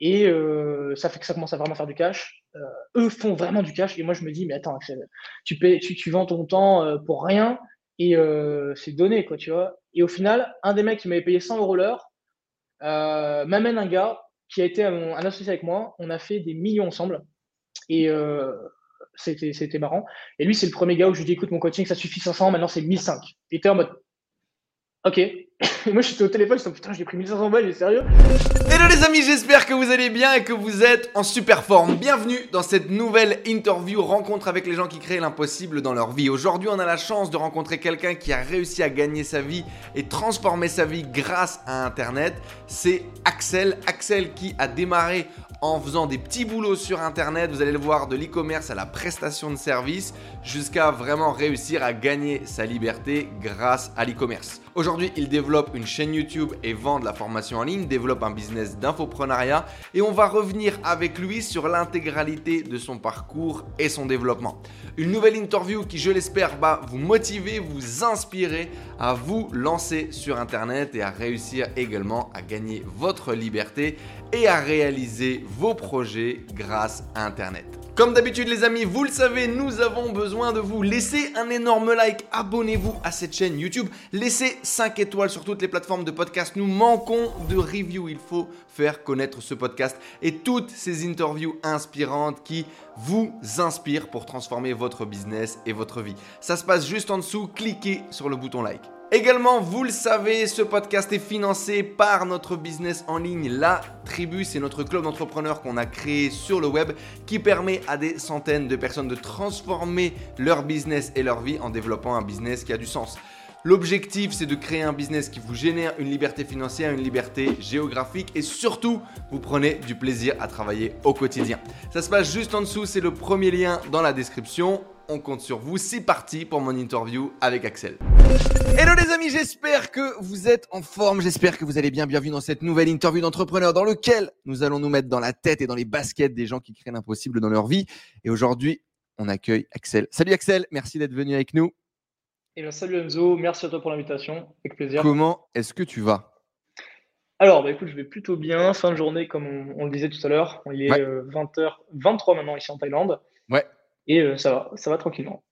Et ça fait que ça commence à vraiment faire du cash. eux font vraiment du cash. Et moi, je me dis, mais attends, tu, payes, tu, tu vends ton temps pour rien et c'est donné, quoi, tu vois. Et au final, un des mecs qui m'avait payé 100 euros l'heure m'amène un gars qui a été un, associé avec moi. On a fait des millions ensemble. Et c'était marrant. Et lui, c'est le premier gars où je lui dis, écoute, mon coaching, ça suffit 500, maintenant c'est 1005. Et était en mode, ok, moi, j'étais au téléphone, me putain, j'ai pris 1500 balles, est sérieux? Hello les amis, j'espère que vous allez bien et que vous êtes en super forme. Bienvenue dans cette nouvelle interview rencontre avec les gens qui créent l'impossible dans leur vie. Aujourd'hui, on a la chance de rencontrer quelqu'un qui a réussi à gagner sa vie et transformer sa vie grâce à Internet. C'est Axel. Axel qui a démarré en faisant des petits boulots sur Internet. Vous allez le voir de l'e-commerce à la prestation de services jusqu'à vraiment réussir à gagner sa liberté grâce à l'e-commerce. Aujourd'hui, il développe une chaîne YouTube et vend de la formation en ligne, développe un business d'infoprenariat et on va revenir avec lui sur l'intégralité de son parcours et son développement. Une nouvelle interview qui, je l'espère, va vous motiver, vous inspirer à vous lancer sur Internet et à réussir également à gagner votre liberté et à réaliser vos projets grâce à Internet. Comme d'habitude les amis, vous le savez, nous avons besoin de vous. Laissez un énorme like, abonnez-vous à cette chaîne YouTube, laissez 5 étoiles sur toutes les plateformes de podcast. Nous manquons de reviews, il faut faire connaître ce podcast et toutes ces interviews inspirantes qui vous inspirent pour transformer votre business et votre vie. Ça se passe juste en dessous, cliquez sur le bouton like. Également, vous le savez, ce podcast est financé par notre business en ligne, La Tribu. C'est notre club d'entrepreneurs qu'on a créé sur le web qui permet à des centaines de personnes de transformer leur business et leur vie en développant un business qui a du sens. L'objectif, c'est de créer un business qui vous génère une liberté financière, une liberté géographique et surtout, vous prenez du plaisir à travailler au quotidien. Ça se passe juste en dessous, c'est le premier lien dans la description on compte sur vous. C'est parti pour mon interview avec Axel. Hello les amis, j'espère que vous êtes en forme, j'espère que vous allez bien. Bienvenue dans cette nouvelle interview d'entrepreneur dans lequel nous allons nous mettre dans la tête et dans les baskets des gens qui créent l'impossible dans leur vie. Et aujourd'hui, on accueille Axel. Salut Axel, merci d'être venu avec nous. Et eh salut Enzo, merci à toi pour l'invitation, avec plaisir. Comment est-ce que tu vas? Alors, bah, écoute, je vais plutôt bien. Fin de journée, comme on, le disait tout à l'heure. Il est 20h23 euh, maintenant ici en Thaïlande. Ouais. Et euh, ça va, ça va tranquillement.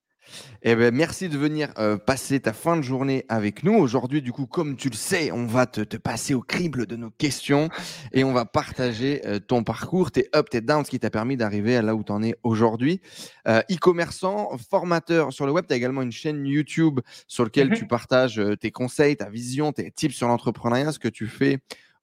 Eh ben, merci de venir euh, passer ta fin de journée avec nous. Aujourd'hui, du coup, comme tu le sais, on va te, passer au crible de nos questions et on va partager euh, ton parcours, tes ups, tes downs, ce qui t'a permis d'arriver à là où tu en es aujourd'hui. E-commerçant, formateur sur le web, tu as également une chaîne YouTube sur laquelle mhm. tu partages tes conseils, ta vision, tes tips sur l'entrepreneuriat, ce que tu fais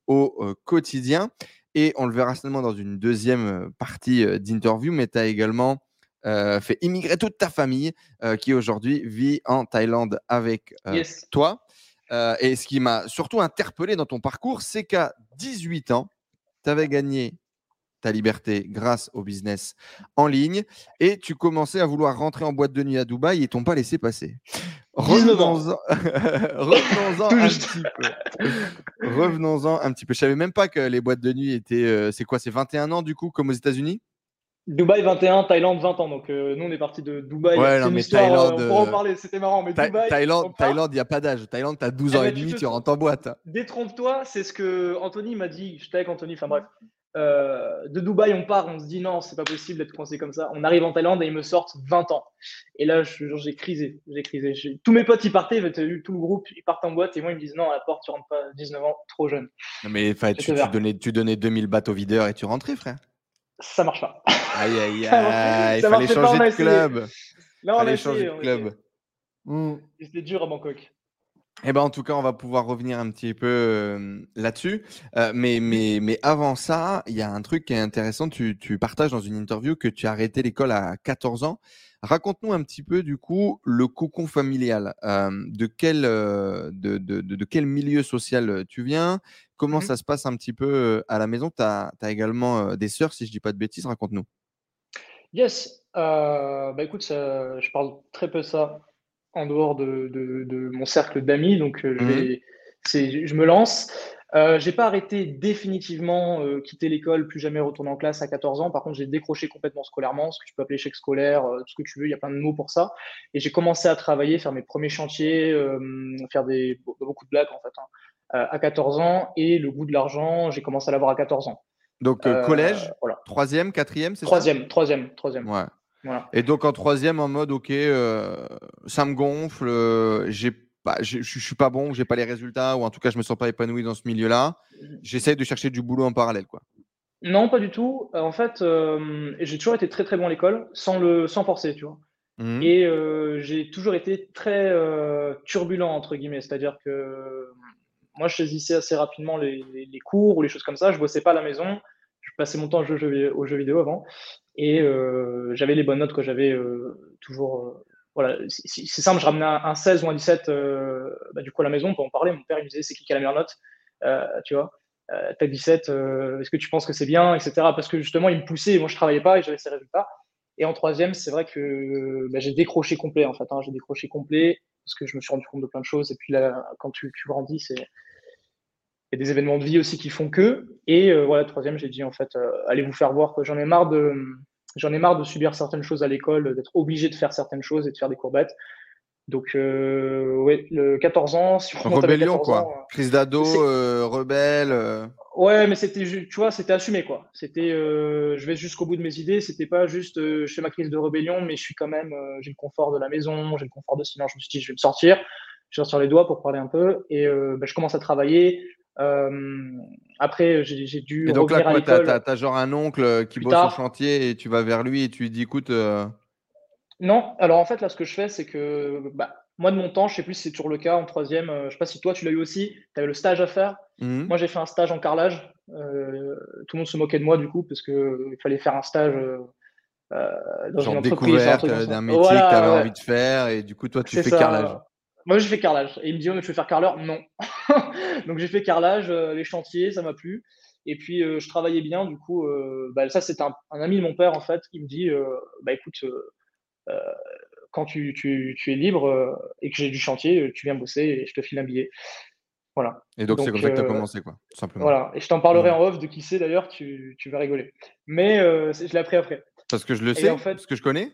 au quotidien. Et on le verra certainement dans une deuxième partie d'interview, mais tu as également euh, fait immigrer toute ta famille euh, qui aujourd'hui vit en Thaïlande avec euh, toi. et ce qui m'a surtout interpellé dans ton parcours, c'est qu'à 18 ans, tu avais gagné ta liberté grâce au business en ligne et tu commençais à vouloir rentrer en boîte de nuit à Dubaï et t'ont pas laissé passer. Revenons-en un petit peu. Revenons-en un petit peu. Je savais même pas que les boîtes de nuit étaient. c'est quoi C'est 21 ans du coup, comme aux États-Unis? Dubaï 21, Thaïlande 20 ans. Donc euh, nous on est parti de Dubaï. Ouais, non, mais Thaïlande. Euh, on pourra en parler, c'était marrant. Mais Dubaï, Thaïlande, Thaïlande, il n'y a pas d'âge. Thaïlande, tu as 12 ans et demi, tu rentres en boîte. Détrompe-toi, c'est ce que Anthony m'a dit. J'étais avec Anthony, enfin bref. Euh, de Dubaï, on part, on se dit non, c'est pas possible d'être coincé comme ça. On arrive en Thaïlande et ils me sortent 20 ans. Et là, j'ai crisé. J'ai crisé. Tous mes potes, ils partaient, tout le groupe, ils partent en boîte et moi, ils me disent non, à la porte, tu rentres pas, 19 ans, trop jeune. Non, mais tu, tu, donnais, tu donnais 2000 bateaux videurs et tu rentrais, frère ça marche pas. Aïe, aïe, aïe, il fallait changer de club. il fallait changer de club. C'était dur à Bangkok. Eh ben, en tout cas, on va pouvoir revenir un petit peu euh, là-dessus. Euh, mais, mais, mais avant ça, il y a un truc qui est intéressant. Tu, tu partages dans une interview que tu as arrêté l'école à 14 ans. Raconte-nous un petit peu, du coup, le cocon familial. Euh, de, quel, de, de, de, quel milieu social tu viens? Comment mmh ça se passe un petit peu à la maison? Tu as, également des sœurs, si je ne dis pas de bêtises, raconte-nous. Yes, bah écoute, je parle très peu ça en dehors de, mon cercle d'amis, donc je, mmh je me lance. Euh, j'ai pas arrêté définitivement euh, quitter l'école, plus jamais retourner en classe à 14 ans. Par contre, j'ai décroché complètement scolairement, ce que tu peux appeler échec scolaire, tout ce que tu veux, il y a plein de mots pour ça. Et j'ai commencé à travailler, faire mes premiers chantiers, faire des, beaucoup de blagues en fait. Hein. Euh, à 14 ans et le goût de l'argent, j'ai commencé à l'avoir à 14 ans. Donc collège, troisième, quatrième, c'est ça? Troisième, troisième, troisième. Ouais. Voilà. Et donc en troisième, en mode, ok, ça me gonfle, j'ai bah, je ne suis pas bon, j'ai pas les résultats, ou en tout cas, je me sens pas épanoui dans ce milieu-là. J'essaie de chercher du boulot en parallèle, quoi. Non, pas du tout. Euh, en fait, euh, j'ai toujours été très très bon à l'école, sans le sans forcer, tu vois. Mmh. Et euh, j'ai toujours été très turbulent entre guillemets, c'est-à-dire que moi, je saisissais assez rapidement les, cours ou les choses comme ça. Je bossais pas à la maison. Je passais mon temps aux jeux, vidéo avant, et j'avais les bonnes notes que j'avais toujours voilà, c'est simple, je ramenais un, 16 ou un 17 euh, bah, du coup à la maison pour en parler. Mon père il me disait c'est qui qui a la meilleure note, euh, tu vois? Euh, T'as 17, euh, est-ce que tu penses que c'est bien, etc. Parce que justement il me poussait, moi je travaillais pas et j'avais ces résultats. Et en troisième, c'est vrai que bah, j'ai décroché complet en fait. Hein, j'ai décroché complet parce que je me suis rendu compte de plein de choses. Et puis là, quand tu, grandis, c'est il y a des événements de vie aussi qui font que. Et voilà, troisième, j'ai dit en fait, allez vous faire voir j'en ai J'en ai marre de subir certaines choses à l'école, d'être obligé de faire certaines choses et de faire des courbettes. Donc, euh, oui, le 14 ans, si on Rébellion, quoi. Euh, Crise d'ado, euh, rebelle. Ouais, mais c'était, tu vois, c'était assumé, quoi. C'était, je vais jusqu'au bout de mes idées. C'était pas juste, je fais ma crise de rébellion, mais je suis quand même, j'ai le confort de la maison, j'ai le confort de silence. Je me suis dit, je vais me sortir, je vais sortir les doigts pour parler un peu, et bah, je commence à travailler. Euh, après, j'ai dû. Et donc là, tu as, genre un oncle euh, qui bosse au chantier et tu vas vers lui et tu lui dis écoute. Euh, non, alors en fait, là, ce que je fais, c'est que bah, moi, de mon temps, je sais plus si c'est toujours le cas en troisième. je sais pas si toi, tu l'as eu aussi. Tu avais le stage à faire. Mmh. Moi, j'ai fait un stage en carrelage. tout le monde se moquait de moi, du coup, parce qu'il fallait faire un stage. dans genre une entreprise, d'un métier que tu avais envie de faire et du coup toi tu fais carrelage. Moi, j'ai fait carrelage. Et il me dit, oh, mais tu veux faire carreleur? Non. Donc, j'ai fait carrelage, euh, les chantiers, ça m'a plu. Et puis, euh, je travaillais bien. Du coup, euh, bah, ça, c'est un, ami de mon père, en fait, qui me dit, bah, écoute, quand tu, tu, tu, es libre et que j'ai du chantier, tu viens bosser et je te file un billet. Voilà. Et donc, c'est comme ça que tu as commencé, quoi, tout simplement. Voilà. Et je t'en parlerai en off de qui c'est, d'ailleurs, tu, tu vas rigoler. Mais je l'ai appris après. Parce que je le sais, en fait, parce que je connais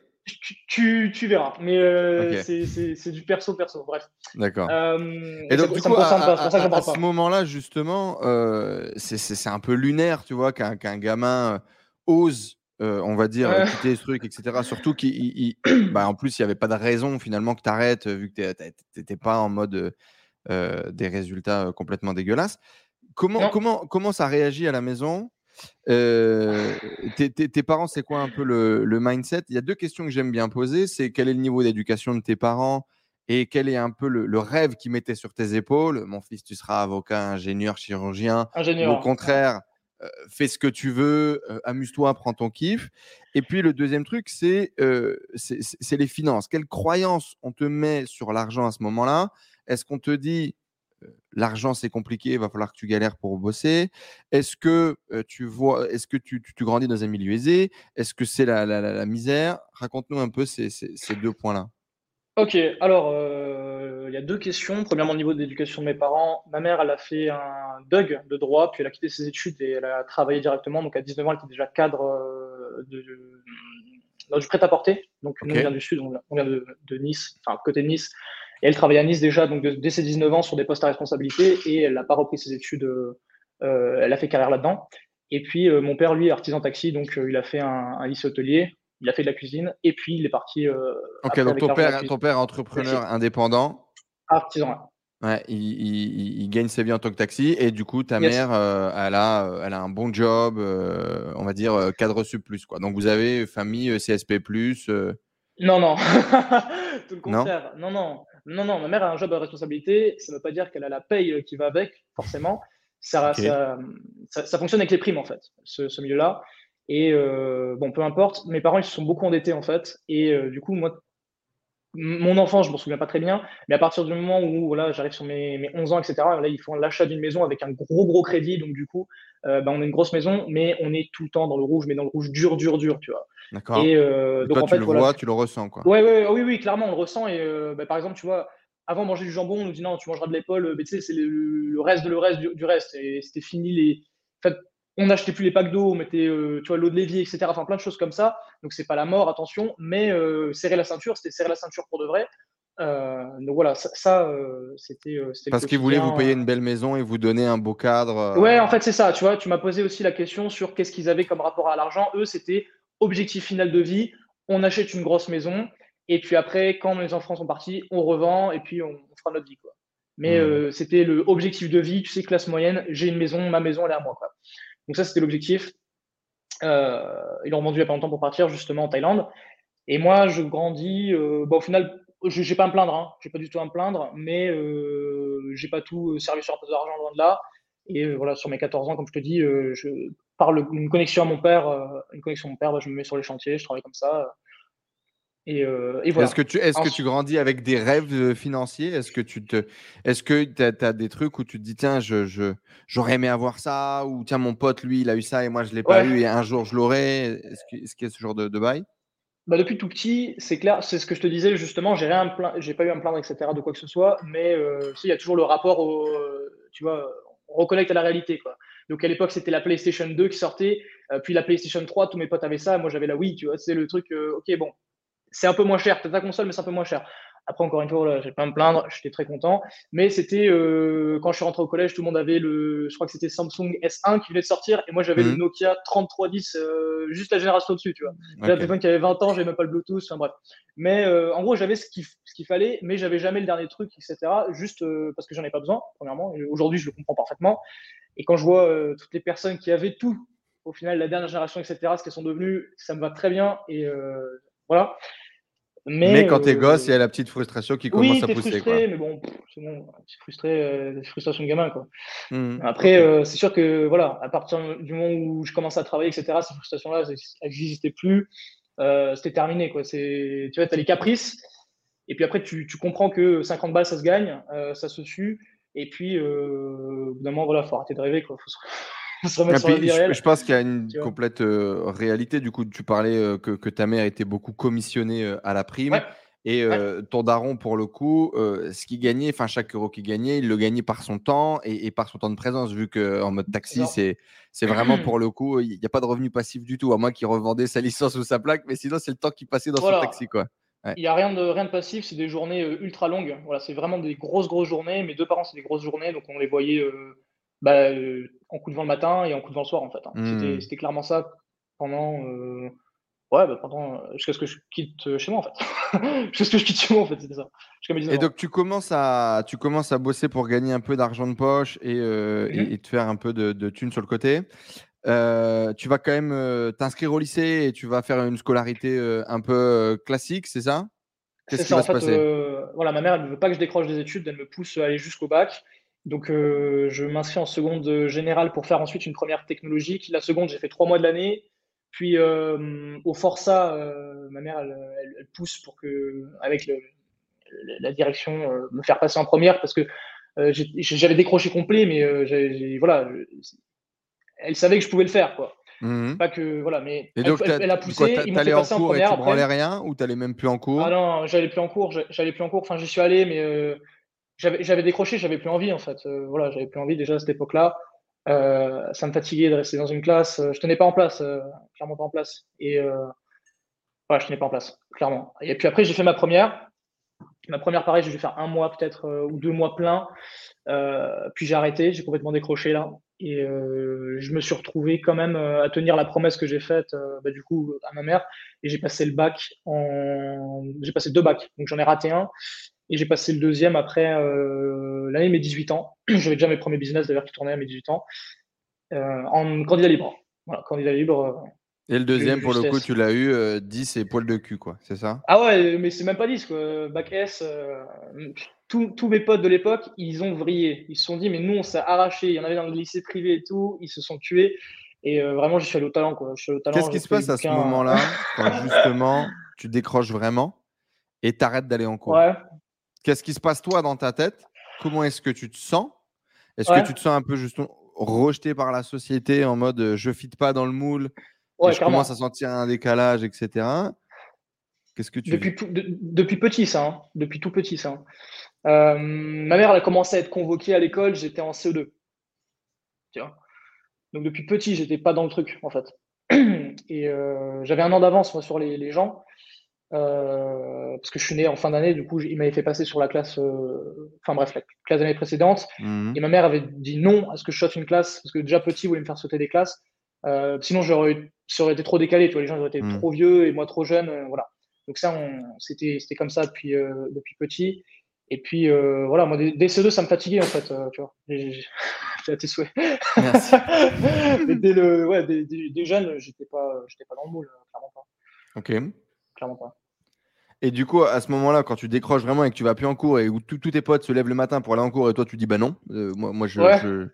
tu, tu, verras. Mais euh, c'est du perso-perso, bref. D'accord. Euh, et donc, du coup, à, ce moment-là, justement, euh, c'est un peu lunaire, tu vois, qu'un gamin ose, on va dire, quitter ce truc, etc. Surtout qu'en bah, plus, il n'y avait pas de raison finalement que tu arrêtes, vu que tu n'étais pas en mode des résultats complètement dégueulasses. Comment, comment, comment ça réagit à la maison? Euh, tes, parents, c'est quoi un peu le, mindset? Il y a deux questions que j'aime bien poser. C'est quel est le niveau d'éducation de tes parents? Et quel est un peu le, rêve qu'ils mettaient sur tes épaules? Mon fils, tu seras avocat, ingénieur, chirurgien. Ingénieur. Au contraire, fais ce que tu veux, amuse-toi, prends ton kiff. Et puis le deuxième truc, c'est les finances. Quelle croyance on te met sur l'argent à ce moment-là? Est-ce qu'on te dit l'argent c'est compliqué, il va falloir que tu galères pour bosser? Est-ce que tu vois, est-ce que tu, grandis dans un milieu aisé? Est-ce que c'est la, misère? Raconte-nous un peu ces, deux points-là. Ok, alors il y a deux questions. Premièrement, au niveau de l'éducation de mes parents, ma mère, elle a fait un DUG de droit, puis elle a quitté ses études et elle a travaillé directement. Donc à 19 ans, elle était déjà cadre de, dans du prêt-à-porter. Donc on vient du sud, on vient de, de Nice, enfin côté de Nice. Et elle travaille à Nice déjà, donc dès ses 19 ans, sur des postes à responsabilité, et elle n'a pas repris ses études, euh, elle a fait carrière là-dedans. Et puis, euh, mon père, lui, est artisan taxi, donc euh, il a fait un, lycée hôtelier, il a fait de la cuisine, et puis il est parti. ok, donc ton père, ton père, entrepreneur indépendant. Artisan, Ouais, il, gagne sa vie en tant que taxi et du coup ta mère elle, a, elle a un bon job, on va dire cadre sub plus quoi. Donc vous avez famille CSP plus. Non non, tout le contraire. Non non, non, non, ma mère a un job à responsabilité. Ça ne veut pas dire qu'elle a la paye qui va avec, forcément. Ça, ça, fonctionne avec les primes, en fait, ce, milieu-là. Et euh, bon, peu importe, mes parents, ils se sont beaucoup endettés, en fait. Et euh, du coup, moi, mon enfant, je ne m'en souviens pas très bien, mais à partir du moment où voilà, j'arrive sur mes, mes, 11 ans, etc., là, ils font l'achat d'une maison avec un gros, gros crédit. Donc, du coup, euh, bah, on a une grosse maison, mais on est tout le temps dans le rouge, mais dans le rouge dur, dur, dur, tu vois. D'accord. Et, euh, donc, en fait, tu le vois, tu le ressens, quoi. Ouais, ouais, oui, oui, clairement, on le ressent. Et euh, bah, par exemple, tu vois, avant manger du jambon, on nous dit non, tu mangeras de l'épaule, mais tu sais, c'est le, reste de le reste du, reste. Et c'était fini les. En fait, on n'achetait plus les packs d'eau, on mettait tu vois, l'eau de l'évier, etc. Enfin, plein de choses comme ça. Donc, c'est pas la mort, attention, mais serrer la ceinture, c'était serrer la ceinture pour de vrai. donc voilà, ça, c'était. Parce qu'ils voulaient vous payer une belle maison et vous donner un beau cadre. Ouais, en fait, c'est ça. Tu vois, tu m'as posé aussi la question sur qu'est-ce qu'ils avaient comme rapport à l'argent. Eux, c'était objectif final de vie. On achète une grosse maison et puis après, quand mes enfants sont partis, on revend et puis on, fera notre vie. Quoi. Mais mmh. c'était le objectif de vie. Tu sais, classe moyenne, j'ai une maison, ma maison, elle est à moi. Quoi. Donc ça, c'était l'objectif. Euh, ils l'ont vendu il n'y a pas longtemps pour partir justement en Thaïlande. Et moi, je grandis. Euh, au final, je n'ai pas à me plaindre. Hein. Je n'ai pas du tout à me plaindre, mais euh, j'ai pas tout servi sur un peu d'argent loin de là. Et euh, voilà, sur mes 14 ans, comme je te dis, parle une connexion à mon père. une connexion à mon père, bah, je me mets sur les chantiers, je travaille comme ça. Euh, est-ce que, tu, est que tu grandis avec des rêves euh, financiers? Est-ce que tu te, est-ce que tu as, des trucs où tu te dis tiens, je, je, j'aurais aimé avoir ça? Ou tiens mon pote lui il a eu ça et moi je l'ai pas eu et un jour je l'aurai? Est-ce qu'il y a ce genre de, de bail? Bah depuis tout petit, c'est clair, c'est ce que je te disais justement, j'ai rien j'ai pas eu à me plaindre, etc. de quoi que ce soit, mais euh, il y a toujours le rapport au, tu vois, on reconnecte à la réalité, quoi. Donc à l'époque, c'était la PlayStation 2 qui sortait, puis la PlayStation 3, tous mes potes avaient ça, moi j'avais la Wii, tu vois, c'est le truc, ok, bon, c'est un peu moins cher. Peut-être ta console, mais c'est un peu moins cher. Après, encore une fois, voilà, j'ai pas à me plaindre, j'étais très content. Mais c'était euh, quand je suis rentré au collège, tout le monde avait le, je crois que c'était Samsung S1 qui venait de sortir, et moi j'avais le mhm. Nokia 3310, euh, juste la génération au-dessus, tu vois. J'avais un téléphone qui avait 20 ans, j'avais même pas le Bluetooth, enfin bref. Mais euh, en gros, j'avais ce qu'il fallait, mais j'avais jamais le dernier truc, etc. Juste parce que j'en ai pas besoin, premièrement. Aujourd'hui, je le comprends parfaitement. Et quand je vois toutes les personnes qui avaient tout, au final, la dernière génération, etc., ce qu'elles sont devenues, ça me va très bien. Et voilà. Mais, quand tu es euh, gosse, il y a la petite frustration qui commence à pousser. Frustré, mais bon, c'est bon, c'est frustré, euh, frustration de gamin. Quoi. Mmh, Après, euh, c'est sûr que voilà, à partir du moment où je commence à travailler, etc., ces frustrations-là, elles n'existaient plus. c'était terminé. Quoi. Tu vois, as les caprices. Et puis après, tu, tu, comprends que 50 balles, ça se gagne, ça se sue. Et puis, au bout d'un moment, voilà, faut arrêter de rêver. Quoi. Faut je, pense qu'il y a une complète euh, réalité. Du coup, tu parlais euh, que, ta mère était beaucoup commissionnée euh, à la prime. Et ton daron, pour le coup, ce qu'il gagnait, enfin chaque euro qu'il gagnait, il le gagnait par son temps et, par son temps de présence, vu qu'en mode taxi, c'est vraiment pour le coup, il n'y a pas de revenu passif du tout, à moins qu'il revendait sa licence ou sa plaque, mais sinon c'est le temps qu'il passait dans son taxi. quoi. Il n'y a rien de, rien de passif, c'est des journées ultra longues. Voilà, c'est vraiment des grosses, grosses journées. Mes deux parents, c'est des grosses journées, donc on les voyait bah, en coup de vent le matin et en coup de vent le soir, en fait. Hein. Mmh. C'était clairement ça pendant. Euh, ouais, bah, pendant. Jusqu'à ce que je quitte chez moi, en fait. jusqu'à ce que je quitte chez moi, en fait, c'était ça. Et donc, tu commences, à, tu commences à bosser pour gagner un peu d'argent de poche et, euh, mmh et, te faire un peu de, de thunes sur le côté. Euh, tu vas quand même t'inscrire au lycée et tu vas faire une scolarité un peu classique, c'est ça? Qu'est-ce qui va se passer? Voilà, ma mère, elle ne veut pas que je décroche des études, elle me pousse à aller jusqu'au bac. Donc, euh, je m'inscris en seconde générale pour faire ensuite une première technologique. La seconde, j'ai fait trois mois de l'année. Puis, euh, au Força, euh, ma mère, elle, pousse pour que, avec la direction, me faire passer en première parce que j'avais décroché complet, mais voilà, elle savait que je pouvais le faire, quoi. Mmh Pas que voilà, mais elle, a poussé. Ils en, cours et tu branlais rien ou t'allais même plus en cours? Ah non, j'allais plus en cours. J'allais plus en cours. Enfin, j'y suis allé, mais j'avais décroché, j'avais plus envie en fait. Euh, voilà, j'avais plus envie déjà à cette époque-là. Euh, ça me fatiguait de rester dans une classe. Euh, je tenais pas en place, clairement pas en place. Et voilà, je tenais pas en place, clairement. Et puis après, j'ai fait ma première. Ma première, pareil, j'ai dû faire un mois peut-être ou deux mois plein. puis j'ai arrêté, j'ai complètement décroché là. Et je me suis retrouvé quand même à tenir la promesse que j'ai faite, bah, du coup, à ma mère. Et j'ai passé le bac en. J'ai passé deux bacs. Donc j'en ai raté un. Et j'ai passé le deuxième après euh, l'année de mes 18 ans. J'avais déjà mes premiers business d'ailleurs qui tournaient à mes 18 ans. Euh, en candidat libre. Voilà, candidat libre. Euh, et le deuxième, pour le coup, tu l'as eu 10 et poil de cul, quoi, c'est ça? Ah ouais, mais c'est même pas 10, quoi. Bac S, tous mes potes de l'époque, ils ont vrillé. Ils se sont dit, mais nous, on s'est arraché. Il y en avait dans le lycée privé et tout, ils se sont tués. Et vraiment, je suis allé au talent, quoi. Qu'est-ce qui se passe à ce moment-là, quand justement tu décroches vraiment et t'arrêtes d'aller en cours? Ouais. Qu'est-ce qui se passe toi dans ta tête? Comment est-ce que tu te sens? Est-ce que tu te sens un peu justement rejeté par la société en mode euh, je ne fit pas dans le moule Je commence à sentir un décalage, etc. Qu'est-ce que tu depuis, depuis petit, ça. Hein. Depuis tout petit, ça. Hein. Euh, ma mère, elle a commencé à être convoquée à l'école, j'étais en CE2. Donc depuis petit, j'étais pas dans le truc, en fait. Et euh, j'avais un an d'avance, moi, sur les, les gens. Parce que je suis né en fin d'année, du coup, il m'avait fait passer sur la classe, enfin bref, la classe d'année précédente. Mmh et ma mère avait dit non à ce que je saute une classe, parce que déjà petit, il voulait me faire sauter des classes. sinon, j'aurais, ça aurait été trop décalé, tu vois, les gens auraient été mmh. trop vieux et moi trop jeune, voilà. Donc ça, c'était, c'était comme ça depuis, depuis petit. Et puis voilà, moi, des, C2, ça me fatiguait en fait, tu vois. J'ai à tes souhaits. Merci. dès le, ouais, des, des, jeunes, j'étais pas, j'étais pas dans le moule, clairement pas. Ok. Clairement pas. Et du coup, à ce moment-là, quand tu décroches vraiment et que tu vas plus en cours et où tous tes potes se lèvent le matin pour aller en cours et toi tu dis bah non, euh, moi, moi je,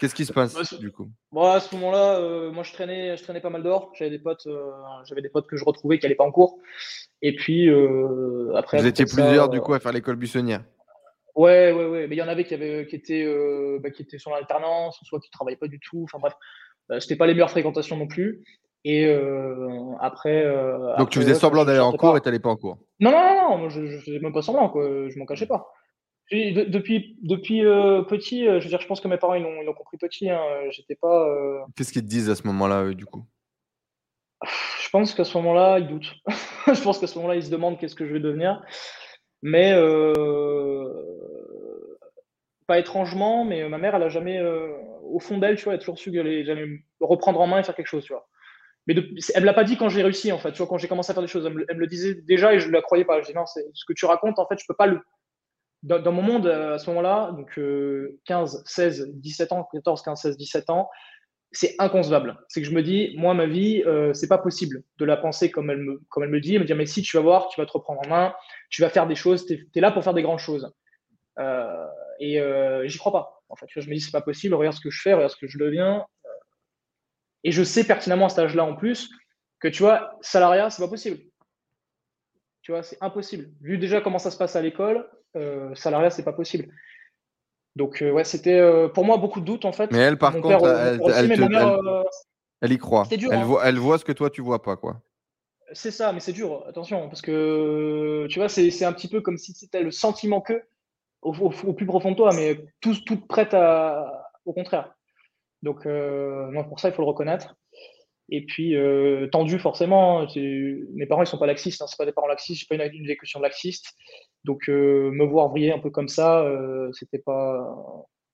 Qu'est-ce qui se passe du coup? Bon, À ce moment-là, euh, moi je traînais, je traînais pas mal dehors. J'avais des potes, euh, j'avais des potes que je retrouvais qui n'allaient pas en cours. Et puis après. Vous étiez plusieurs du coup à faire l'école buissonnière. Ouais, ouais, ouais. Mais il y en avait qui, avaient, qui, étaient, bah, qui étaient sur l'alternance, soit qui ne travaillaient pas du tout. Enfin bref, c'était pas les meilleures fréquentations non plus. Et euh, après. Euh, Donc tu faisais semblant d'aller en cours et tu n'allais pas en cours? Non, non, non, non je ne faisais même pas semblant, quoi. je m'en cachais pas. depuis depuis euh, petit, je veux dire, je pense que mes parents ils l'ont compris petit. Hein, J'étais pas. Qu'est-ce qu'ils te disent à ce moment-là, du coup? Je pense qu'à ce moment-là, ils doutent. je pense qu'à ce moment-là, ils se demandent qu'est-ce que je vais devenir. Mais pas étrangement, mais ma mère, elle a jamais, au fond d'elle, tu vois, elle a toujours su qu'elle allait reprendre en main et faire quelque chose, tu vois. Mais elle me l'a pas dit quand j'ai réussi, en fait. Tu vois, quand j'ai commencé à faire des choses, elle me, le disait déjà et je ne la croyais pas. Je dis non, c'est ce que tu racontes, en fait, je peux pas le. Dans, mon monde, euh, à ce moment-là, donc 15, 16, 17 ans, 14, 15, 16, 17 ans, c'est inconcevable. C'est que je me dis, moi, ma vie, euh, c'est pas possible de la penser comme elle me, comme elle me dit. Me dit, mais si, tu vas voir, tu vas te reprendre en main, tu vas faire des choses, tu es, là pour faire des grandes choses. Euh, et euh, j'y crois pas. En fait, je me dis, c'est pas possible, regarde ce que je fais, regarde ce que je deviens. Et je sais pertinemment à cet âge-là en plus que tu vois, salariat, c'est pas possible. Tu vois, c'est impossible. Vu déjà comment ça se passe à l'école, euh, salariat, c'est pas possible. Donc, euh, ouais, c'était euh, pour moi beaucoup de doutes en fait. Mais elle, par contre, elle, y croit. elle, hein. voit, elle voit ce que toi, tu vois pas, quoi. C'est ça, mais c'est dur, attention, parce que tu vois, c'est un petit peu comme si c'était le sentiment que, au, plus profond de toi, mais tout, tout prête à, au contraire. Donc, euh, pour ça, il faut le reconnaître. Et puis, euh, tendu, forcément. Mes parents, ils sont pas laxistes. Hein, c'est pas des parents laxistes. J'ai pas une, une éducation laxiste. Donc, euh, me voir vriller un peu comme ça, c'était pas.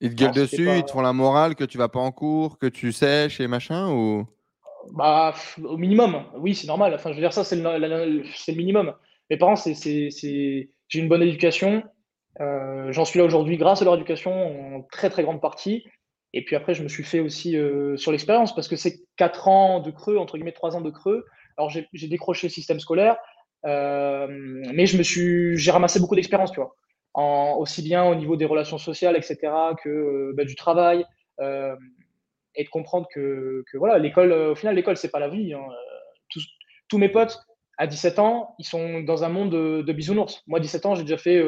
Ils te gueulent dessus, ils te font la morale que tu vas pas en cours, que tu sèches et machin ou? Bah, au minimum. Oui, c'est normal. Enfin, je veux dire, ça, c'est le, le, minimum. Mes parents, c'est, j'ai une bonne éducation. J'en suis là aujourd'hui grâce à leur éducation en très très grande partie. Et puis après, je me suis fait aussi euh, sur l'expérience parce que c'est 4 ans de creux, entre guillemets 3 ans de creux. Alors j'ai décroché le système scolaire, euh, mais je me suis, j'ai ramassé beaucoup d'expérience, tu vois, aussi bien au niveau des relations sociales, etc., que euh, bah, du travail, et de comprendre que, voilà, l'école, au final, l'école c'est pas la vie. Hein. Tous, tous, mes potes à 17 ans, ils sont dans un monde de, bisounours. Moi, à 17 ans, j'ai déjà fait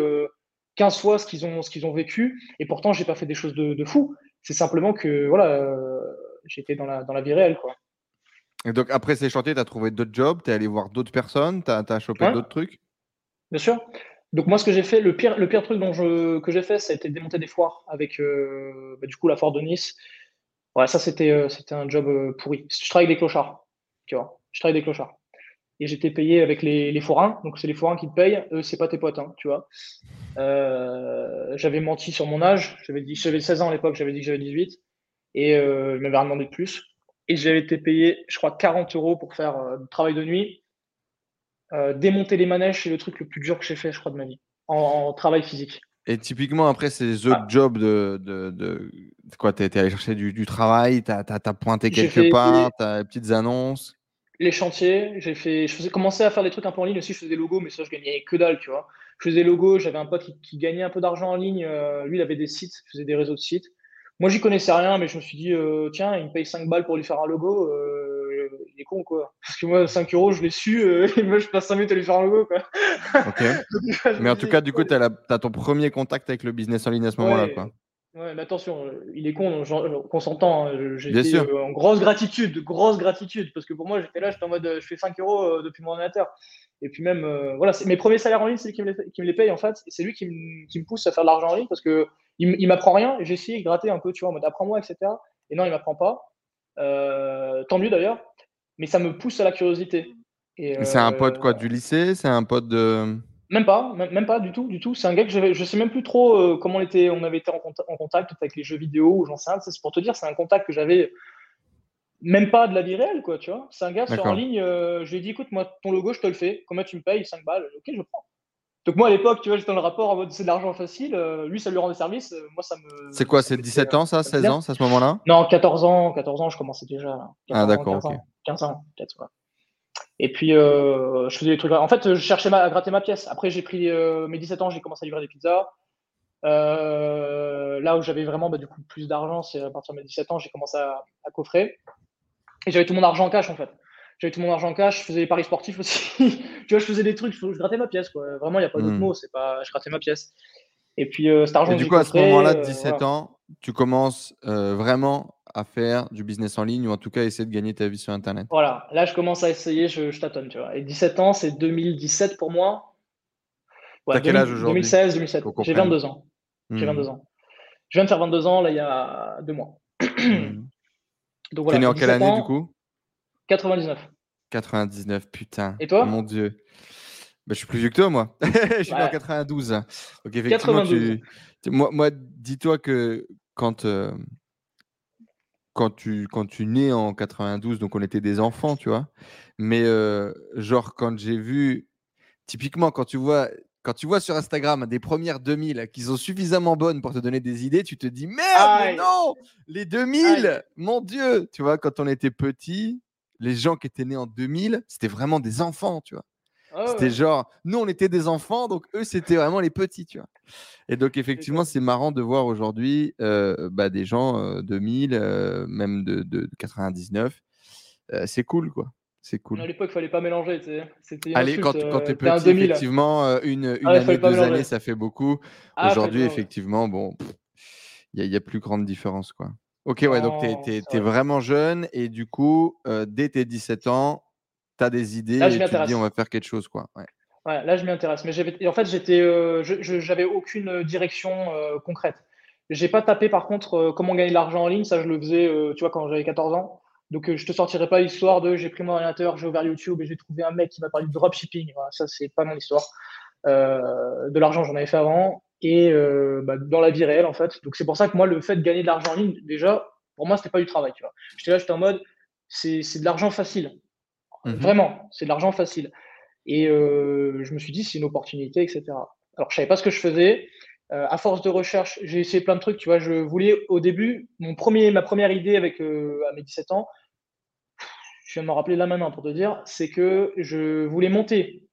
15 fois ce qu'ils ont, ce ont vécu, et pourtant, j'ai pas fait des choses de fou. C'est simplement que voilà, euh, j'étais dans la, dans la vie réelle. Quoi. Et donc après ces chantiers, tu as trouvé d'autres jobs, tu es allé voir d'autres personnes, tu as, as, chopé d'autres trucs? Bien sûr. Donc moi, ce que j'ai fait, le pire, le pire truc dont je, que j'ai fait, ça a été démonter des foires avec euh, bah, du coup la foire de Nice. Ouais, ça c'était euh, c'était un job pourri. Je travaille avec des clochards, tu vois. Je travaille avec des clochards et j'étais payé avec les, les, forains. Donc, c'est les forains qui te payent. Eux, c'est pas tes potes, hein, tu vois. Euh, j'avais menti sur mon âge. J'avais dit, j'avais 16 ans à l'époque, j'avais dit que j'avais 18. Et euh, je m'avais demandé de plus. Et j'avais été payé, je crois, 40 euros pour faire euh, du travail de nuit. Euh, démonter les manèges, c'est le truc le plus dur que j'ai fait, je crois, de ma vie, en, travail physique. Et typiquement, après ces autres ah. jobs de, de, de, quoi, tu es, allé chercher du, du travail, tu as, as, pointé quelque part, tu as des petites annonces les chantiers, j'ai fait, je faisais commencer à faire des trucs un peu en ligne aussi. Je faisais des logos, mais ça, je gagnais que dalle, tu vois. Je faisais des logos. J'avais un pote qui, gagnait un peu d'argent en ligne. Euh, lui, il avait des sites, il faisait des réseaux de sites. Moi, j'y connaissais rien, mais je me suis dit, euh, tiens, il me paye 5 balles pour lui faire un logo. Euh, il est con, quoi. Parce que moi, 5 euros, je l'ai su. et moi, je passe 5 minutes à lui faire un logo, quoi. Ok. mais en tout cas, du coup, tu as, ton premier contact avec le business en ligne à ce moment-là, quoi. Ouais, mais attention, euh, il est con, qu'on s'entend. Hein, j'étais euh, en grosse gratitude, grosse gratitude, parce que pour moi, j'étais là, j'étais en mode, je fais 5 euros euh, depuis mon ordinateur. Et puis même, voilà, mes premiers salaires en ligne, c'est lui qui me, les, qui me les paye en fait. Et c'est lui qui me, qui me, pousse à faire de l'argent en ligne parce que il, m'apprend rien. J'ai essayé de gratter un peu, tu vois, en mode apprends-moi, etc. Et non, il m'apprend pas. tant mieux d'ailleurs. Mais ça me pousse à la curiosité. Et, c'est un pote quoi du lycée C'est un pote de. Même pas, même, pas du tout, du tout. C'est un gars que je, je sais même plus trop euh, comment on, était, on avait été en, contact, avec les jeux vidéo ou j'en sais rien. C'est pour te dire, c'est un contact que j'avais même pas de la vie réelle, quoi, tu vois. C'est un gars sur en ligne, euh, je lui ai dit, écoute, moi, ton logo, je te le fais. Combien tu me payes 5 balles? Ok, je prends. Donc moi, à l'époque, tu vois, j'étais dans le rapport en mode c'est de l'argent facile. Euh, lui, ça lui rendait service. moi, ça me. C'est quoi, c'est 17 ans, ça 16 ans, à ce moment-là? Non, 14 ans, 14 ans, je commençais déjà. ah, d'accord, ok. 15 ans, peut-être, et puis, euh, je faisais des trucs. En fait, je cherchais à gratter ma pièce. Après, j'ai pris euh, mes 17 ans, j'ai commencé à livrer des pizzas. Euh, là où j'avais vraiment bah, du coup plus d'argent, c'est à partir de mes 17 ans, j'ai commencé à, coffrer. Et j'avais tout mon argent en cash en fait. J'avais tout mon argent en cash, je faisais des paris sportifs aussi. tu vois, je faisais des trucs, je, grattais ma pièce. Quoi. Vraiment, il n'y a pas d'autre hmm. mot, c'est pas, je grattais ma pièce. Et puis, cet argent. Et du coup, à ce moment-là, de 17 ans, tu commences vraiment à faire du business en ligne ou en tout cas essayer de gagner ta vie sur Internet Voilà, là je commence à essayer, je, tâtonne, tu vois. Et 17 ans, c'est 2017 pour moi. Ouais, T'as quel âge aujourd'hui? 2016, 2017. J'ai 22 ans. J'ai 22 hmm. ans. Je viens de faire 22 ans là il y a deux mois. Hmm. Donc voilà. T'es né en quelle année du coup? 99. 99, putain. Et toi? Mon Dieu. Bah, je suis plus vieux que toi, moi. je suis né en 92. Donc, effectivement, Tu... moi, moi dis-toi que quand, euh, quand tu, quand tu nais en 92, donc on était des enfants, tu vois. Mais genre, quand j'ai vu, typiquement, quand tu vois, quand tu vois sur Instagram des premières 2000 qui sont suffisamment bonnes pour te donner des idées, tu te dis merde, non, les 2000, mon Dieu, tu vois, quand on était petit, les gens qui étaient nés en 2000, c'était vraiment des enfants, tu vois. Ah c'était genre, nous, on était des enfants, donc eux, c'était vraiment les petits, tu vois. Et donc, effectivement, c'est marrant de voir aujourd'hui euh, bah, des gens 2000, euh, même de, de, 99. Euh, c'est cool, quoi. C'est cool. À l'époque, il fallait pas mélanger. C'était Allez, quand, quand tu es petit, effectivement, une, une ah année, deux années, ça fait beaucoup. Ah, aujourd'hui, effectivement, bon, il n'y a, a, plus grande différence, quoi. Ok, ouais, donc tu es, vraiment jeune et du coup, dès tes 17 ans, tu as des idées et tu te dis on va faire quelque chose. Quoi. Ouais. ouais là, je m'y intéresse. Mais en fait, j'étais, euh, j'avais aucune direction euh, concrète. J'ai pas tapé par contre euh, comment gagner de l'argent en ligne. Ça, je le faisais tu vois, quand j'avais 14 ans. Donc, je te sortirai pas l'histoire de j'ai pris mon ordinateur, j'ai ouvert YouTube et j'ai trouvé un mec qui m'a parlé de dropshipping. Voilà, ça, c'est pas mon histoire. de l'argent, j'en avais fait avant. Et bah, dans la vie réelle, en fait. Donc, c'est pour ça que moi, le fait de gagner de l'argent en ligne, déjà, pour moi, c'était pas du travail. Tu vois. J'étais là, j'étais en mode c'est de l'argent facile. Mmh Vraiment, c'est de l'argent facile. Et euh, je me suis dit, c'est une opportunité, etc. Alors, je savais pas ce que je faisais. Euh, à force de recherche, j'ai essayé plein de trucs. Tu vois, je voulais au début, mon premier, ma première idée avec euh, à mes 17 ans, je viens de me rappeler là maintenant pour te dire, c'est que je voulais monter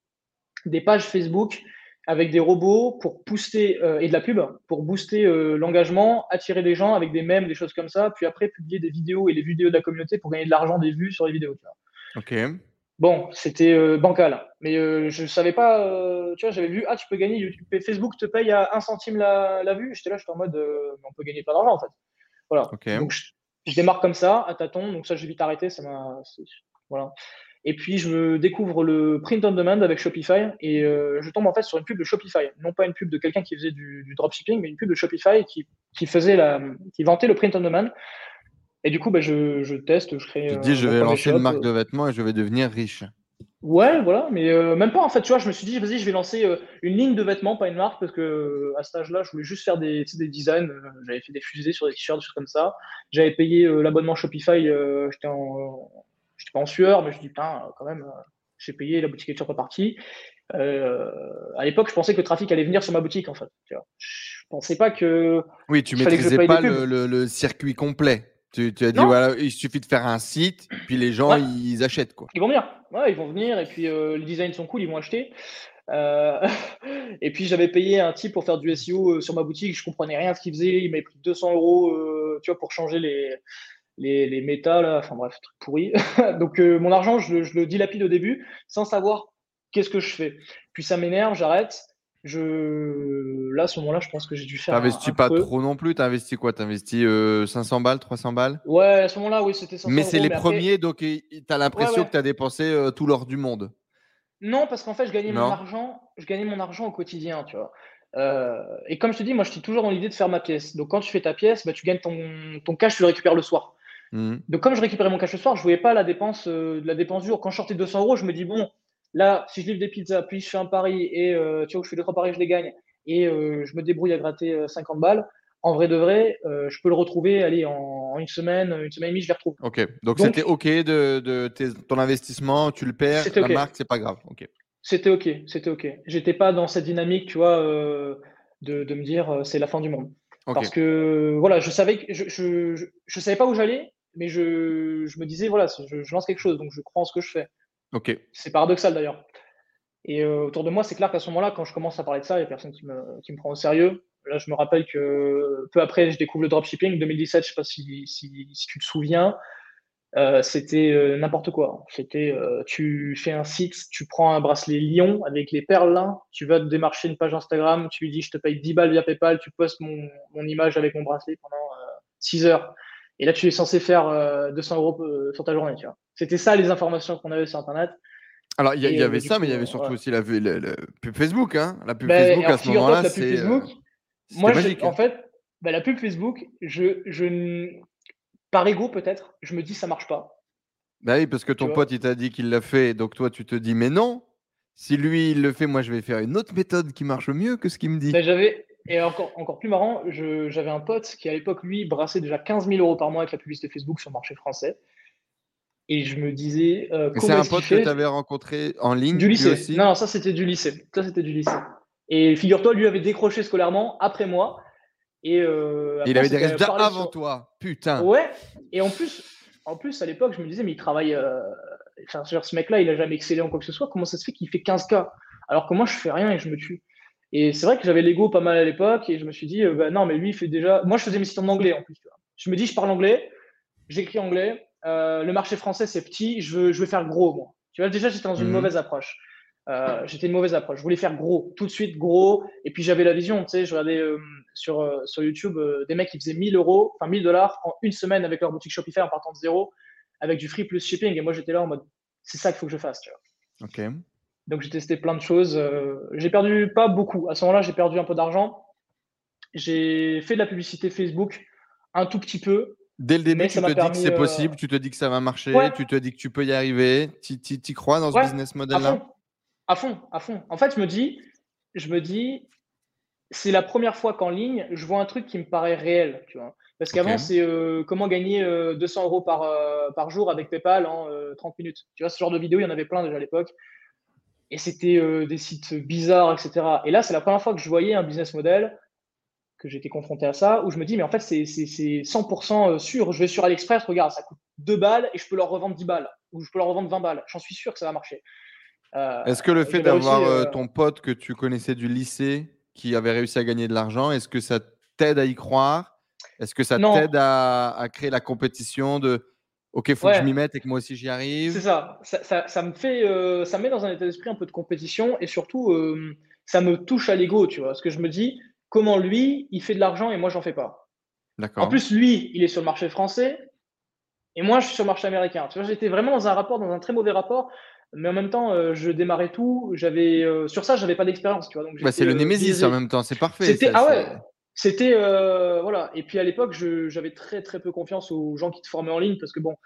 des pages Facebook avec des robots pour booster et de la pub pour booster l'engagement, attirer des gens avec des mèmes, des choses comme ça, puis après publier des vidéos et les vidéos de la communauté pour gagner de l'argent, des vues sur les vidéos. Ok. Bon, c'était euh, bancal, mais euh, je savais pas. Euh, tu vois, j'avais vu, ah, tu peux gagner, YouTube, Facebook te paye à 1 centime la, la vue. J'étais là, j'étais en mode, on peut gagner plein d'argent en fait. Voilà. Donc je, démarre comme ça, à tâtons. Donc ça, j'ai vite arrêté. Ça m'a. Voilà. Et puis je me découvre le print on demand avec Shopify et je tombe en fait sur une pub de Shopify, non pas une pub de quelqu'un qui faisait du, du, dropshipping, mais une pub de Shopify qui, qui faisait la, qui vantait le print on demand. Et du coup, bah, je, je, teste, je crée. Tu te dis, je vais lancer une marque de vêtements et je vais devenir riche. Ouais, voilà, mais euh, même pas en fait, tu vois, je me suis dit, vas-y, je vais lancer euh, une ligne de vêtements, pas une marque, parce que euh, à cet âge-là, je voulais juste faire des, des designs. J'avais fait des fusées sur des t-shirts, des choses comme ça. J'avais payé l'abonnement Shopify, j'étais en, pas en sueur, mais je dis, putain, quand même, j'ai payé, la boutique est toujours pas partie. à l'époque, je pensais que le trafic allait venir sur ma boutique, en fait. Tu vois. Je pensais pas que. Oui, tu maîtrisais pas le, le circuit complet. Tu, as dit, voilà, il suffit de faire un site, puis les gens, ils achètent. Quoi. Ils vont venir. Ouais, ils vont venir, et puis euh, les designs sont cool, ils vont acheter. Euh, et puis j'avais payé un type pour faire du SEO euh, sur ma boutique, je comprenais rien à ce qu'il faisait, il m'avait pris 200 euros tu vois, pour changer les, les, les méta, là. enfin bref, truc pourri. Donc mon argent, je, je, le dilapide au début sans savoir qu'est-ce que je fais. Puis ça m'énerve, j'arrête je là à ce moment-là je pense que j'ai dû faire t'investis pas trop non plus t'as investi quoi t'as investi 500 balles 300 balles? Ouais à ce moment-là oui c'était 500 mais c'est les premiers donc t'as l'impression que t'as dépensé euh, tout l'or du monde. Non parce qu'en fait je gagnais mon argent je gagnais mon argent au quotidien tu vois. Euh, et comme je te dis moi j'étais toujours dans l'idée de faire ma pièce. Donc quand tu fais ta pièce bah, tu gagnes ton, ton cash tu le récupères le soir. Mmh. Donc, comme je récupérais mon cash le soir, je ne voyais pas la dépense, euh, la dépense du jour. Quand je sortais 200 euros, je me dis, bon, là, si je livre des pizzas, puis je fais un pari, et euh, tu vois, je fais deux, trois paris, je les gagne, et euh, je me débrouille à gratter 50 balles, en vrai de vrai, je peux le retrouver, allez, en, une semaine, une semaine et demie, je les retrouve. Ok, donc c'était ok de, de ton investissement, tu le perds, la marque, c'est pas grave. Ok. C'était ok, c'était ok. J'étais pas dans cette dynamique, tu vois, de, de, me dire c'est la fin du monde. Parce que voilà, je savais que je, je, je savais pas où j'allais, mais je, je, me disais, voilà, je, lance quelque chose, donc je crois en ce que je fais. Ok. C'est paradoxal d'ailleurs. Et euh, autour de moi, c'est clair qu'à ce moment-là, quand je commence à parler de ça, il n'y a personne qui me, qui me prend au sérieux. Là, je me rappelle que peu après, je découvre le dropshipping. 2017, je ne sais pas si, si, si, tu te souviens, euh, c'était euh, n'importe quoi. C'était, tu fais un site, tu prends un bracelet lion avec les perles tu vas te démarcher une page Instagram, tu lui dis je te paye 10 balles via PayPal, tu postes mon, mon image avec mon bracelet pendant 6 heures. Et là, tu es censé faire 200 euh, euros euh, sur ta journée. Tu vois. C'était ça les informations qu'on avait sur Internet. Alors, il y, avait euh, ça, mais il y avait surtout aussi la, pub Facebook. Hein. La pub ben, Facebook, à ce moment-là, c'est. moi, magique, en hein. fait, ben, la pub Facebook, je, je, par ego peut-être, je me dis ça marche pas. Bah oui, parce que ton pote, il t'a dit qu'il l'a fait, donc toi, tu te dis, mais non, si lui, il le fait, moi, je vais faire une autre méthode qui marche mieux que ce qu'il me dit. Ben, j'avais, et encore, encore plus marrant, j'avais un pote qui à l'époque, lui, brassait déjà 15 000 euros par mois avec la publicité Facebook sur le marché français. Et je me disais. Euh, c'est un pote que tu avais rencontré en ligne Du lycée. Aussi? Non, ça c'était du lycée. Ça c'était du lycée. Et figure-toi, lui avait décroché scolairement après moi. Et euh, il avait des résultats avant toi. Putain. Ouais. Et en plus, en plus à l'époque, je me disais, mais il travaille. Euh... Enfin, ce mec-là, il a jamais excellé en quoi que ce soit. Comment ça se fait qu'il fait 15K Alors que moi, je fais rien et je me tue. Et c'est vrai que j'avais l'ego pas mal à l'époque et je me suis dit, euh, bah, non, mais lui, il fait déjà. Moi, je faisais mes sites en anglais en plus. Je me dis, je parle anglais, j'écris anglais, euh, le marché français, c'est petit, je veux, je veux faire gros, moi. Tu vois, déjà, j'étais dans une mhm. mauvaise approche. Euh, j'étais une mauvaise approche. Je voulais faire gros, tout de suite gros. Et puis, j'avais la vision, tu sais, je regardais sur, sur YouTube des mecs qui faisaient 1000 euros, enfin 1000 dollars en une semaine avec leur boutique Shopify en partant de zéro, avec du free plus shipping. Et moi, j'étais là en mode, c'est ça qu'il faut que je fasse, tu vois. Ok. Donc j'ai testé plein de choses. Euh, j'ai perdu pas beaucoup. À ce moment-là, j'ai perdu un peu d'argent. J'ai fait de la publicité Facebook un tout petit peu. Dès le début, tu te dis que c'est euh, possible, tu te dis que ça va marcher, tu te dis que tu peux y arriver. Tu y crois dans ce business model-là? à fond, à fond. En fait, je me dis, je me dis, c'est la première fois qu'en ligne, je vois un truc qui me paraît réel. Tu vois. Parce qu'avant, c'est euh, comment gagner 200 euros par, par jour avec PayPal en 30 minutes. Tu vois, ce genre de vidéo, il y en avait plein déjà à l'époque et c'était euh, des sites bizarres, etc. Et là, c'est la première fois que je voyais un business model, que j'étais confronté à ça, où je me dis, mais en fait, c'est 100% euh, sûr. Je vais sur AliExpress, regarde, ça coûte 2 balles et je peux leur revendre 10 balles, ou je peux leur revendre 20 balles. J'en suis sûr que ça va marcher. Euh, est-ce que le fait d'avoir ton pote que tu connaissais du lycée, qui avait réussi à gagner de l'argent, est-ce que ça t'aide à y croire? Est-ce que ça t'aide à, à créer la compétition de Ok, il faut que je m'y mette et que moi aussi j'y arrive. C'est ça. Ça, me fait, euh, ça met dans un état d'esprit un peu de compétition et surtout, euh, ça me touche à l'ego, tu vois. Parce que je me dis, comment lui, il fait de l'argent et moi, j'en fais pas. D'accord. En plus, lui, il est sur le marché français et moi, je suis sur le marché américain. Tu vois, j'étais vraiment dans un rapport, dans un très mauvais rapport. Mais en même temps, euh, je démarrais tout. J'avais sur ça, j'avais pas d'expérience, tu vois. Donc, bah, c'est le Némésis en même temps, c'est parfait. C'était ah ouais, c'était euh, voilà. Et puis à l'époque, j'avais très très peu confiance aux gens qui te formaient en ligne parce que bon,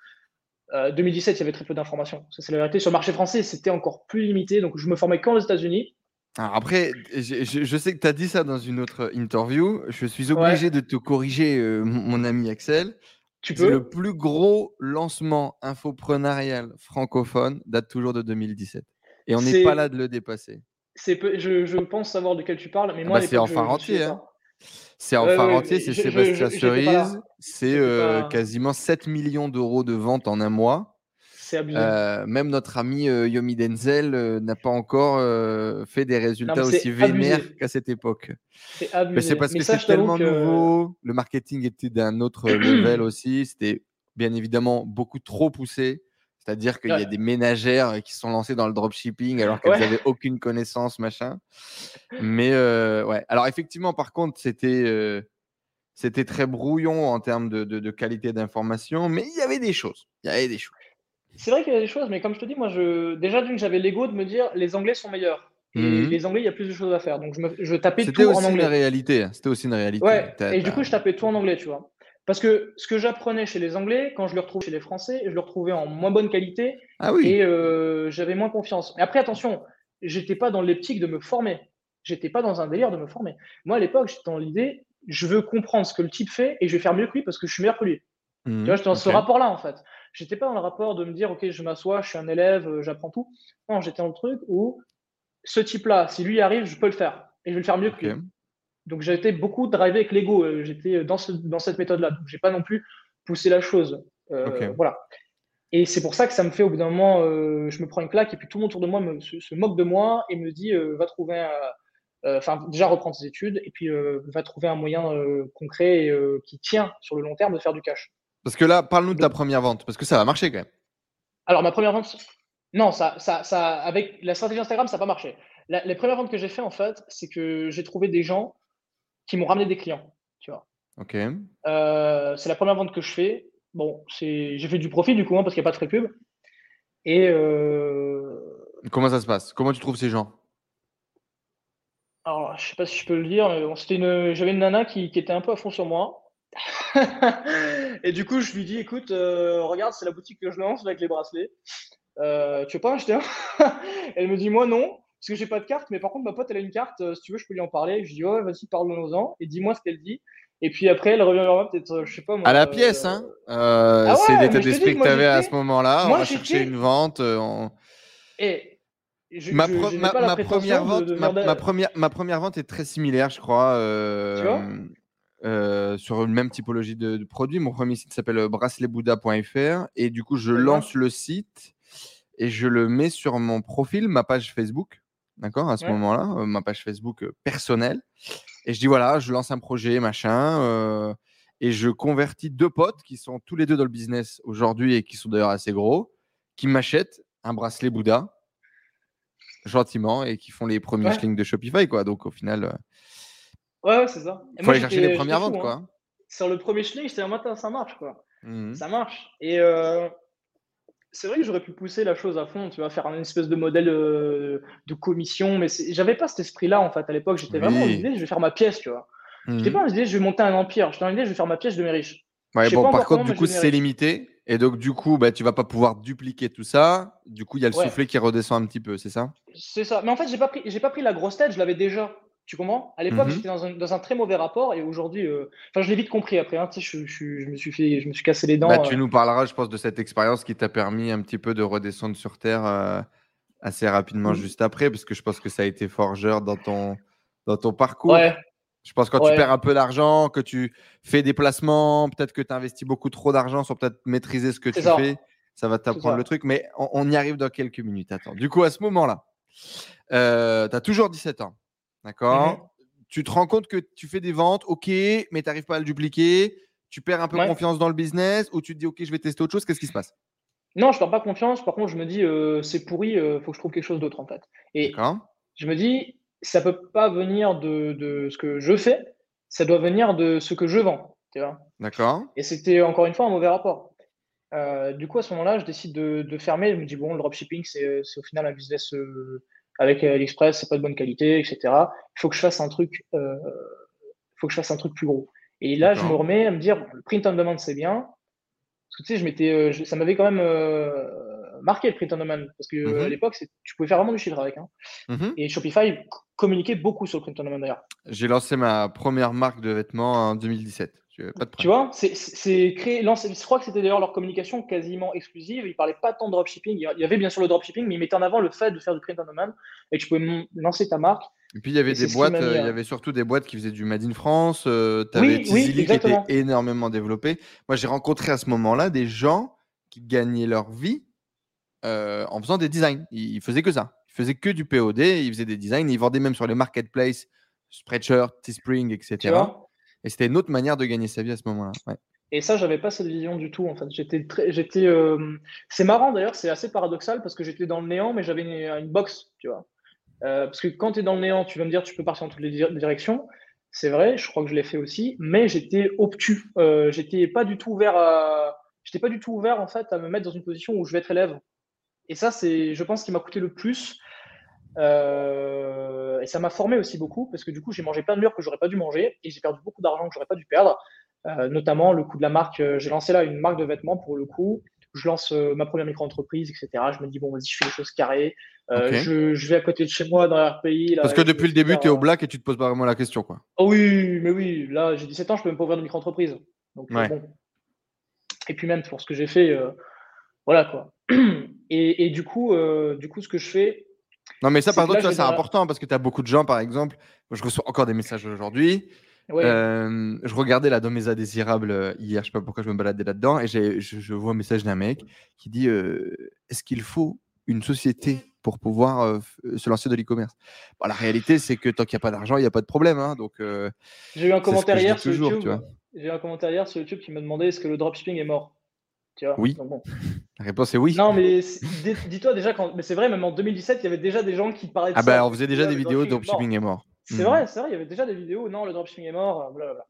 2017, euh, il y avait très peu d'informations. Ça c'est la vérité. Sur le marché français, c'était encore plus limité. Donc je me formais qu'aux États-Unis. après, je, sais que tu as dit ça dans une autre interview. Je suis obligé de te corriger, euh, mon ami Axel. Tu peux. Le plus gros lancement infoprenarial francophone date toujours de 2017. Et on n'est pas là de le dépasser. Je, je, pense savoir de quel tu parles, mais ah moi, bah, c'est enfin entier. Hein. C'est en entier, c'est Sébastien Cerise. C'est euh, quasiment 7 millions d'euros de ventes en un mois. C'est abusé. Euh, même notre ami euh, Yomi Denzel n'a pas encore fait des résultats aussi vénères qu'à cette époque. C'est abusé. Mais c'est parce que c'est tellement nouveau. Le marketing était d'un autre level aussi. C'était bien évidemment beaucoup trop poussé. C'est-à-dire qu'il y a des ménagères qui sont lancées dans le dropshipping alors qu'elles n'avaient aucune connaissance, machin. Mais ouais. Alors effectivement, par contre, c'était c'était très brouillon en termes de, de, qualité d'information, mais il y avait des choses. Il y avait des choses. C'est vrai qu'il y a des choses, mais comme je te dis, moi, je... déjà d'une, j'avais l'ego de me dire les Anglais sont meilleurs. Et mmh les Anglais, il y a plus de choses à faire. Donc je, me... je tapais tout en anglais. C'était aussi une réalité. C'était aussi une réalité. Ouais. Et du coup, je tapais tout en anglais, tu vois. Parce que ce que j'apprenais chez les Anglais, quand je le retrouvais chez les Français, je le retrouvais en moins bonne qualité Ah oui. et euh, j'avais moins confiance. Mais après, attention, j'étais pas dans l'optique de me former. J'étais pas dans un délire de me former. Moi, à l'époque, j'étais dans l'idée, je veux comprendre ce que le type fait et je vais faire mieux que lui parce que je suis meilleur que lui. Mhm, Tu vois, j'étais dans ce rapport-là, en fait. J'étais pas dans le rapport de me dire, OK, je m'assois, je suis un élève, euh, j'apprends tout. Non, j'étais dans le truc où ce type-là, si lui arrive, je peux le faire. Et je vais le faire mieux que lui. Donc, j'ai été beaucoup drivé avec l'ego. euh, J'étais dans, ce- dans cette méthode-là. Donc, j'ai pas non plus poussé la chose. Euh. Voilà. Et c'est pour ça que ça me fait, au bout d'un moment, euh, je me prends une claque et puis tout le monde autour de moi me, se, se moque de moi et me dit, euh, va trouver un. euh, Enfin, déjà reprendre tes études et puis euh, va trouver un moyen euh, concret et, euh, qui tient sur le long terme de faire du cash. Parce que là, parle-nous de ta première vente, parce que ça va marcher quand même. Alors, ma première vente, non, ça, ça, ça, avec la stratégie Instagram, ça n'a pas marché. La- les premières ventes que j'ai fait, en fait, c'est que j'ai trouvé des gens qui m'ont ramené des clients. Tu vois. Ok. Euh, c'est la première vente que je fais. Bon, c'est, j'ai fait du profit du coup, hein, parce qu'il n'y a pas de frais pub. Et euh, Comment ça se passe? Comment tu trouves ces gens? Alors, je sais pas si je peux le dire, bon, c'était une, j'avais une nana qui, qui était un peu à fond sur moi. Et du coup, je lui dis, écoute, euh, regarde, c'est la boutique que je lance avec les bracelets. Euh, tu veux pas acheter un? Elle me dit, moi non, parce que j'ai pas de carte, mais par contre, ma pote, elle a une carte, euh, si tu veux, je peux lui en parler. Je dis, ouais, vas-y, parle-nous-en, et dis-moi ce qu'elle dit. Et puis après, elle revient vers moi, peut-être, euh, je sais pas moi. À la euh, pièce, hein Euh, Ah ouais, C'est l'état d'esprit que tu avais à ce moment-là. On va chercher une vente. on- Et je, Ma, je- ma- pas première vente, de ma, première, ma première vente est très similaire, je crois, Tu vois sur une même typologie de, de produits. Mon premier site s'appelle braceletsbouddha.fr et du coup, je lance le site et je le mets sur mon profil, ma page Facebook. D'accord, à ce Ouais. moment-là, euh, ma page Facebook euh, personnelle. Et je dis voilà, je lance un projet, machin. euh, et je convertis deux potes qui sont tous les deux dans le business aujourd'hui et qui sont d'ailleurs assez gros, qui m'achètent un bracelet Bouddha gentiment et qui font les premiers Ouais. schlings de Shopify. Quoi. Donc au final, Ouais, ouais, c'est ça. Il faut aller chercher les premières ventes. fou, Quoi. hein. Sur le premier schling, j'étais en matin, ça marche, quoi. Mhm. Ça marche. Et c'est vrai que j'aurais pu pousser la chose à fond, tu vois, faire un espèce de modèle euh, de commission, mais j'avais pas cet esprit-là, en fait, à l'époque. J'étais vraiment Oui. l'idée, je vais faire ma pièce, tu vois. J'étais Mhm. pas dans l'idée, je vais monter un empire. J'étais dans l'idée, je vais faire ma pièce, je deviens riche. Ouais, bon, par contre, du coup, c'est limité. Et donc, du coup, bah, tu vas pas pouvoir dupliquer tout ça. Du coup, il y a le Ouais. soufflet qui redescend un petit peu, c'est ça? C'est ça. Mais en fait, j'ai pas pris, j'ai pas pris la grosse tête, je l'avais déjà. Tu comprends? À l'époque, Mhm. j'étais dans un, dans un très mauvais rapport et aujourd'hui, euh, enfin, je l'ai vite compris après. hein, je, je- je me suis fait, je me suis cassé les dents. Bah, tu euh, nous parleras, je pense, de cette expérience qui t'a permis un petit peu de redescendre sur Terre euh, assez rapidement Mhm. juste après, parce que je pense que ça a été forgeur dans ton, dans ton parcours. Ouais, Je pense que quand Ouais. tu perds un peu d'argent, que tu fais des placements, peut-être que tu investis beaucoup trop d'argent sans peut-être maîtriser ce que tu ça. fais, ça va t'apprendre le truc. Mais on, on y arrive dans quelques minutes. Attends. Du coup, à ce moment-là, tu as toujours 17 ans. D'accord Mhm. Tu te rends compte que tu fais des ventes, ok, mais tu n'arrives pas à le dupliquer. Tu perds un peu Ouais. confiance dans le business ou tu te dis, ok, je vais tester autre chose. Qu'est-ce qui se passe? Non, je perds pas confiance. Par contre, je me dis, euh, c'est pourri, euh, faut que je trouve quelque chose d'autre en fait. Et je me dis, ça peut pas venir de, de ce que je fais, ça doit venir de ce que je vends. D'accord Et c'était encore une fois un mauvais rapport. Euh, du coup, à ce moment-là, je décide de, de fermer. Je me dis, bon, le dropshipping, c'est c'est au final un business euh, avec AliExpress, c'est pas de bonne qualité, etc. Il faut que je fasse un truc, euh, faut que je fasse un truc plus gros. Et là, je me remets à me dire, bon, le print on demand, c'est bien. Parce que tu sais, je m'étais, euh, je- ça m'avait quand même euh, marqué le print on demand. Parce que euh, Mhm. à l'époque, c'est- tu pouvais faire vraiment du chiffre avec. hein. Mhm. Et Shopify communiquait beaucoup sur le print on demand d'ailleurs. J'ai lancé ma première marque de vêtements en 2017. Tu pas de Tu problème. vois, c'est- créé, je crois que c'était d'ailleurs leur communication quasiment exclusive. Ils parlaient pas tant de dropshipping. Il y avait bien sûr le dropshipping, mais ils mettaient en avant le fait de faire du print on demand et que tu pouvais lancer ta marque. Et puis il y avait Et des boîtes, euh, il y avait surtout des boîtes qui faisaient du Made in France. Euh, tu Oui, avais oui, Tizili qui était énormément développé. Moi, j'ai rencontré à ce moment-là des gens qui gagnaient leur vie euh, en faisant des designs. Ils, ils faisaient que ça. Ils faisaient que du POD, ils faisaient des designs, ils vendaient même sur les marketplaces, Spreadshirt, Teespring, etc. Tu vois? Et c'était une autre manière de gagner sa vie à ce moment-là. Et ça, j'avais pas cette vision du tout. En fait, j'étais j'étais. euh, C'est marrant d'ailleurs, c'est assez paradoxal parce que j'étais dans le néant, mais j'avais une, une box, tu vois. Euh, parce que quand tu es dans le néant, tu vas me dire, tu peux partir dans toutes les dir- directions. C'est vrai, je crois que je l'ai fait aussi, mais j'étais obtus. Euh, j'étais pas du tout ouvert à. J'étais pas du tout ouvert en fait à me mettre dans une position où je vais être élève. Et ça, c'est, je pense, qui m'a coûté le plus. Euh, et ça m'a formé aussi beaucoup parce que du coup, j'ai mangé plein de murs que j'aurais pas dû manger et j'ai perdu beaucoup d'argent que j'aurais pas dû perdre notamment le coup de la marque. J'ai lancé là une marque de vêtements pour le coup. Je lance ma première micro-entreprise, etc. Je me dis, bon, vas-y, je fais les choses carrées. je, vais à côté de chez moi dans l'RPI. Parce que depuis le début, tu es au black et tu te poses pas vraiment la question. Quoi. Oh oui, mais oui, là, j'ai 17 ans, je peux même pas ouvrir de micro-entreprise. Donc, bon. Et puis même pour ce que j'ai fait, voilà quoi. Et, du, coup, du coup, ce que je fais, non, mais ça, par contre, c'est important parce que tu as beaucoup de gens, par exemple. je reçois encore des messages aujourd'hui. Euh, je regardais la mes indésirables euh, hier, je sais pas pourquoi je me baladais là-dedans, et je, je, vois un message d'un mec qui dit euh, Est-ce qu'il faut une société pour pouvoir se lancer de l'e-commerce? La réalité, c'est que tant qu'il n'y a pas d'argent, il n'y a pas de problème. Hein, donc, j'ai eu un commentaire hier sur YouTube. J'ai un commentaire hier sur YouTube qui me demandait Est-ce que le dropshipping est mort? Oui. La réponse est oui. Non, mais dis-toi déjà, quand... mais c'est vrai, même en 2017, il y avait déjà des gens qui parlaient de ah ça. Ah, bah, on faisait déjà des vidéos, dropshipping est mort. C'est vrai, hmm. c'est vrai, il y avait déjà des vidéos, non, le dropshipping est mort, blablabla.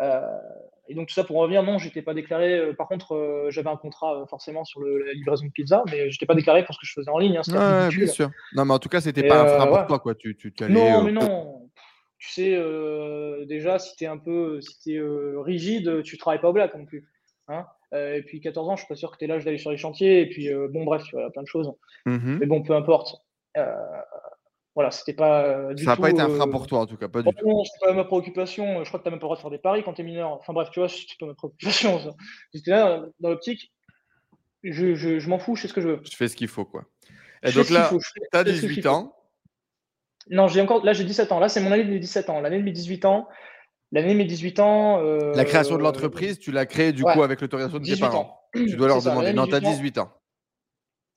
Euh, et donc, tout ça pour revenir, non, j'étais pas déclaré. Euh, par contre, euh, j'avais un contrat forcément sur la livraison de pizza, mais j'étais pas déclaré pour ce que je faisais en ligne. Hein, bien sûr. Non, mais en tout cas, c'était pas un frein pour toi, quoi. Tu, tu non, mais non. Tu sais, déjà, si t'es un peu si es, rigide, tu travailles pas au black non plus. Hein et puis 14 ans, je suis pas sûr que tu es l'âge d'aller sur les chantiers. Et puis, euh, bon, bref, tu vois, plein de choses. Mmh mais bon, peu importe. Euh, voilà, c'était pas du Ça n'a pas été un frein pour toi, en tout cas, pas du tout. Non, c'est pas ma préoccupation. Je crois que tu n'as même pas le droit de faire des paris quand tu es mineur. Enfin bref, tu vois, c'est pas ma préoccupation. J'étais là, dans l'optique, je, je, je m'en fous, je fais ce que je veux. Je fais ce qu'il faut, quoi. Et donc là, tu as 18 ans. Non, j'ai encore, là, j'ai 17 ans. Là, c'est mon année de mes 17 ans. L'année de mes 18 ans, L'année de mes 18 ans. Euh, la création de l'entreprise, tu l'as créée du coup avec l'autorisation de tes parents. Tu dois leur demander. Non, tu as 18 ans.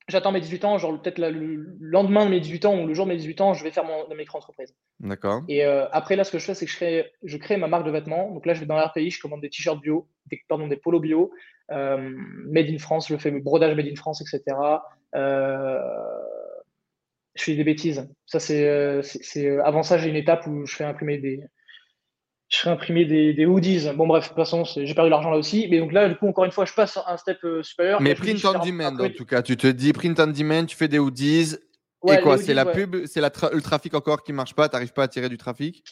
J'attends mes 18 ans, genre peut-être le lendemain de mes 18 ans ou le jour de mes 18 ans, je vais faire mon, micro-entreprise. D'accord. Et euh, après, là, ce que je fais, c'est que je crée, je crée ma marque de vêtements. Donc là, je vais dans l'RPI, je commande des t-shirts bio, des, pardon, des polos bio, euh, made in France, je fais le brodage made in France, etc. je fais des bêtises. Ça, c'est, avant ça, j'ai une étape où je fais imprimer des, je serais imprimé des, des, hoodies. Bon, bref, de toute façon, j'ai perdu l'argent là aussi. Mais donc là, du coup, encore une fois, je passe un step euh, supérieur. Mais print on demand, en tout cas. Tu te dis print on demand, tu fais des hoodies. et quoi C'est la pub, c'est le trafic encore qui marche pas Tu n'arrives pas à tirer du trafic?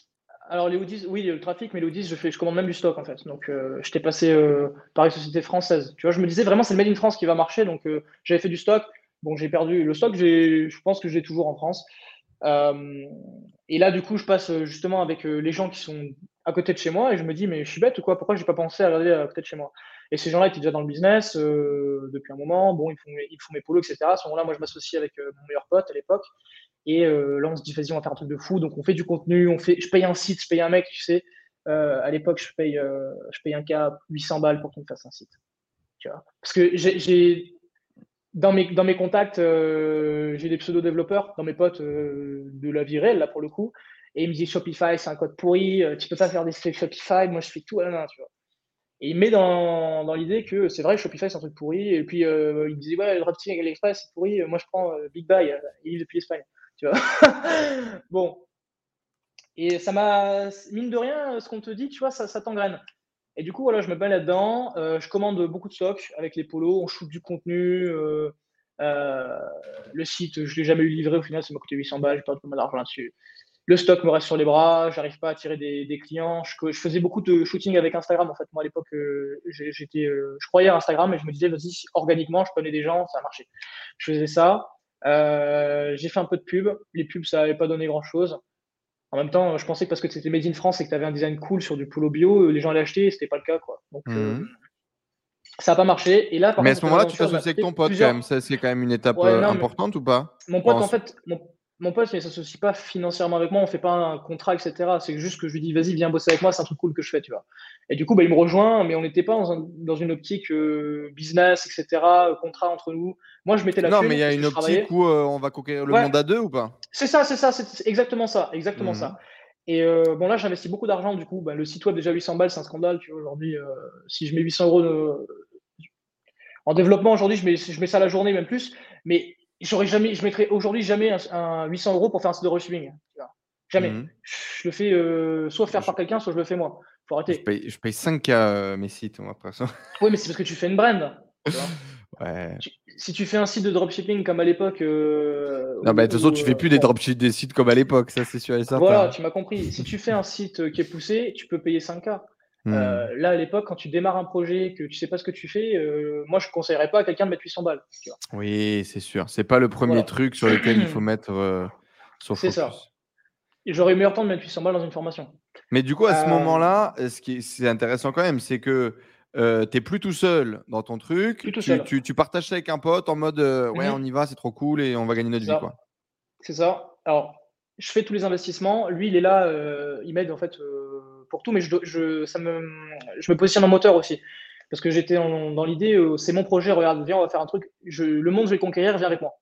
Alors les hoodies, oui, le trafic, mais les hoodies, je, fais, je commande même du stock en fait. Donc euh, je t'ai passé euh, par une société française. Tu vois, je me disais vraiment c'est le Made in France qui va marcher, donc j'avais fait du stock. Bon, j'ai perdu le stock, je pense que j'ai toujours en France. et là, du coup, je passe justement avec les gens qui sont à côté de chez moi et je me dis, mais je suis bête ou quoi? Pourquoi j'ai pas pensé à regarder à côté de chez moi? Et ces gens-là étaient déjà dans le business euh, depuis un moment. Bon, ils font, ils font mes polos, etc. À ce moment-là, moi, je m'associe avec euh, mon meilleur pote à l'époque. Et euh, là, on se dit, vas-y, on va faire un truc de fou. Donc, on fait du contenu, on fait, je paye un site, je paye un mec, tu sais. à l'époque, je paye, je paye un cas 800 balles pour qu'il me fasse un site. Tu vois? Parce que j'ai, dans mes, dans mes contacts, j'ai des pseudo-développeurs, dans mes potes de la vie réelle, là, pour le coup. Et il me dit Shopify, c'est un code pourri, euh, tu peux pas faire des Shopify, moi je fais tout à la main, tu vois. Et il met dans, l'idée que c'est vrai, Shopify c'est un truc pourri. Et puis euh, il me disait, ouais, le dropshipping avec l'Express c'est pourri, moi je prends euh, Big Buy, il vit depuis l'Espagne, tu vois. bon. Et ça m'a, mine de rien, ce qu'on te dit, tu vois, ça, ça t'engraine. Et du coup, voilà, je me bats là-dedans, je commande beaucoup de stock avec les polos, on shoot du contenu. le site, je l'ai jamais eu livré, au final, ça m'a coûté 800 balles, j'ai pas de d'argent là-dessus le stock me reste sur les bras, j'arrive pas à tirer des, clients. Je, faisais beaucoup de shooting avec Instagram. En fait, moi à l'époque, euh, j'étais, euh, je croyais à Instagram et je me disais, vas-y, organiquement, je connais des gens, ça a marché. Je faisais ça. Euh, j'ai fait un peu de pub. Les pubs, ça n'avait pas donné grand-chose. En même temps, je pensais que parce que c'était Made in France et que tu avais un design cool sur du polo bio, les gens allaient acheter, c'était pas le cas. Quoi. Donc, mhm. ça n'a pas marché. Et là, mais à ce moment-là, tu t'associes avec ton pote quand même. c'est quand même une étape importante ou pas? Mon pote, en fait, mon pote ne s'associe pas financièrement avec moi, on fait pas un contrat, etc. C'est juste que je lui dis, vas-y, viens bosser avec moi, c'est un truc cool que je fais, tu vois. Et du coup, bah, il me rejoint, mais on n'était pas dans, une optique euh, business, etc., euh, contrat entre nous. Moi, je mettais la Non, mais il y a une optique où euh, on va conquérir le monde à deux ou pas? C'est ça, c'est ça, c'est exactement ça, exactement ça. Mhm. Et bon, là, j'investis beaucoup d'argent, du coup, bah, le site web déjà 800 balles, c'est un scandale, tu vois. Aujourd'hui, si je mets 800 euros en développement, aujourd'hui, je mets, je mets ça la journée, même plus. Mais j'aurais jamais, je mettrais aujourd'hui jamais un, 800 euros pour faire un site de receiving. Jamais. Mhm. Je le fais euh, soit faire par quelqu'un, soit je le fais moi. Faut arrêter. Je paye, je paye 5K euh, mes sites, moi, après ça. Oui, mais c'est parce que tu fais une brand. ouais. si tu fais un site de dropshipping comme à l'époque. Euh, non, bah, de toute façon, tu fais plus des dropshipping des sites comme à l'époque, ça c'est sûr et certain. Voilà, tu m'as compris. si tu fais un site qui est poussé, tu peux payer 5K. Mmh. là, à l'époque, quand tu démarres un projet, que tu sais pas ce que tu fais, moi, je conseillerais pas à quelqu'un de mettre 800 balles. Oui, c'est sûr. C'est pas le premier truc sur lequel il faut mettre son focus. C'est ça. J'aurais eu meilleur temps de mettre 800 balles dans une formation. Mais du coup, à ce moment-là, ce qui est, intéressant quand même, c'est que tu n'es plus tout seul dans ton truc. tu, Tu, partages ça avec un pote en mode ouais, mmh on y va, c'est trop cool et on va gagner notre vie. quoi. C'est ça. Alors, je fais tous les investissements. Lui, il est là, il m'aide en fait pour tout, mais je, je, ça me, je me positionne en moteur aussi. Parce que j'étais dans l'idée, c'est mon projet, regarde, viens, on va faire un truc. Je, le monde, je vais conquérir, viens avec moi.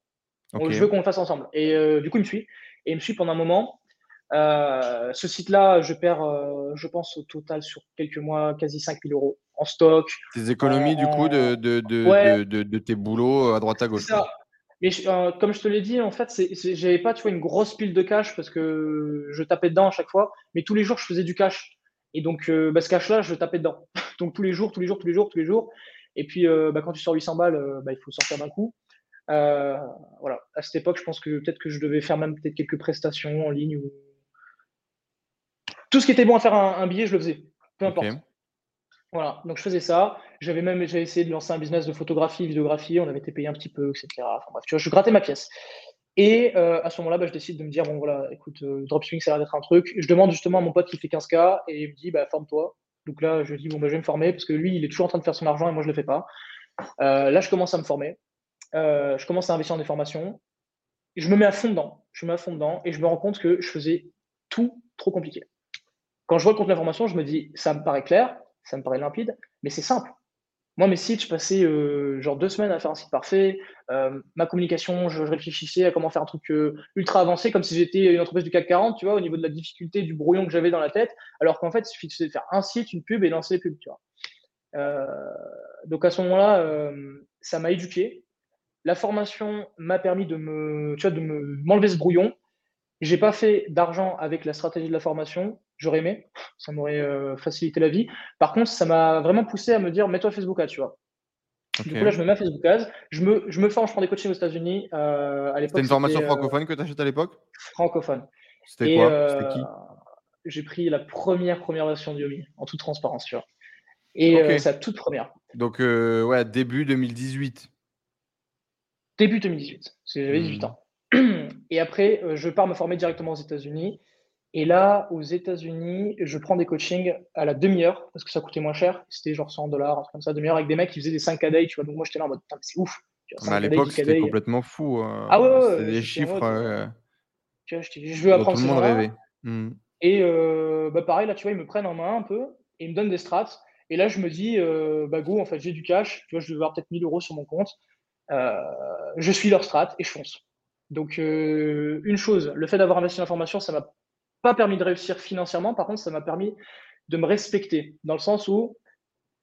je veux qu'on le fasse ensemble. Et du coup, il me suit. Et il me suit pendant un moment. Euh, ce site-là, je perds, euh, je pense, au total sur quelques mois, quasi 5000 euros en stock. Tes économies, du coup, de, de, de, de, tes boulots à droite à gauche. Ça. Mais euh, comme je te l'ai dit, en fait, j'avais pas tu vois, une grosse pile de cash parce que je tapais dedans à chaque fois, mais tous les jours, je faisais du cash. Et donc, bah, ce cash-là, je tapais dedans. donc, tous les jours, tous les jours, tous les jours, tous les jours. Et puis, bah, quand tu sors 800 balles, bah, il faut sortir d'un coup. voilà. À cette époque, je pense que peut-être que je devais faire même peut-être quelques prestations en ligne ou tout ce qui était bon à faire un, billet, je le faisais. Peu importe. Voilà, donc je faisais ça. J'avais même essayé de lancer un business de photographie, vidéographie. On avait été payé un petit peu, etc. Enfin bref, tu vois, je grattais ma pièce. Et euh, à ce moment-là, bah, je décide de me dire bon voilà, écoute, euh, dropshipping, ça a l'air d'être un truc. Je demande justement à mon pote qui fait 15K et il me dit bah forme-toi. Donc là, je dis bon bah, je vais me former parce que lui, il est toujours en train de faire son argent et moi, je le fais pas. Euh, là, je commence à me former. je commence à investir dans des formations. Je me mets à fond dedans. Je me mets à fond dedans et je me rends compte que je faisais tout trop compliqué. Quand je vois le compte d'information, je me dis, ça me paraît clair, ça me paraît limpide, mais c'est simple. Moi, mes sites, je passais euh, genre deux semaines à faire un site parfait. Euh, ma communication, je, réfléchissais à comment faire un truc euh, ultra avancé, comme si j'étais une entreprise du CAC 40, tu vois, au niveau de la difficulté, du brouillon que j'avais dans la tête. Alors qu'en fait, il suffisait de faire un site, une pub et lancer les pubs, tu vois. donc à ce moment-là, ça m'a éduqué. La formation m'a permis de me, tu vois, de m'enlever ce brouillon. J'ai pas fait d'argent avec la stratégie de la formation, j'aurais aimé, ça m'aurait euh, facilité la vie. Par contre, ça m'a vraiment poussé à me dire, mets-toi Facebook Ads, tu vois. Du coup, là, je me mets à Facebook Ads, je me, je me forme, je prends des coachings aux États-Unis. Euh, à l'époque, C'était une formation euh, francophone que tu achètes à l'époque? Francophone. C'était quoi? C'était qui? J'ai pris la première, première version de Yomi, en toute transparence, tu vois. Et c'est la toute première. Donc, ouais, début 2018. Début 2018, j'avais 18 hmm. ans. Et après, je pars me former directement aux États-Unis. Et là, aux États-Unis, je prends des coachings à la demi-heure parce que ça coûtait moins cher. C'était genre 100 dollars, un truc comme ça, demi-heure avec des mecs qui faisaient des 5 k day, tu vois. Donc moi, j'étais là en mode, c'est ouf. à l'époque, c'était complètement fou. Hein. Ah ouais, ouais C'était des chiffres. Euh, tu vois, je veux apprendre. Tout le monde rêvait. Hmm. Et euh, bah, pareil, là, tu vois, ils me prennent en main un peu et ils me donnent des strats. Et là, je me dis, euh, bah go, en fait, j'ai du cash. Tu vois, je devais avoir peut-être 1000 euros sur mon compte. je suis leur strat et je fonce. Donc, une chose, le fait d'avoir investi l'information, ça m'a pas permis de réussir financièrement, par contre, ça m'a permis de me respecter, dans le sens où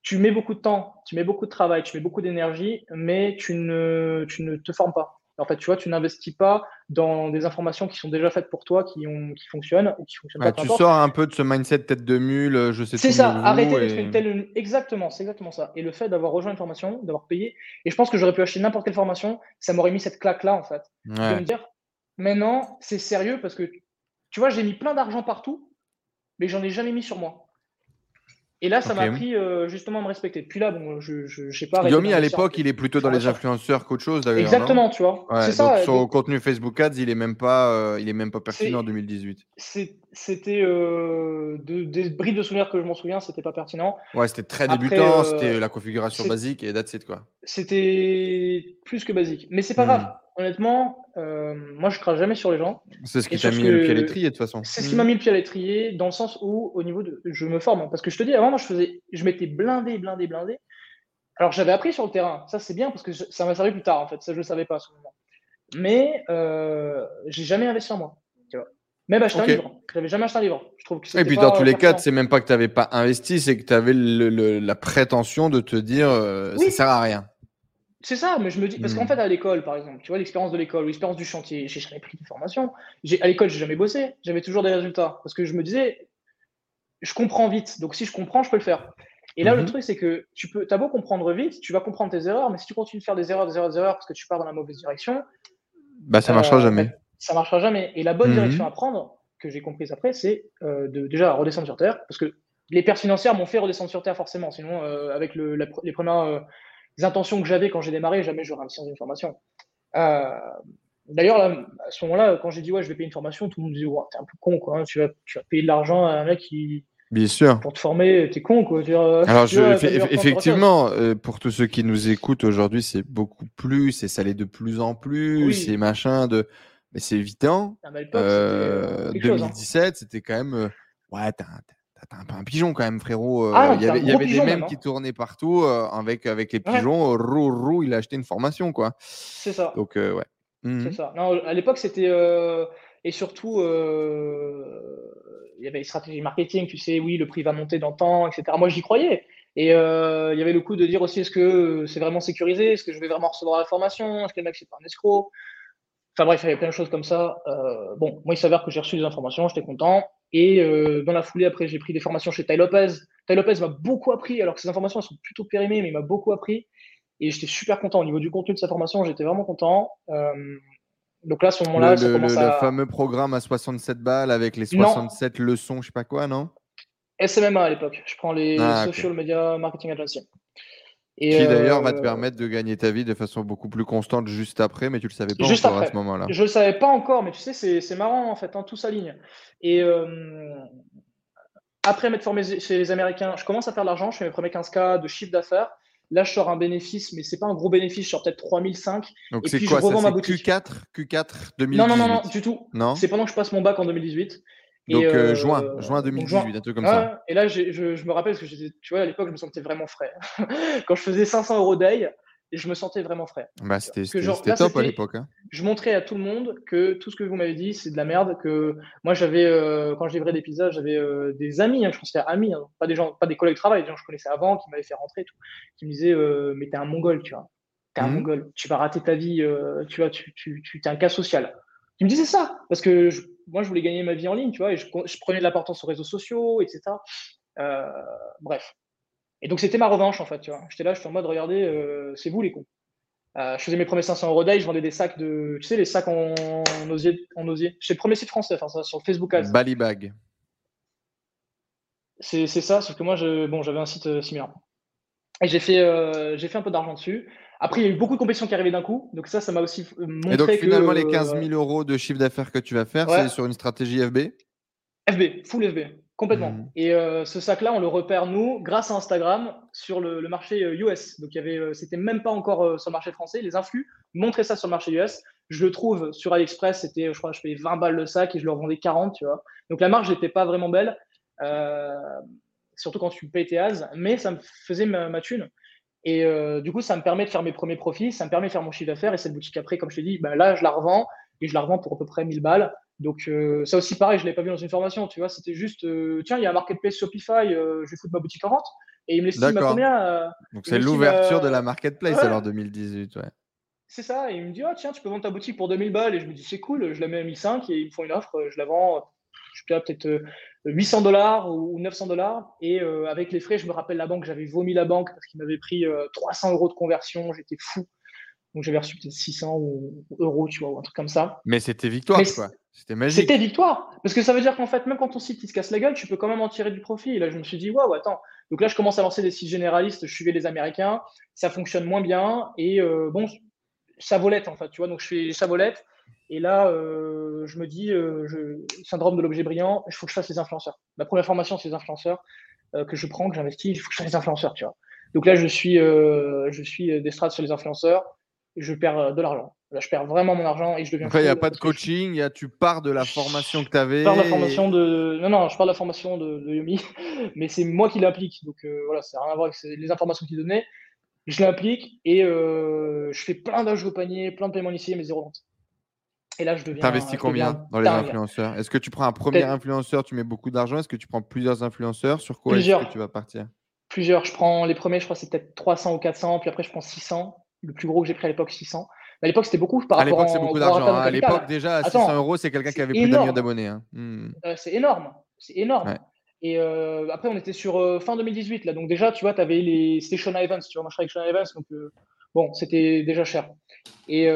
tu mets beaucoup de temps, tu mets beaucoup de travail, tu mets beaucoup d'énergie, mais tu ne, tu ne te formes pas. En fait, tu vois, tu n'investis pas dans des informations qui sont déjà faites pour toi, qui, ont, qui fonctionnent ou qui fonctionnent pas. Tu sors un peu de ce mindset tête de mule, je sais C'est ça, arrêter d'être une telle. Exactement, c'est exactement ça. Et le fait d'avoir rejoint une formation, d'avoir payé, et je pense que j'aurais pu acheter n'importe quelle formation, ça m'aurait mis cette claque-là, en fait. De me dire, maintenant, c'est sérieux parce que tu vois, j'ai mis plein d'argent partout, mais j'en ai jamais mis sur moi. Et là, ça m'a pris euh, justement à me respecter. Puis là, bon, je ne sais pas. Yomi, à l'époque, il est plutôt dans les influenceurs qu'autre chose. Exactement, tu vois. c'est ça. Son contenu Facebook Ads, il est même pas, euh, il est même pas pertinent en 2018. C'était euh, des bribes de souvenirs que je m'en souviens, c'était pas pertinent. Ouais, c'était très débutant, c'était la configuration basique et that's it quoi. C'était plus que basique, mais c'est pas hmm. grave honnêtement, euh, moi, je crache jamais sur les gens. C'est ce qui t'a mis le pied à l'étrier, de toute façon. C'est ce qui m'a mis le pied à l'étrier, dans le sens où, au niveau de. Je me forme. Hein, parce que je te dis, avant, moi, je faisais. Je m'étais blindé, blindé, blindé. Alors, j'avais appris sur le terrain. Ça, c'est bien, parce que ça m'a servi plus tard, en fait. Ça, je ne savais pas à ce moment. Mais euh, j'ai jamais investi en moi. Tu vois. Même acheter un livre. J'avais jamais acheté un livre. Je trouve que Et puis, dans tous les cas, c'est même pas que tu n'avais pas investi, c'est que tu avais la prétention de te dire, euh, ça sert à rien. C'est ça, mais je me dis, parce qu'en hmm. fait, à l'école, par exemple, tu vois, l'expérience de l'école ou l'expérience du chantier, j'ai jamais pris de formation. À l'école, j'ai jamais bossé, j'avais toujours des résultats. Parce que je me disais, je comprends vite. Donc, si je comprends, je peux le faire. Et là, le mhm. truc, c'est que tu peux, as beau comprendre vite, tu vas comprendre tes erreurs, mais si tu continues de faire des erreurs, des erreurs, des erreurs, parce que tu pars dans la mauvaise direction, bah, ça marchera euh, jamais. Ça marchera jamais. Et la bonne mhm. direction à prendre, que j'ai comprise après, c'est euh, de déjà redescendre sur terre, parce que les pertes financières m'ont fait redescendre sur terre forcément. Sinon, euh, avec le, les premières euh, intentions que j'avais quand j'ai démarré, jamais j'aurais investi dans une formation. Euh, d'ailleurs, à ce moment-là, quand j'ai dit ouais, je vais payer une formation, tout le monde me dit ouais, t'es un peu con quoi. Hein, tu, vas, tu vas payer de l'argent à un mec qui. Bien sûr. Pour te former, t'es con quoi. Alors, je, effectivement, pour tous ceux qui nous écoutent aujourd'hui, c'est beaucoup plus, et ça l'est de plus en plus, c'est machin de. Mais c'est évident. 2017, hein. c'était quand même. ouais, t'as T'as un peu un pigeon quand même, frérot. Euh, ah, il y avait, des mèmes qui tournaient partout euh, avec, avec les pigeons. Rou, rou, il a acheté une formation, quoi. C'est ça. Donc, euh, ouais. Mmh C'est ça. Non, à l'époque, c'était. et surtout, il y avait une stratégie marketing, tu sais, oui, le prix va monter dans le temps, etc. Moi, j'y croyais. Et il y avait le coup de dire aussi est-ce que c'est vraiment sécurisé? Est-ce que je vais vraiment recevoir la formation? Est-ce que le mec, c'est pas un escroc? Enfin bref, il y avait plein de choses comme ça. bon, moi, il s'avère que j'ai reçu des informations, j'étais content. Et euh, dans la foulée, après, j'ai pris des formations chez Ty Lopez. Ty Lopez m'a beaucoup appris, alors que ces informations elles sont plutôt périmées, mais il m'a beaucoup appris. Et j'étais super content au niveau du contenu de sa formation, j'étais vraiment content. Euh, donc là, à ce moment-là, le, le, fameux programme à 67 balles avec les 67 leçons, je sais pas quoi, non? SMMA à l'époque. Je prends les ah, Social Media Marketing Agency qui d'ailleurs va te euh, permettre de gagner ta vie de façon beaucoup plus constante juste après, mais tu le savais pas encore à ce moment-là. Je le savais pas encore, mais tu sais, c'est marrant en fait, hein, tout s'aligne. Et euh, après m'être formé chez les Américains, je commence à faire de l'argent, je fais mes premiers 15K de chiffre d'affaires. Là, je sors un bénéfice, mais c'est pas un gros bénéfice, je sors peut-être 3005. Donc c'est quoi je revends ça, ma boutique. Q4, Q4 2018 Non, non, non, non, du tout. C'est pendant que je passe mon bac en 2018. Donc euh, euh, juin, juin 2018, un truc comme ça. Et là, je, je, me rappelle parce que tu vois, à l'époque, je me sentais vraiment frais. Quand je faisais 500 euros day, et je me sentais vraiment frais. Bah, c'était top à l'époque. Hein. Je montrais à tout le monde que tout ce que vous m'avez dit, c'est de la merde. Que moi, j'avais, euh, quand je livrais des pizzas, j'avais des amis, hein, je considère amis, hein, pas des gens, pas des collègues de travail, des gens que je connaissais avant, qui m'avaient fait rentrer, tout, qui me disaient, mais t'es un mongol, tu vois. T'es un mmh. mongol, tu vas rater ta vie, tu vois, tu, tu, tu es un cas social. Qui me disaient ça, parce que je, moi, je voulais gagner ma vie en ligne, tu vois, et je, prenais de l'importance aux réseaux sociaux, etc. Euh, bref. Et donc, c'était ma revanche, en fait, tu vois. J'étais là, j'étais en mode, regardez, euh, c'est vous les cons. Euh, je faisais mes premiers 500 euros d'ail, je vendais des sacs de, tu sais, les sacs en, osier. En osier. J'étais le premier site français, enfin, ça, sur Facebook Ads. Balibag. C'est ça, sauf que moi, je, bon, j'avais un site similaire. Et j'ai fait, j'ai fait un peu d'argent dessus. Après, il y a eu beaucoup de compétitions qui arrivaient d'un coup. Donc ça, ça m'a aussi montré euh, Et donc finalement, les 15 000 euros de chiffre d'affaires que tu vas faire, c'est sur une stratégie FB FB, full FB, complètement. Hmm. Et euh, ce sac-là, on le repère, nous, grâce à Instagram, sur le, marché US. Euh, donc, il y avait, c'était même pas encore sur le marché français. Les influx montraient ça sur le marché US. Je le trouve sur AliExpress, c'était, je crois, je payais 20 balles le sac et je le revendais 40, tu vois. Donc, la marge n'était pas vraiment belle, surtout quand tu payes tes as, mais ça me faisait ma, ma thune. Et euh, du coup, ça me permet de faire mes premiers profits, ça me permet de faire mon chiffre d'affaires. Et cette boutique après, comme je t'ai dit, bah, là, je la revends et je la revends pour à peu près 1000 balles. Donc, euh, ça aussi, pareil, je ne l'ai pas vu dans une formation. Tu vois, c'était juste, euh, tiens, il y a un marketplace Shopify, je vais foutre ma boutique en vente. Et il me l'estime à combien Donc, c'est l'ouverture de la marketplace alors 2018. Ouais. C'est ça. Et il me dit, oh, tiens, tu peux vendre ta boutique pour 2000 balles. Et je me dis, c'est cool, je la mets à 1005 et ils me font une offre, je la vends je peut-être 800 euh, dollars ou 900 dollars. Et euh, avec les frais, je me rappelle la banque, j'avais vomi la banque parce qu'il m'avait pris 300 euh, euros de conversion. J'étais fou. Donc j'avais reçu peut-être 600 euros, tu vois, ou un truc comme ça. Mais c'était victoire, quoi. C'était magique. C'était victoire. Parce que ça veut dire qu'en fait, même quand ton site il se casse la gueule, tu peux quand même en tirer du profit. Et là, je me suis dit, waouh, attends. Donc là, je commence à lancer des sites généralistes. Je suivais les Américains. Ça fonctionne moins bien. Et bon, ça volette, en fait, tu vois. Donc je fais ça volette. Et là, euh, je me dis, euh, syndrome de l'objet brillant, il faut que je fasse les influenceurs. Ma première formation, c'est les influenceurs euh, que je prends, que j'investis, il faut que je fasse les influenceurs, tu vois. Donc là, je suis, je suis d'estrade sur les influenceurs, et je perds de l'argent. Là, je perds vraiment mon argent et je deviens. Après, il n'y a pas de coaching, y a, tu pars de la formation que tu avais. Je pars de la formation de. Non, non, je pars de la formation de, de Yomi, mais c'est moi qui l'applique. Donc voilà, ça n'a rien à voir avec les informations qu'il donnait. Je l'applique et je fais plein d'âges au panier, plein de paiements initiés, mais zéro vente. Et là, je deviens. T'investis combien dans les influenceurs? Est-ce que tu prends un premier influenceur, tu mets beaucoup d'argent? Est-ce que tu prends plusieurs influenceurs? Sur quoi est-ce que tu vas partir? Plusieurs. Je prends les premiers, je crois, c'est peut-être 300 ou 400. Puis après, je prends 600. Le plus gros que j'ai pris à l'époque, 600. à l'époque, c'était beaucoup par à l'époque, c'est beaucoup d'argent. Hein. À l'époque, déjà, à 600 euros, c'est quelqu'un qui avait plus d'un million d'abonnés. Hein. Hmm. Euh, c'est énorme. C'est énorme. Et euh, après, on était sur euh, fin 2018. Là. Donc, déjà, tu vois, tu avais les Station Events. Tu vois, moi, je avec Events. Donc, bon, c'était déjà cher. Et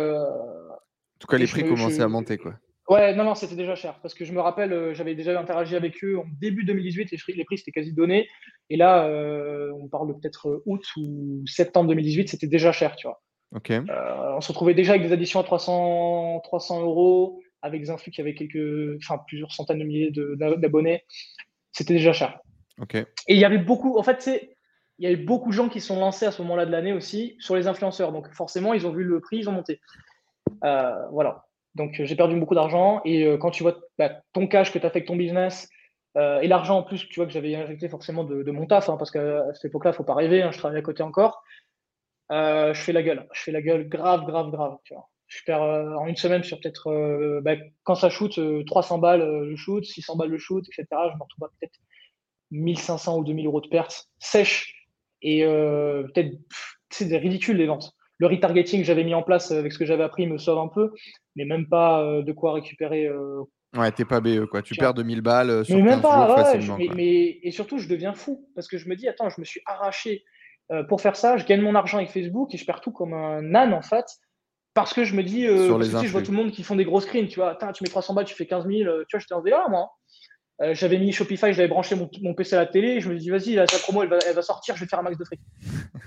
tout cas, les prix commençaient à monter, quoi. Ouais, non, non, c'était déjà cher. Parce que je me rappelle, euh, j'avais déjà interagi avec eux en début 2018, les, les prix c'était quasi donné. Et là, euh, on parle de peut-être août ou septembre 2018, c'était déjà cher, tu vois. Ok. Euh, on se retrouvait déjà avec des additions à 300, 300 euros, avec des influx qui avaient quelques, enfin, plusieurs centaines de milliers d'abonnés. C'était déjà cher. Ok. Et il y avait beaucoup, en fait, c'est, il y avait beaucoup de gens qui sont lancés à ce moment-là de l'année aussi sur les influenceurs. Donc forcément, ils ont vu le prix, ils ont monté. Voilà. Donc, j'ai perdu beaucoup d'argent. Et euh, quand tu vois bah, ton cash que tu as fait avec ton business euh, et l'argent en plus, tu vois, que j'avais injecté forcément de, mon taf, hein, parce qu'à cette époque-là, faut pas rêver, hein, je travaille à côté encore. Euh, je fais la gueule. Je fais la gueule grave, grave, grave. Je perds en une semaine sur peut-être, bah, quand ça shoot, 300 balles le shoot, 600 balles le shoot, etc. Je me retrouve à peut-être 1500 ou 2000 euros de pertes sèches. Et peut-être, c'est ridicule les ventes le retargeting que j'avais mis en place avec ce que j'avais appris me sauve un peu, mais même pas euh, de quoi récupérer. Euh, ouais, t'es pas BE quoi. Tu perds 2000 balles euh, sur mais même pas, jours facilement. mais, et surtout, je deviens fou parce que je me dis, attends, je me suis arraché pour faire ça, je gagne mon argent avec Facebook et je perds tout comme un âne en fait. Parce que je me dis, sur les je vois tout le monde qui font des gros screens, tu vois, tu mets 300 balles, tu fais 15 000, tu vois, j'étais en délire moi. Euh, j'avais mis Shopify, j'avais branché mon, PC à la télé, et je me dis vas-y, sa promo elle va, sortir, je vais faire un max de fric.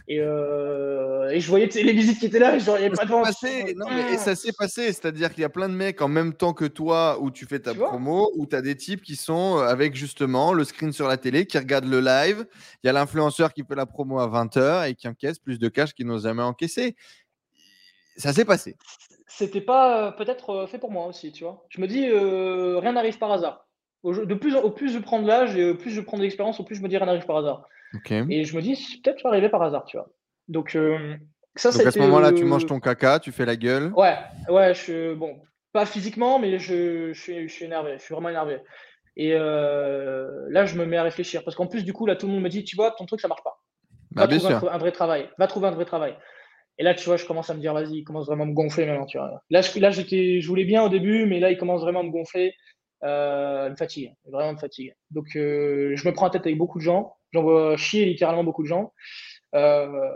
Et, euh, et je voyais les visites qui étaient là, et genre, il n'y avait pas de passé, non, mais, Et ça s'est passé, c'est-à-dire qu'il y a plein de mecs en même temps que toi où tu fais ta promo, où tu as des types qui sont avec justement le screen sur la télé, qui regardent le live. Il y a l'influenceur qui fait la promo à 20h et qui encaisse plus de cash qu'ils n'ont jamais encaissé. Ça s'est passé. C'était pas euh, peut-être fait pour moi aussi, tu vois. Je me dis, rien n'arrive par hasard. De plus, au plus je prends de l'âge et au plus je prends de l'expérience, au plus je me dis rien n'arrive par hasard. Et je me dis, peut-être ça arriver par hasard, tu vois. Donc, euh, ça, Donc à ce moment-là, tu manges ton caca, tu fais la gueule. Ouais, ouais, je, bon, pas physiquement, mais je, je, suis, je suis énervé, je suis vraiment énervé. Et euh, là, je me mets à réfléchir. Parce qu'en plus, du coup, là, tout le monde me dit, tu vois, ton truc, ça marche pas. Va bah, trouver un, vrai travail. Va trouver un vrai travail. Et là, tu vois, je commence à me dire, vas-y, il commence vraiment à me gonfler maintenant, tu vois. Là, je, là je voulais bien au début, mais là, il commence vraiment à me gonfler euh, me fatigue, vraiment me fatigue. Donc euh, je me prends la tête avec beaucoup de gens, j'en vois chier littéralement beaucoup de gens. Euh,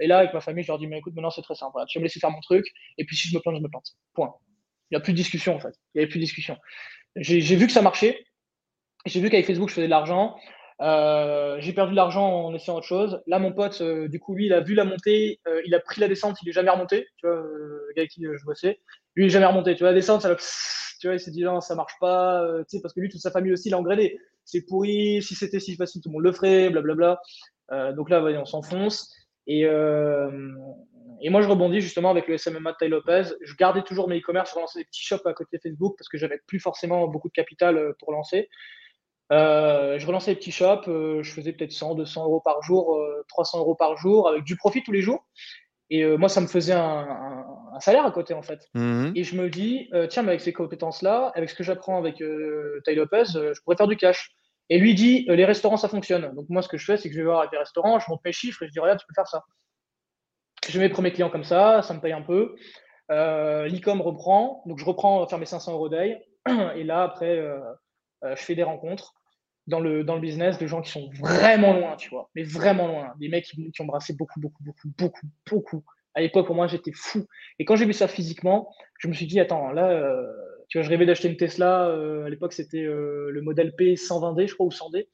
et là, avec ma famille, je leur dis, mais écoute, maintenant c'est très simple, tu vas me laisser faire mon truc, et puis si je me plante, je me plante. Point. Il n'y a plus de discussion en fait. Il n'y avait plus de discussion. J'ai vu que ça marchait. J'ai vu qu'avec Facebook, je faisais de l'argent. Euh, j'ai perdu de l'argent en essayant autre chose. Là, mon pote, euh, du coup, lui, il a vu la montée, euh, il a pris la descente, il est jamais remonté. Tu vois, le gars avec qui je bossais, lui, il est jamais remonté. Tu vois, la descente, ça tu vois, il s'est dit non, ça marche pas. tu sais, parce que lui, toute sa famille aussi, il a engradé. C'est pourri. Si c'était si facile, tout le monde le ferait, blablabla. donc là, on s'enfonce. Et, et moi, je rebondis justement avec le SMMA de Ty Lopez. Je gardais toujours mes e-commerce, je relançais des petits shops à côté Facebook parce que j'avais plus forcément beaucoup de capital pour lancer. Euh, je relançais les petits shops, euh, je faisais peut-être 100, 200 euros par jour, 300 euh, euros par jour, avec du profit tous les jours. Et moi, ça me faisait un, salaire à côté, en fait. Mhm. Et je me dis, tiens, mais avec ces compétences-là, avec ce que j'apprends avec Ty Lopez, je pourrais faire du cash. Et lui dit, les restaurants, ça fonctionne. Donc moi, ce que je fais, c'est que je vais voir avec les restaurants, je monte mes chiffres et je dis, regarde, tu peux faire ça. Je mets mes premiers clients comme ça, ça me paye un peu. L'e-com reprend, donc je reprends faire mes 500 euros d'ail. Et là, après, je fais des rencontres dans le, dans le business de gens qui sont vraiment loin, tu vois, mais vraiment loin. Des mecs qui, qui ont brassé beaucoup, beaucoup, beaucoup, beaucoup, beaucoup. À l'époque, pour moi, j'étais fou. Et quand j'ai vu ça physiquement, je me suis dit, attends, là, euh, tu vois, je rêvais d'acheter une Tesla. Euh, à l'époque, c'était euh, le modèle P 120D, je crois, ou 100D.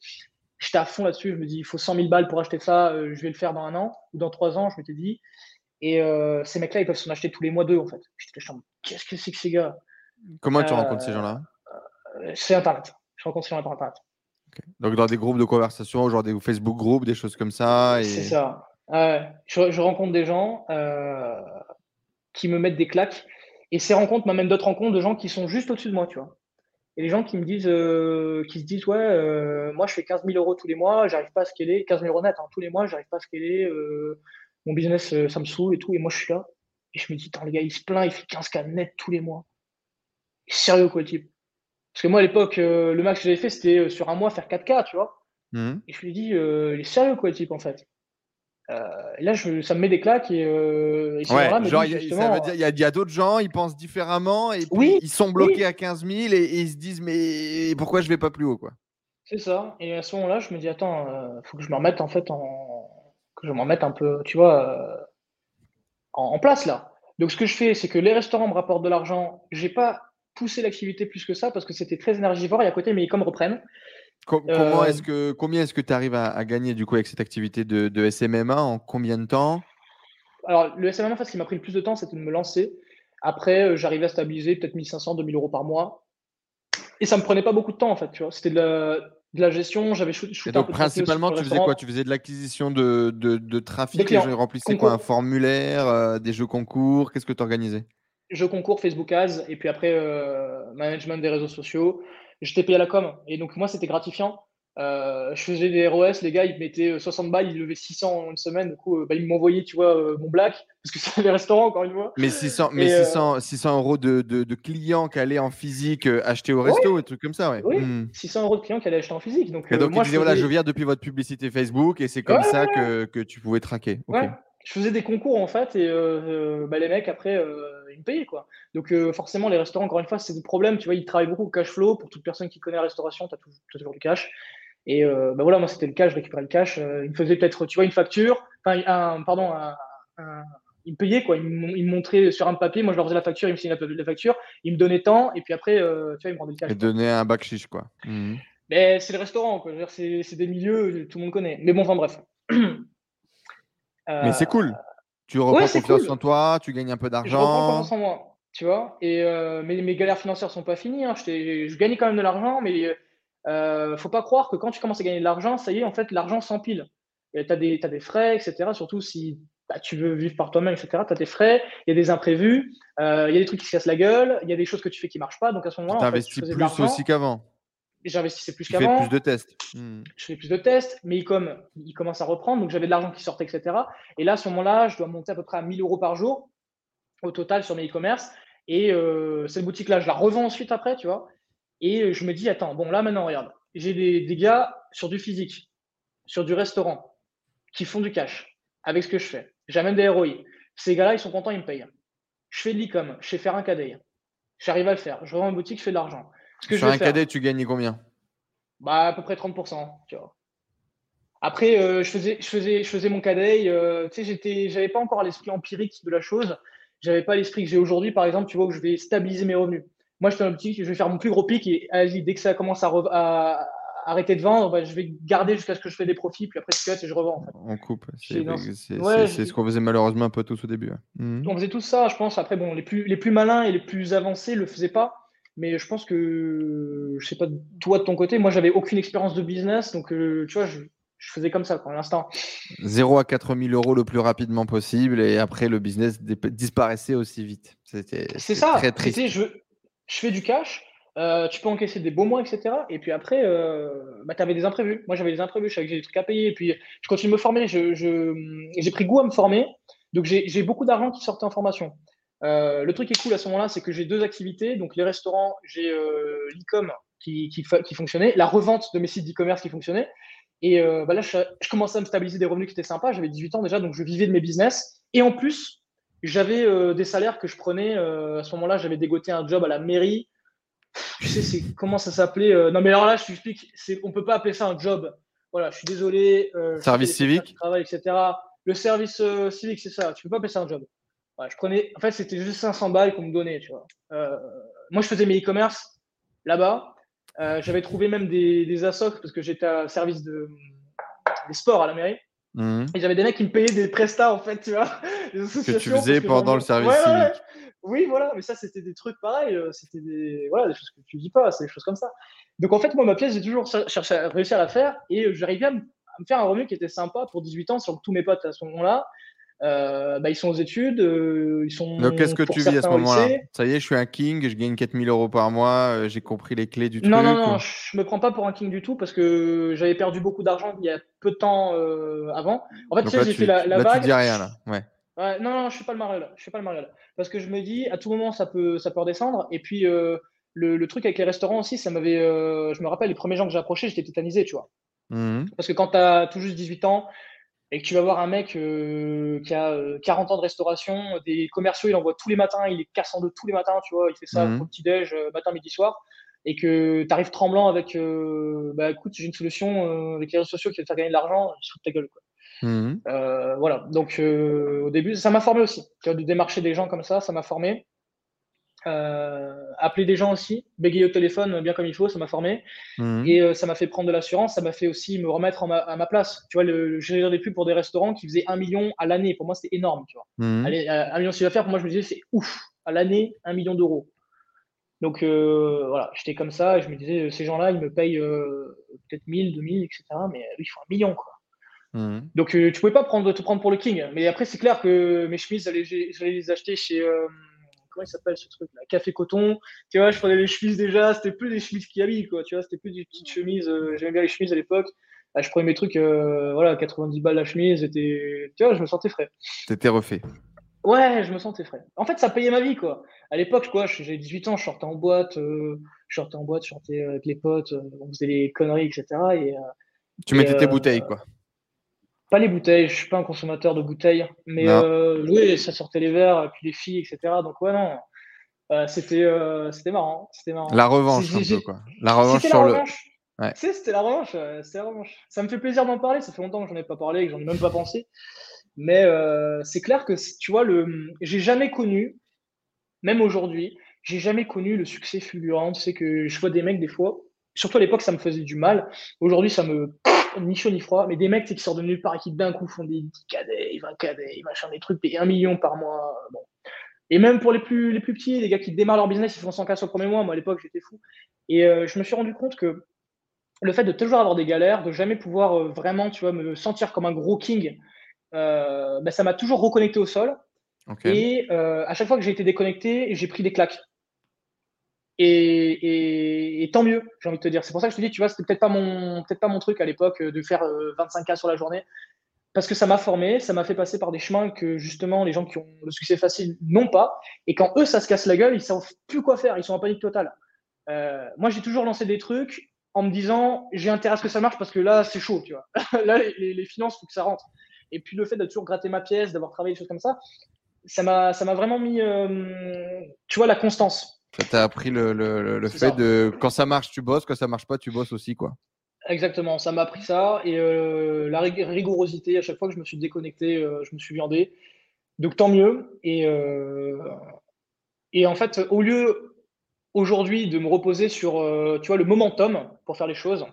J'étais à fond là-dessus. Je me dis, il faut 100 000 balles pour acheter ça. je vais le faire dans un an ou dans trois ans, je m'étais dit. Et ces mecs-là, ils peuvent s'en acheter tous les mois deux, en fait. J'étais qu'est-ce que c'est que ces gars? Comment tu rencontres ces gens-là? C'est Internet. Je rencontre sur Internet. Donc dans des groupes de conversation, genre des Facebook groupes, des choses comme ça. Et... C'est ça. je, rencontre des gens euh, qui me mettent des claques. Et ces rencontres m'amènent d'autres rencontres de gens qui sont juste au-dessus de moi, tu vois. Et les gens qui me disent, euh, qui se disent, ouais, euh, moi je fais 15 000 euros tous les mois, j'arrive pas à scaler, 15 000 euros net, hein, tous les mois, j'arrive pas à scaler, mon business, ça me saoule et tout. Et moi je suis là. Et je me dis, le gars, il se plaint, il fait 15K net tous les mois. Sérieux, quoi, le type. Parce que moi, à l'époque, euh, le max que j'avais fait, c'était euh, sur un mois faire 4K, tu vois. Mmh. Et je lui ai dit, euh, il est sérieux, quoi, le type, en fait. et là, je, ça me met des claques. Et, ouais, genre, il y, a, d'autres gens, ils pensent différemment, et puis ils sont bloqués à 15 000 et, ils se disent, mais pourquoi je vais pas plus haut, quoi? C'est ça. Et à ce moment-là, je me dis, attends, il faut que je me remette, en fait, en... que je m'en mette un peu, tu vois, en, en place, là. Donc, ce que je fais, c'est que les restaurants me rapportent de l'argent. J'ai pas poussé l'activité plus que ça parce que c'était très énergivore et à côté mes e-com reprennent. comment est-ce que combien est-ce que tu arrives à, gagner du coup avec cette activité de, de SMMA en combien de temps? Alors le SMMA, en fait, ce qui m'a pris le plus de temps, c'était de me lancer. Après, j'arrivais à stabiliser peut-être 1500, 2000 euros par mois. Et ça me prenait pas beaucoup de temps en fait, tu vois. C'était de la, de la gestion, j'avais shooté un donc, principalement, tu faisais quoi? Tu faisais de l'acquisition de, trafic, les gens remplissaient quoi? Un formulaire, euh, des jeux concours? Qu'est-ce que tu organisais Jeux concours, Facebook Ads, et puis après, euh, management des réseaux sociaux. J'étais payé à la com, et donc moi, c'était gratifiant. Euh, je faisais des ROS, les gars, ils mettaient 60 balles, ils levaient 600 en une semaine. Du coup, bah, ils m'envoyaient, tu vois, mon black, parce que c'est les restaurants, encore une fois. Mais 600, mais 600, 600 euros de, de, clients qui allaient en physique acheter au resto, et trucs comme ça, ouais. Oui, 600 hmm. euros de clients qui allaient acheter en physique. Donc, et donc moi, ils disaient, voilà, je viens depuis votre publicité Facebook, et c'est comme ça que, que, tu pouvais traquer. Ouais. Je faisais des concours, en fait, et bah, les mecs, après, ils me payaient, quoi. Donc, forcément, les restaurants, encore une fois, c'est des problèmes. Tu vois, ils travaillent beaucoup au cash flow. Pour toute personne qui connaît la restauration, tu as, toujours du cash. Et euh, bah voilà, moi, c'était le cas, je récupérais le cash. Euh, il me faisait peut-être, tu vois, une facture, enfin, un, pardon, un, il me payait, quoi. Il me, montrait sur un papier, moi, je leur faisais la facture, il me signait la, facture, il me donnait tant, et puis après, euh, tu vois, il me rendait le cash. Il donnait un bac chiche, quoi. Mhm. Mais c'est le restaurant, quoi. C'est des milieux, tout le monde connaît. Mais bon, enfin, bref. Mais c'est cool. Tu reprends confiance en toi, tu gagnes un peu d'argent. Je reprends confiance en moi, tu vois. Et mes, mes, galères financières sont pas finies. Hein. Je, je gagnais quand même de l'argent, mais euh, faut pas croire que quand tu commences à gagner de l'argent, ça y est, en fait, l'argent s'empile. Tu as, des, des frais, etc. Surtout si bah, tu veux vivre par toi-même, etc. Tu as des frais, il y a des imprévus, euh, il y a des trucs qui se cassent la gueule, il y a des choses que tu fais qui marchent pas. Donc à ce moment-là, tu investis plus aussi qu'avant. J'investissais plus qu'avant. Plus de tests. Hmm. Je fais plus de tests, mais comme il commence à reprendre, donc j'avais de l'argent qui sortait, etc. Et là, à ce moment-là, je dois monter à peu près à 1000 euros par jour au total sur mes e-commerce. Et euh, cette boutique-là, je la revends ensuite après, tu vois. Et je me dis, attends, bon, là maintenant, regarde, j'ai des, gars sur du physique, sur du restaurant, qui font du cash avec ce que je fais. J'amène des ROI. Ces gars-là, ils sont contents, ils me payent. Je fais de l'e-com, je sais faire un cadet. J'arrive à le faire. Je revends une boutique, je fais de l'argent. Sur un cadet, tu gagnes combien? Bah, À peu près 30%. Tu vois. Après, euh, je, faisais, je, faisais, je faisais mon cadet. Euh, tu sais, j'avais pas encore l'esprit empirique de la chose. J'avais pas l'esprit que j'ai aujourd'hui, par exemple, tu vois, où je vais stabiliser mes revenus. Moi, je suis un petit, je vais faire mon plus gros pic et dès que ça commence à, arrêter de vendre, bah, je vais garder jusqu'à ce que je fais des profits, puis après je cut et je revends. En, coupe. C'est ce qu'on faisait malheureusement un peu tous au début. Mhm. On faisait tout ça, je pense. Après, bon, les plus, les plus malins et les plus avancés le faisaient pas. Mais je pense que, je sais pas, toi de ton côté, moi j'avais aucune expérience de business, donc euh, tu vois, je, faisais comme ça pour l'instant. 0 à 4000 euros le plus rapidement possible et après le business disparaissait aussi vite. C'était ça. très triste. Je, je fais du cash, euh, tu peux encaisser des beaux mois, etc. Et puis après, euh, bah, tu avais des imprévus. Moi, j'avais des imprévus, je savais que j'ai des trucs à payer. Et puis, je continue de me former. J'ai je, pris goût à me former. Donc, j'ai beaucoup d'argent qui sortait en formation. Euh, le truc qui est cool à ce moment-là, c'est que j'ai deux activités. Donc, les restaurants, j'ai l'e-com qui, qui, qui, fonctionnait, la revente de mes sites d'e-commerce qui fonctionnait. Et bah là, je, je, commençais à me stabiliser des revenus qui étaient sympas. J'avais 18 ans déjà, donc je vivais de mes business. Et en plus, j'avais euh, des salaires que je prenais. Euh, à ce moment-là, j'avais dégoté un job à la mairie. Tu sais, c'est comment ça s'appelait euh, Non, mais alors là, je t'explique. On ne peut pas appeler ça un job. Voilà, je suis désolé. service civique travail, etc. Le service civique, c'est ça. Tu ne peux pas appeler ça un job. Je prenais. En fait, c'était juste 500 balles qu'on me donnait. Tu vois. moi, je faisais mes e-commerce là-bas. j'avais trouvé même des, des ASOC parce que j'étais à service de, des sports à la mairie. Mhm. Et j'avais des mecs qui me payaient des prestats, en fait, tu vois. que tu faisais pendant le service civique. Oui, voilà, mais ça, c'était des trucs pareils. Euh, c'était des, voilà, des choses que tu dis pas, c'est des choses comme ça. Donc, en fait, moi, ma pièce, j'ai toujours cherché à réussir à la faire et euh, j'arrivais à, me faire un revenu qui était sympa pour 18 ans, sur tous mes potes à ce moment-là. Euh, bah, ils sont aux études, ils sont. Donc, qu'est-ce que tu vis à ce moment-là Ça y est, je suis un king, je gagne 4000 euros par mois, j'ai compris les clés du truc. Non, non, non, je me prends pas pour un king du tout parce que j'avais perdu beaucoup d'argent il y a peu de temps avant. En fait, tu sais, j'ai fait la, la là, Tu dis rien, là. Ouais. non, non, je suis pas le mariole. Je suis pas le mariole. Parce que je me dis, à tout moment, ça peut, ça peut redescendre. Et puis, le, le, truc avec les restaurants aussi, ça m'avait. je me rappelle, les premiers gens que j'ai approchés, j'étais tétanisé, tu vois. Mmh parce que quand tu as tout juste 18 ans, et que tu vas voir un mec euh, qui a 40 euh, ans de restauration, des commerciaux, il envoie tous les matins, il est cassant de tous les matins, tu vois, il fait ça mmh. au petit-déj, euh, matin, midi, soir, et que tu arrives tremblant avec, bah écoute, j'ai une solution avec les réseaux sociaux qui va te faire gagner de l'argent, je de ta gueule, quoi. Mmh. voilà, donc au début, ça m'a formé aussi, tu vois, de démarcher des gens comme ça, ça m'a formé. à appeler des gens aussi, bégayer au téléphone bien comme il faut, ça m'a formé. Mhm. Et ça m'a fait prendre de l'assurance, ça m'a fait aussi me remettre à ma place. Tu vois, le, j'ai des pubs pour des restaurants qui faisaient un million à l'année. Pour moi, c'était énorme. Tu vois. Mhm. Allez, un million de chiffre d'affaires, pour moi, je me disais, c'est ouf. À l'année, un million d'euros. Donc euh, voilà, j'étais comme ça et je me disais, ces gens-là, ils me payent euh, peut-être 1000, 2000, etc. Mais ils font un million, quoi. Mhm. Donc euh, tu pouvais pas prendre, te prendre pour le king. Mais après, c'est clair que mes chemises, j'allais les acheter chez. Comment il s'appelle ce truc là Café Coton. Tu vois, je prenais les chemises déjà. C'était plus des chemises qui habillent, quoi. Tu vois, c'était plus des petites chemises. j'aimais bien les chemises à l'époque. je prenais mes trucs, voilà, 90 balles la chemise. tu vois, je me sentais frais. T'étais refait. Ouais, je me sentais frais. En fait, ça payait ma vie, quoi. À l'époque, quoi, j'avais 18 ans, je sortais en boîte, euh, je sortais en boîte, je sortais avec les potes, euh, on faisait les conneries, etc. Et, euh, tu mettais tes bouteilles, quoi. Pas les bouteilles, je suis pas un consommateur de bouteilles, mais oui, ça sortait les verres, puis les filles, etc. Donc ouais, non, c'était c'était marrant, c'était marrant. La revanche, un peu, quoi. La revanche sur le. Ouais. c'était la revanche, c'était la revanche. Ça me fait plaisir d'en parler, ça fait longtemps que j'en ai pas parlé, que j'en ai même pas pensé. Mais euh, c'est clair que, tu vois, le, j'ai jamais connu, même aujourd'hui, j'ai jamais connu le succès fulgurant. Tu sais que je vois des mecs des fois, surtout à l'époque, ça me faisait du mal. Aujourd'hui, ça me ni chaud ni froid, mais des mecs qui sortent de nulle part et qui d'un coup font des 10 cadets, 20 cadets, machin, des trucs, payent un million par mois. Bon. Et même pour les plus, les plus petits, les gars qui démarrent leur business, ils font 100 cas sur le premier mois. Moi, à l'époque, j'étais fou. Et euh, je me suis rendu compte que le fait de toujours avoir des galères, de jamais pouvoir euh, vraiment, tu vois, me sentir comme un gros king, euh, bah, ça m'a toujours reconnecté au sol. Et euh, à chaque fois que j'ai été déconnecté, j'ai pris des claques. Et, tant mieux, j'ai envie de te dire. C'est pour ça que je te dis, tu vois, c'était peut-être pas mon, peut-être pas mon truc à l'époque euh, de faire 25 cas sur la journée, parce que ça m'a formé, ça m'a fait passer par des chemins que justement les gens qui ont le succès facile n'ont pas. Et quand eux, ça se casse la gueule, ils savent plus quoi faire, ils sont en panique totale. moi, j'ai toujours lancé des trucs en me disant, j'ai intérêt à ce que ça marche parce que là, c'est chaud, tu vois. là, les, les finances, faut que ça rentre. Et puis le fait de toujours gratter ma pièce, d'avoir travaillé des choses comme ça, ça m'a, ça m'a vraiment mis, euh, tu vois, la constance. Ça t'a appris le, le, le fait de quand ça marche, tu bosses, quand ça marche pas, tu bosses aussi, quoi. Exactement, ça m'a appris ça et euh, la rigorosité. À chaque fois que je me suis déconnecté, euh, je me suis viandé. Donc tant mieux. Et, et en fait, au lieu aujourd'hui de me reposer sur, tu vois, le momentum pour faire les choses,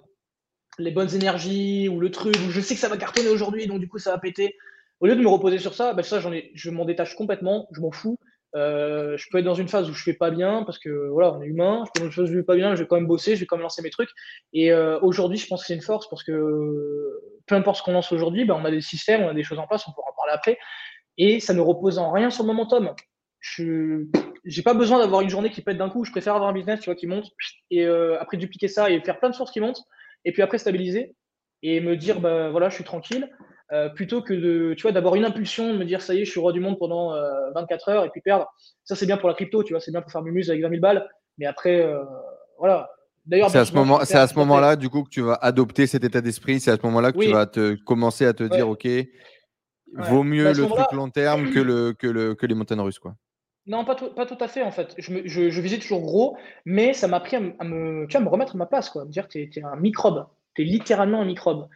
les bonnes énergies ou le truc où je sais que ça va cartonner aujourd'hui, donc du coup ça va péter. Au lieu de me reposer sur ça, ben ça j'en ai, je m'en détache complètement, je m'en fous. Euh, je peux être dans une phase où je fais pas bien parce que voilà, on est humain. Je peux être dans une phase où je fais pas bien, je vais quand même bosser, je vais quand même lancer mes trucs. Et euh, aujourd'hui, je pense que c'est une force parce que peu importe ce qu'on lance aujourd'hui, ben, on a des systèmes, on a des choses en place, on pourra en parler après. Et ça ne repose en rien sur le momentum. Je j'ai pas besoin d'avoir une journée qui pète d'un coup. Je préfère avoir un business, tu vois, qui monte et euh, après dupliquer ça et faire plein de sources qui montent et puis après stabiliser et me dire bah voilà je suis tranquille euh, plutôt que de tu vois d'avoir une impulsion de me dire ça y est je suis roi du monde pendant 24 euh, heures et puis perdre. Ça c'est bien pour la crypto tu vois c'est bien pour faire mumuse avec 20 000 balles. Mais après euh, voilà. D'ailleurs c'est à ce moment c'est à ce moment là du coup que tu vas adopter cet état d'esprit. C'est à ce moment là que tu vas te commencer à te dire ok vaut mieux bah, le truc long terme que le que le que les montagnes russes quoi. Non, pas tout, pas tout à fait, en fait. Je, je, je visais toujours gros, mais ça m'a appris à, me, tu vois, me remettre à ma place, quoi. Me dire que tu es, un microbe. Tu es littéralement un microbe.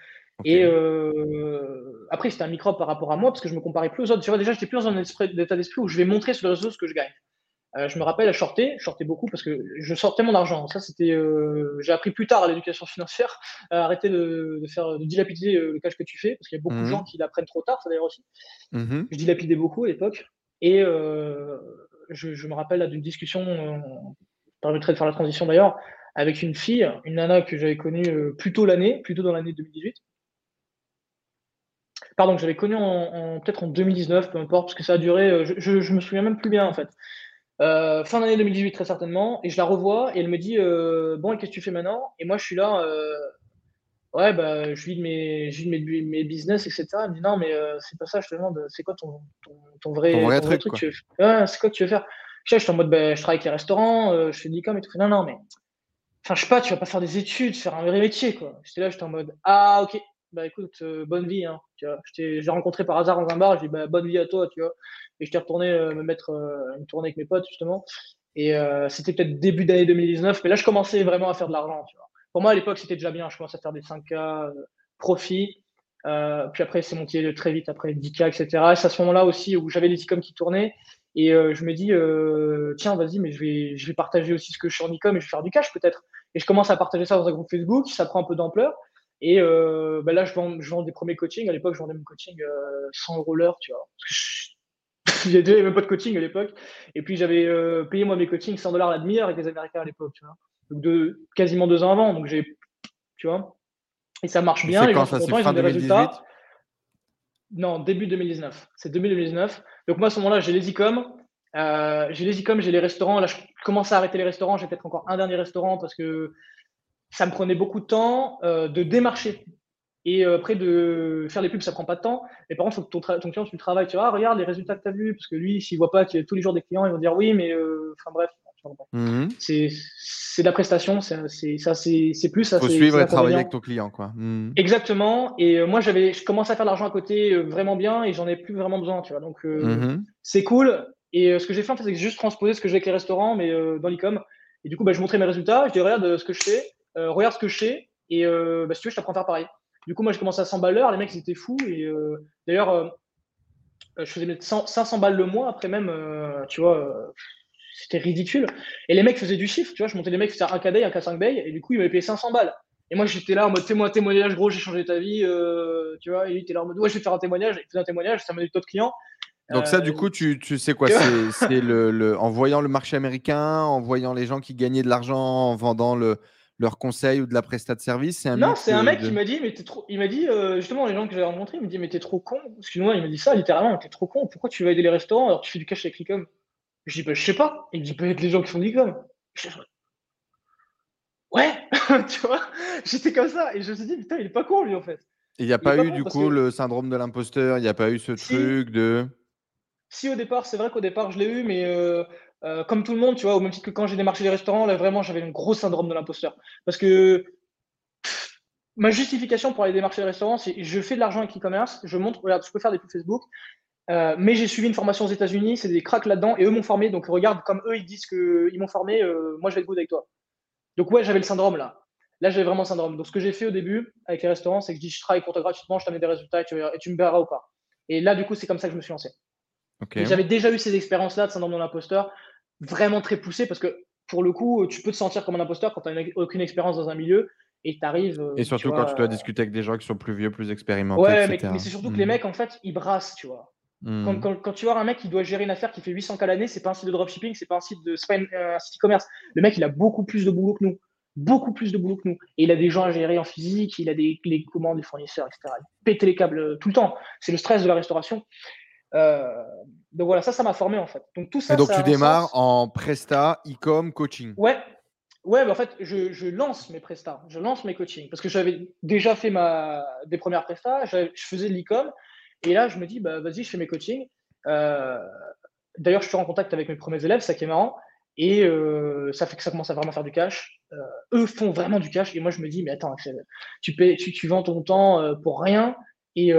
Et euh, après, c'était un microbe par rapport à moi, parce que je me comparais plus aux autres. Tu vois, déjà, j'étais plus dans un état d'esprit où je vais montrer sur les réseaux ce que je gagne. Euh, je me rappelle à shorter, je shortais beaucoup parce que je sortais mon argent. Ça, c'était, euh, j'ai appris plus tard à l'éducation financière, à arrêter de, de, faire, de dilapider le cash que tu fais, parce qu'il y a beaucoup de mmh gens qui l'apprennent trop tard, ça d'ailleurs aussi. Mmh je dilapidais beaucoup à l'époque. Et euh, je, me rappelle d'une discussion, permettrait de faire la transition d'ailleurs, avec une fille, une nana que j'avais connue plus tôt l'année, plutôt dans l'année 2018. Pardon, que j'avais connue en, peut-être en 2019, peu importe, parce que ça a duré, je, je, me souviens même plus bien en fait. fin d'année 2018 très certainement, et je la revois et elle me dit bon et qu'est-ce que tu fais maintenant? Et moi je suis là, ouais, bah, je vis de mes, je vis de mes, mes business, etc. Elle me dit, non, mais euh, c'est pas ça, je te demande, c'est quoi ton, ton, ton vrai, ton vrai, truc, truc tu ouais, C'est quoi que tu veux faire? Je suis en mode, bah, je travaille avec les restaurants, euh, je fais de l'e-com et tout. Non, non, mais, enfin, je sais pas, tu vas pas faire des études, faire un vrai métier, quoi. J'étais là, j'étais en mode, ah, ok, bah, écoute, euh, bonne vie, hein, tu vois. J'ai rencontré par hasard dans un bar, j'ai dit, bah, bonne vie à toi, tu vois. Et j'étais retourné me mettre une tournée avec mes potes, justement. Et c'était peut-être début d'année 2019, mais là, je commençais vraiment à faire de l'argent, tu vois. Pour moi, à l'époque, c'était déjà bien. Je commençais à faire des 5K euh, profit. Euh, puis après, c'est monté très vite, après 10K, etc. c'est à ce moment-là aussi où j'avais les e qui tournaient. Et je me dis, tiens, vas-y, mais je vais, je vais partager aussi ce que je fais en e-com et je vais faire du cash peut-être. Et je commence à partager ça dans un groupe Facebook, ça prend un peu d'ampleur. Et bah là, je vends, je vends des premiers coachings. À l'époque, je vendais mon coaching 100 euros l'heure, tu vois. il n'y avait même pas de coaching à l'époque. Et puis j'avais payé moi mes coachings 100 dollars la demi-heure avec les Américains à l'époque, tu vois. Donc de, quasiment deux ans avant. Donc j'ai, tu vois. Et ça marche bien. Contents, ils ont des résultats. Non, début 2019. C'est début 2019. Donc moi à ce moment-là, j'ai les e-com. Euh, j'ai les e-com, j'ai les restaurants. Là, je commence à arrêter les restaurants. J'ai peut-être encore un dernier restaurant parce que ça me prenait beaucoup de temps euh, de démarcher. Et euh, après, de faire les pubs, ça prend pas de temps. Mais par contre, il faut que ton, ton, client, tu le travailles. Tu vois, ah, regarde les résultats que tu as vus. Parce que lui, s'il voit pas qu'il y a tous les jours des clients, ils vont dire oui, mais enfin bref. Mhm. C'est de la prestation, c'est plus. Il faut suivre et travailler avec ton client, quoi. Mhm. Exactement. Et euh, moi, j'avais, je commence à faire de l'argent à côté euh, vraiment bien et j'en ai plus vraiment besoin, tu vois. Donc, euh, mhm. c'est cool. Et ce que j'ai fait, en fait, c'est juste transposer ce que j'ai avec les restaurants, mais dans l'e-com. Et du coup, bah, je montrais mes résultats. Je dis, regarde ce que je fais, regarde ce que je fais. Et bah, si tu veux, je t'apprends à faire pareil. Du coup, moi, j'ai commencé à 100 balles l'heure. Les mecs, ils étaient fous. Et d'ailleurs, je faisais 500 balles le mois. Après, même, tu vois c'était ridicule. Et les mecs faisaient du chiffre, tu vois. Je montais les mecs faisaient un KD, un K5 Bay, et du coup, ils m'avaient payé 500 balles. Et moi, j'étais là en mode témoin, témoignage, gros, j'ai changé ta vie, euh, tu vois. Et il était là en mode, ouais, je vais te faire un témoignage. Il faisait un témoignage, ça m'a dit d'autres clients. Donc, ça, du euh, coup, tu, tu sais quoi C'est le, le, en voyant le marché américain, en voyant les gens qui gagnaient de l'argent en vendant le, leurs conseils ou de la prestat de service Non, c'est un mec qui m'a dit, mais t'es trop. Il m'a dit, euh, justement, les gens que j'ai rencontrés, il me dit, mais t'es trop con. Excuse-moi, il m'a dit ça littéralement, t'es trop con. Pourquoi tu vas aider les restaurants alors que tu fais du cash avec l'e-com je dis, bah, je sais pas. Il dit, peut-être les gens qui font du com. Ouais, tu vois, j'étais comme ça. Et je me suis dit, putain, il est pas con, lui, en fait. Il n'y a pas, eu, du coup, le syndrome de l'imposteur. Il n'y a pas eu ce truc de. Si, au départ, c'est vrai qu'au départ, je l'ai eu, mais euh, euh, comme tout le monde, tu vois, au même titre que quand j'ai démarché les restaurants, là, vraiment, j'avais un gros syndrome de l'imposteur. Parce que ma justification pour aller démarcher les restaurants, c'est je fais de l'argent avec e-commerce, je montre, regarde, je peux faire des pubs Facebook, euh, mais j'ai suivi une formation aux États-Unis, c'est des cracks là-dedans, et eux m'ont formé. Donc regarde, comme eux ils disent qu'ils m'ont formé, euh, moi je vais être good avec toi. Donc ouais, j'avais le syndrome là. Là, j'avais vraiment le syndrome. Donc ce que j'ai fait au début avec les restaurants, c'est que je dis je travaille pour toi gratuitement, je t'amène des résultats et tu, me verras ou pas. Et là, du coup, c'est comme ça que je me suis lancé. J'avais déjà eu ces expériences-là de syndrome de l'imposteur, vraiment très poussées, parce que pour le coup, tu peux te sentir comme un imposteur quand tu n'as aucune expérience dans un milieu et tu arrives. Euh, et surtout quand tu dois discuter avec des gens qui sont plus vieux, plus expérimentés. Ouais, mais, c'est surtout que les hmm. mecs, en fait, ils brassent, tu vois. Hmm. Quand, tu vois un mec qui doit gérer une affaire qui fait 800 k l'année, c'est pas un site de dropshipping, c'est pas un site de euh, site e-commerce. Le mec, il a beaucoup plus de boulot que nous, beaucoup plus de boulot que nous. Et il a des gens à gérer en physique, il a des les commandes des fournisseurs, etc. Il pète les câbles euh, tout le temps. C'est le stress de la restauration. Euh, donc voilà, ça, ça m'a formé en fait. Donc tout ça. Et donc tu démarres en presta, e-com, coaching. Ouais. Ouais, mais en fait, je, lance mes prestats, je lance mes coachings parce que j'avais déjà fait ma des premières prestats, je faisais de l'e-com, et là, je me dis, bah, vas-y, je fais mes coachings. Euh, d'ailleurs, je suis en contact avec mes premiers élèves, ça qui est marrant. Et euh, ça fait que ça commence à vraiment faire du cash. Euh, eux font vraiment du cash. Et moi, je me dis, mais attends, tu, payes, tu, tu vends ton temps pour rien et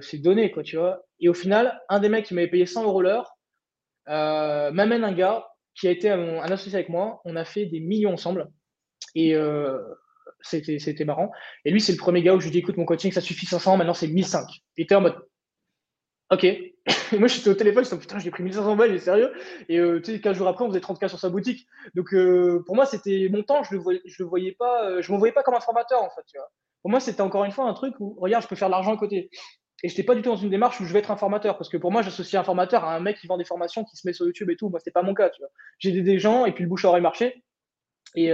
c'est donné, quoi, tu vois. Et au final, un des mecs qui m'avait payé 100 euros l'heure m'amène un gars qui a été un, associé avec moi. On a fait des millions ensemble. Et c'était marrant. Et lui, c'est le premier gars où je lui dis, écoute, mon coaching, ça suffit 500, maintenant c'est 1005. Et était en mode, Ok. Et moi, j'étais au téléphone, je me putain, j'ai pris 1500 balles, est sérieux. Et euh, tu sais, 15 jours après, on faisait 30K sur sa boutique. Donc, euh, pour moi, c'était mon temps, je le voyais, je le voyais pas, euh, je me voyais pas comme un formateur, en fait, tu vois. Pour moi, c'était encore une fois un truc où, regarde, je peux faire de l'argent à côté. Et je n'étais pas du tout dans une démarche où je vais être un formateur. Parce que pour moi, j'associe un formateur à un mec qui vend des formations, qui se met sur YouTube et tout. Moi, c'était pas mon cas, tu vois. J'ai aidé des gens et puis le bouche à marché. Et,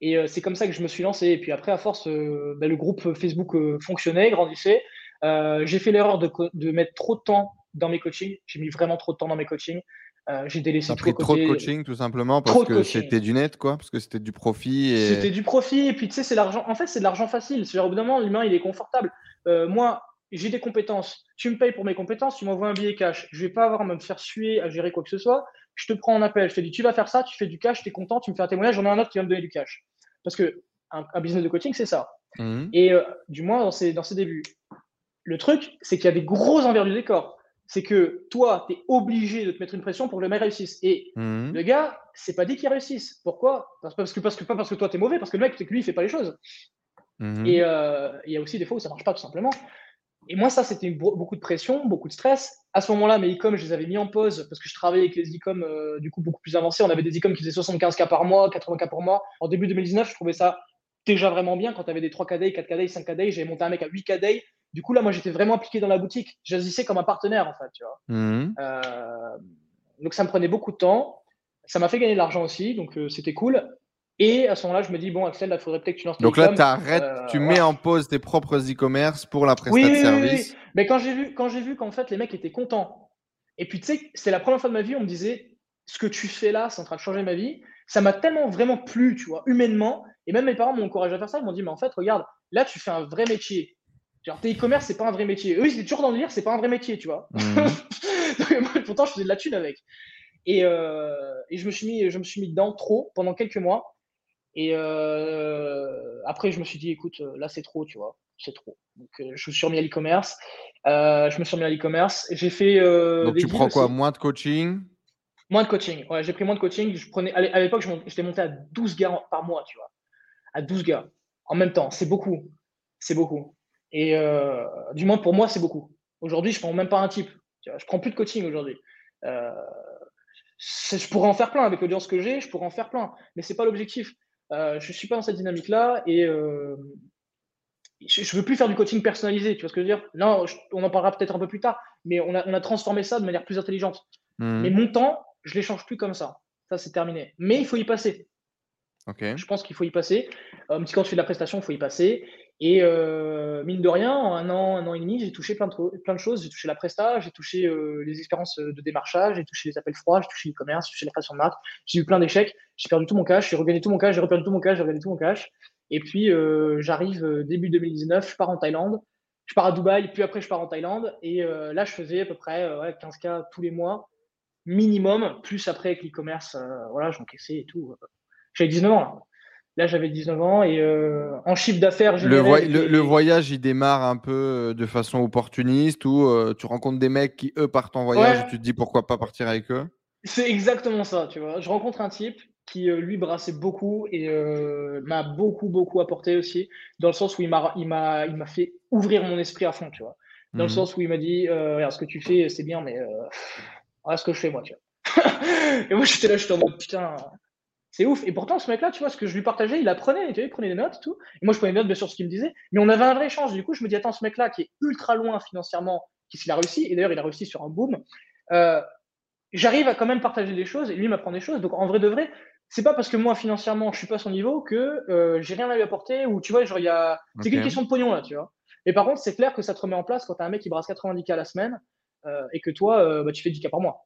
et c'est comme ça que je me suis lancé. Et puis après, à force, bah, le groupe Facebook fonctionnait, grandissait. Euh, j'ai fait l'erreur de, mettre trop de temps dans mes coachings. J'ai mis vraiment trop de temps dans mes coachings. Euh, j'ai délaissé trop, trop de coaching tout simplement parce que c'était du net quoi, parce que c'était du profit. Et... C'était du profit et puis tu sais c'est l'argent. En fait c'est de l'argent facile. C'est au bout d'un moment l'humain il est confortable. Euh, moi j'ai des compétences. Tu me payes pour mes compétences. Tu m'envoies un billet cash. Je vais pas avoir à me faire suer à gérer quoi que ce soit. Je te prends en appel. Je te dis tu vas faire ça. Tu fais du cash. Tu es content. Tu me fais un témoignage. J'en ai un autre qui va me donner du cash. Parce que un, business de coaching c'est ça. Mmh. Et du moins dans ses, dans ses débuts le truc, c'est qu'il y a des gros envers du décor. C'est que toi, tu es obligé de te mettre une pression pour que le mec réussisse. Et mhm. le gars, c'est pas dit qu'il réussisse. Pourquoi? Parce que, parce que, Pas parce que toi, tu es mauvais, parce que le mec, c'est que lui, il fait pas les choses. Mhm. Et euh, il y a aussi des fois où ça marche pas, tout simplement. Et moi, ça, c'était beaucoup de pression, beaucoup de stress. À ce moment-là, mes e-com, je les avais mis en pause parce que je travaillais avec les e-com euh, du coup beaucoup plus avancés. On avait des e-com qui faisaient 75K par mois, 80K par mois. En début 2019, je trouvais ça déjà vraiment bien quand tu avais des 3 KD, 4 KD, 5 KD. J'avais monté un mec à 8 KD. Du coup, là, moi, j'étais vraiment impliqué dans la boutique. J'agissais comme un partenaire, en fait. Tu vois. Mmh. Euh, donc, ça me prenait beaucoup de temps. Ça m'a fait gagner de l'argent aussi. Donc, euh, c'était cool. Et à ce moment-là, je me dis, bon, Axel, il faudrait peut-être que tu lances Donc là, tu arrêtes, euh, tu mets en pause tes propres e-commerce pour la prestation de service. Oui, Mais quand j'ai vu, quand j'ai vu qu'en fait, les mecs étaient contents, et puis tu sais, c'est la première fois de ma vie, on me disait, ce que tu fais là, c'est en train de changer ma vie. Ça m'a tellement vraiment plu, tu vois, humainement. Et même mes parents m'ont encouragé à faire ça. Ils m'ont dit, mais en fait, regarde, là, tu fais un vrai métier. Genre, tes e-commerce, c'est pas un vrai métier. Eux, ils étaient toujours dans le dire, c'est pas un vrai métier, tu vois. Mmh. pourtant, je faisais de la thune avec. Et, euh, et, je, me suis mis, je me suis mis dedans trop pendant quelques mois. Et euh, après, je me suis dit, écoute, euh, là, c'est trop, tu vois, c'est trop. Donc, euh, je me suis remis à l'e-commerce. je me suis remis à l'e-commerce. J'ai fait. Donc, tu prends quoi? Moins de coaching? Moins de coaching. Ouais, j'ai pris moins de coaching. Je prenais, à l'époque, j'étais monté à 12 gars par mois, tu vois. À 12 gars en même temps. C'est beaucoup. C'est beaucoup. Et du moins, pour moi, c'est beaucoup. Aujourd'hui, je prends même pas un type. Je prends plus de coaching aujourd'hui. je pourrais en faire plein avec l'audience que j'ai, je pourrais en faire plein, mais c'est pas l'objectif. Euh, je suis pas dans cette dynamique-là et euh, je ne veux plus faire du coaching personnalisé, tu vois ce que je veux dire? Là, on en parlera peut-être un peu plus tard, mais on a, transformé ça de manière plus intelligente. Mmh. Mais mon temps, je l'échange plus comme ça. Ça, c'est terminé. Mais il faut y passer. Je pense qu'il faut y passer. Euh, quand tu fais de la prestation, il faut y passer. Et euh, mine de rien, en un an, un an et demi, j'ai touché plein de, choses. J'ai touché la presta, j'ai touché euh, les expériences de démarchage, j'ai touché les appels froids, j'ai touché l'e-commerce, j'ai touché la création de marque. J'ai eu plein d'échecs. J'ai perdu tout mon cash, j'ai regagné tout mon cash, j'ai reperdu tout mon cash, j'ai regagné tout mon cash. Et puis, euh, j'arrive début 2019, je pars en Thaïlande. Je pars à Dubaï, puis après, je pars en Thaïlande. Et là, je faisais à peu près 15K tous les mois, minimum, plus après avec l'e-commerce. voilà, j'encaissais et tout. J'avais 19 ans là. Là, j'avais 19 ans et euh, en chiffre d'affaires, le, le, voyage, il démarre un peu euh, de façon opportuniste ou euh, tu rencontres des mecs qui, eux, partent en voyage et tu te dis pourquoi pas partir avec eux? C'est exactement ça, tu vois. Je rencontre un type qui, lui, brassait beaucoup et m'a beaucoup, beaucoup apporté aussi, dans le sens où il m'a, fait ouvrir mon esprit à fond, tu vois. Dans le mmh sens où il m'a dit, regarde, ce que tu fais, c'est bien, mais regarde ce que je fais, moi, tu vois. et moi, j'étais là, je en mode, putain, c'est ouf. Et pourtant, ce mec-là, tu vois, ce que je lui partageais, il apprenait, tu vois, il prenait des notes et tout. Et moi, je prenais des notes, bien sûr, ce qu'il me disait. Mais on avait un vrai échange. Du coup, je me dis, attends, ce mec-là, qui est ultra loin financièrement, qu'est-ce qu'il a réussi Et d'ailleurs, il a réussi sur un boom. Euh, j'arrive à quand même partager des choses et lui m'apprend des choses. Donc, en vrai de vrai, c'est pas parce que moi, financièrement, je suis pas à son niveau que euh, j'ai rien à lui apporter ou tu vois, genre, il y a. C'est qu'une question de pognon, là, tu vois. Mais par contre, c'est clair que ça te remet en place quand tu as un mec qui brasse 90K à la semaine euh, et que toi, bah, tu fais 10K par mois.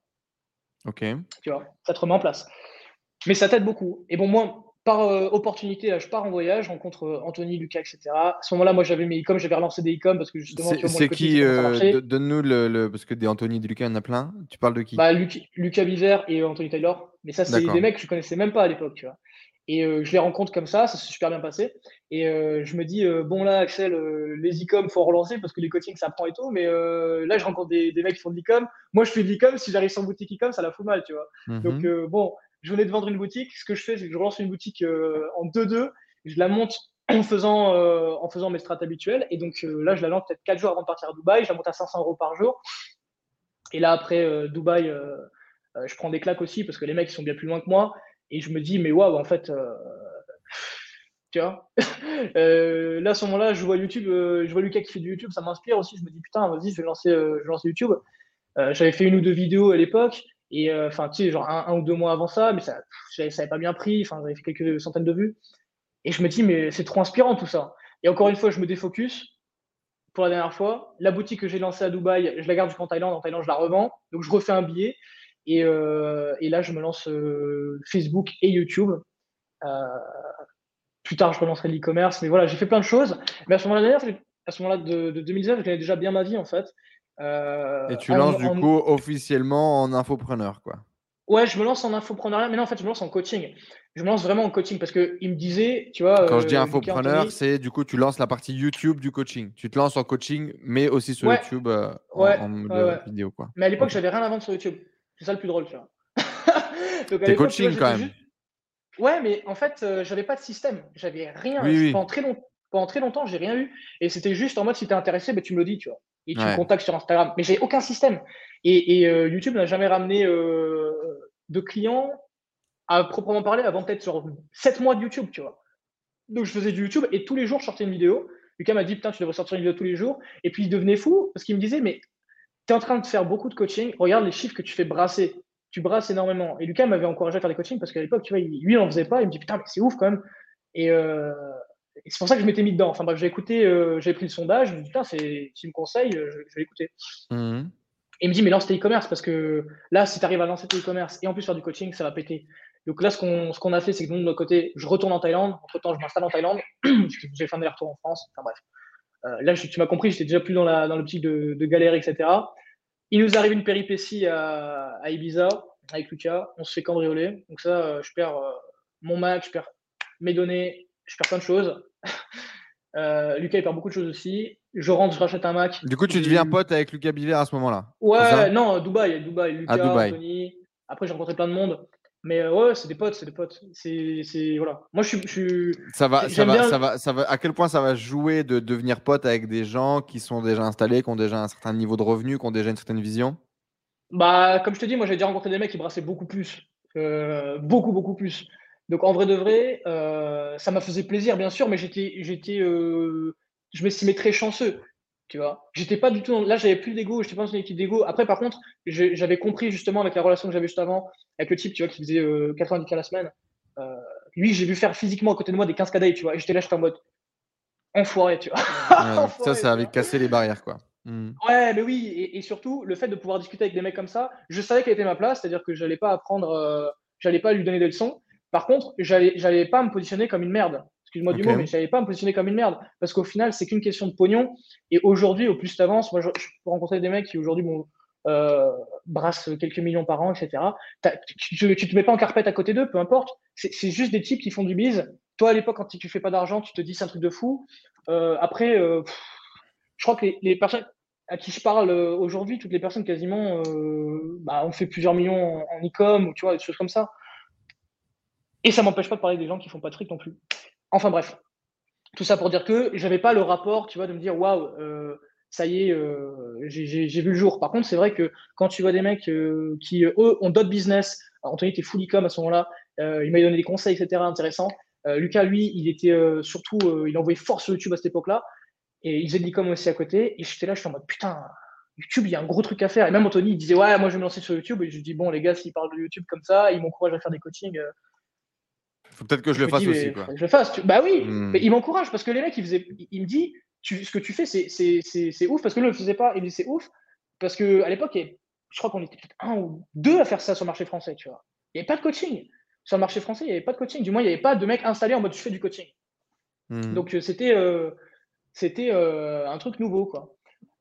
Ok. Tu vois, ça te remet en place. Mais ça t'aide beaucoup. Et bon, moi, par euh, opportunité, là, je pars en voyage, je rencontre euh, Anthony, Lucas, etc. À ce moment-là, moi, j'avais mes e-com, j'avais relancé des e-com parce que justement, c'est qui euh, Donne-nous le, Parce que des Anthony, et Lucas, il y en a plein. Tu parles de qui? Bah, Lucas Biver et Anthony Taylor. Mais ça, c'est des mecs que je connaissais même pas à l'époque, tu vois. Et je les rencontre comme ça, ça s'est super bien passé. Et je me dis, bon là, Axel, les e-com, faut relancer parce que les coachings, ça prend et tout. Mais là, je rencontre des, mecs qui font de l'e-com. Moi, je fais de l'e-com. Si j'arrive sans boutique e-com, ça la fout mal, tu vois. Mmh Donc, bon, je venais de vendre une boutique. Ce que je fais, c'est que je relance une boutique euh, en 2-2. Je la monte en faisant, euh, en faisant mes strates habituelles. Et donc euh, là, je la lance peut-être 4 jours avant de partir à Dubaï. Je la monte à 500 euros par jour. Et là, après Dubaï, je prends des claques aussi parce que les mecs sont bien plus loin que moi. Et je me dis, mais waouh, en fait, tu vois. là, à ce moment-là, je vois YouTube, je vois Lucas qui fait du YouTube, ça m'inspire aussi. Je me dis, putain, vas-y, je je vais lancer YouTube. J'avais fait une ou deux vidéos à l'époque. Et euh, enfin, tu sais, genre un, ou deux mois avant ça, mais ça, n'avait pas bien pris. Enfin, j'avais fait quelques centaines de vues. Et je me dis, mais c'est trop inspirant tout ça. Et encore une fois, je me défocus. Pour la dernière fois, la boutique que j'ai lancée à Dubaï, je la garde jusqu'en Thaïlande. En Thaïlande, je la revends. Donc, je refais un billet. Et, euh, là, je me lance euh, Facebook et YouTube. plus tard, je relancerai l'e-commerce. Mais voilà, j'ai fait plein de choses. Mais à ce moment-là, à ce moment-là de, de 2019, je déjà bien ma vie, en fait. Euh, et tu lances du coup officiellement en infopreneur, quoi. Ouais, je me lance en infopreneur, mais non, en fait, je me lance en coaching. Je me lance vraiment en coaching parce qu'il me disait, tu vois. Quand je dis euh, infopreneur, c'est du coup, tu lances la partie YouTube du coaching. Tu te lances en coaching, mais aussi sur YouTube euh, en, mode vidéo, quoi. Mais à l'époque, j'avais rien à vendre sur YouTube. C'est ça le plus drôle, tu vois. T'es coaching quand même. Ouais, mais en fait, j'avais pas de système. J'avais rien. Pendant, très long... Pendant très longtemps, j'ai rien eu. Et c'était juste en mode, si t'es intéressé, ben, tu me le dis, tu vois. Et tu me contactes sur Instagram. Mais j'ai aucun système. Et, YouTube n'a jamais ramené de clients à proprement parler avant peut-être sur 7 mois de YouTube, tu vois. Donc je faisais du YouTube et tous les jours je sortais une vidéo. Lucas m'a dit putain tu devrais sortir une vidéo tous les jours. Et puis il devenait fou parce qu'il me disait mais tu es en train de faire beaucoup de coaching, regarde les chiffres que tu fais brasser. Tu brasses énormément. Et Lucas m'avait encouragé à faire des coachings parce qu'à l'époque, tu vois, lui, il n'en faisait pas. Il me dit putain, mais c'est ouf quand même. Et, euh, c'est pour ça que je m'étais mis dedans. Enfin bref, j'ai écouté, euh, j'ai pris le sondage. Je me dis putain, c'est, s'il me conseille, euh, je, vais l'écouter. Mmh. Et il me dit mais lance tes e-commerce parce que là, si tu arrives à lancer tes e-commerce et en plus faire du coaching, ça va péter. Donc là, ce qu'on, ce qu'on a fait, c'est que nous, de notre côté, je retourne en Thaïlande. Entre temps, je m'installe en Thaïlande. j'ai fait un aller-retour en France. Enfin bref. là, tu m'as compris, j'étais déjà plus dans, la, dans l'optique de, de galérer, etc. Il nous arrive une péripétie à, Ibiza avec Lucas. On se fait cambrioler. Donc ça, euh, je perds euh, mon Mac, je perds mes données, je perds plein de choses. Euh, Lucas, il perd beaucoup de choses aussi. Je rentre, je rachète un Mac. Du coup, tu deviens pote avec Lucas Biver à ce moment-là Ouais, non, Dubaï, Dubaï. Lucas, Anthony. Après, j'ai rencontré plein de monde. Mais euh, ouais, c'est des potes, c'est des potes. C'est, voilà. Moi, je suis. Ça va, ça va, ça va, ça va. À quel point ça va jouer de devenir pote avec des gens qui sont déjà installés, qui ont déjà un certain niveau de revenu, qui ont déjà une certaine vision? Bah, comme je te dis, moi, j'ai déjà rencontré des mecs qui brassaient beaucoup plus, euh, beaucoup, beaucoup plus. Donc, en vrai de vrai, euh, ça m'a fait plaisir, bien sûr, mais j'étais, j'étais, je m'estimais très chanceux tu vois. J'étais pas du tout. Là, j'avais plus d'ego, j'étais pas dans une équipe d'ego. Après, par contre, j'avais compris justement avec la relation que j'avais juste avant, avec le type, tu vois, qui faisait 90 euh, k la semaine. Euh, lui, j'ai vu faire physiquement à côté de moi des 15 k tu vois. Et j'étais là, j'étais en mode enfoiré, tu vois. ça, ça avait cassé les barrières, quoi. Hmm. Ouais, mais oui, et, surtout le fait de pouvoir discuter avec des mecs comme ça, je savais quelle était ma place, c'est-à-dire que j'allais pas apprendre, euh, j'allais pas lui donner des leçons. Par contre, j'allais, j'allais pas me positionner comme une merde excuse-moi du mot, mais je savais pas me positionner comme une merde. Parce qu'au final, c'est qu'une question de pognon. Et aujourd'hui, au plus tu avances, moi, je, peux rencontrer des mecs qui aujourd'hui bon, euh, brassent quelques millions par an, etc. Tu, tu, te mets pas en carpette à côté d'eux, peu importe. C'est juste des types qui font du bise. Toi, à l'époque, quand tu fais pas d'argent, tu te dis c'est un truc de fou. Euh, après, euh, je crois que les, personnes à qui je parle aujourd'hui, toutes les personnes quasiment bah, ont fait plusieurs millions en, e-com ou tu vois, des choses comme ça. Et ça m'empêche pas de parler des gens qui font pas de fric non plus. Enfin bref, tout ça pour dire que j'avais pas le rapport, tu vois, de me dire waouh, euh, ça y est, euh, j'ai vu le jour. Par contre, c'est vrai que quand tu vois des mecs euh, qui, eux, ont d'autres business, Anthony était full e à ce moment-là, il m'a donné des conseils, etc., intéressants. Lucas, lui, il était surtout, il envoyait fort sur YouTube à cette époque-là, et il faisait de l'e-com aussi à côté, et j'étais là, je suis en mode putain, YouTube, il y a un gros truc à faire. Et même Anthony, il disait ouais, moi je vais me lancer sur YouTube, et je dis bon, les gars, s'ils parlent de YouTube comme ça, ils m'encouragent à faire des coachings faut peut-être que je, le fasse aussi. Quoi. Je le fasse. Bah oui, hmm. mais il m'encourage parce que les mecs, ils faisaient, il me dit, tu, ce que tu fais, c'est ouf parce que lui, il le faisait pas. Il me dit, c'est ouf parce qu'à l'époque, je crois qu'on était peut-être un ou deux à faire ça sur le marché français, tu vois. Il n'y avait pas de coaching. Sur le marché français, il n'y avait pas de coaching. Du moins, il n'y avait pas de mecs installés en mode je fais du coaching. Hmm. Donc, euh, c'était euh, c'était euh, un truc nouveau, quoi.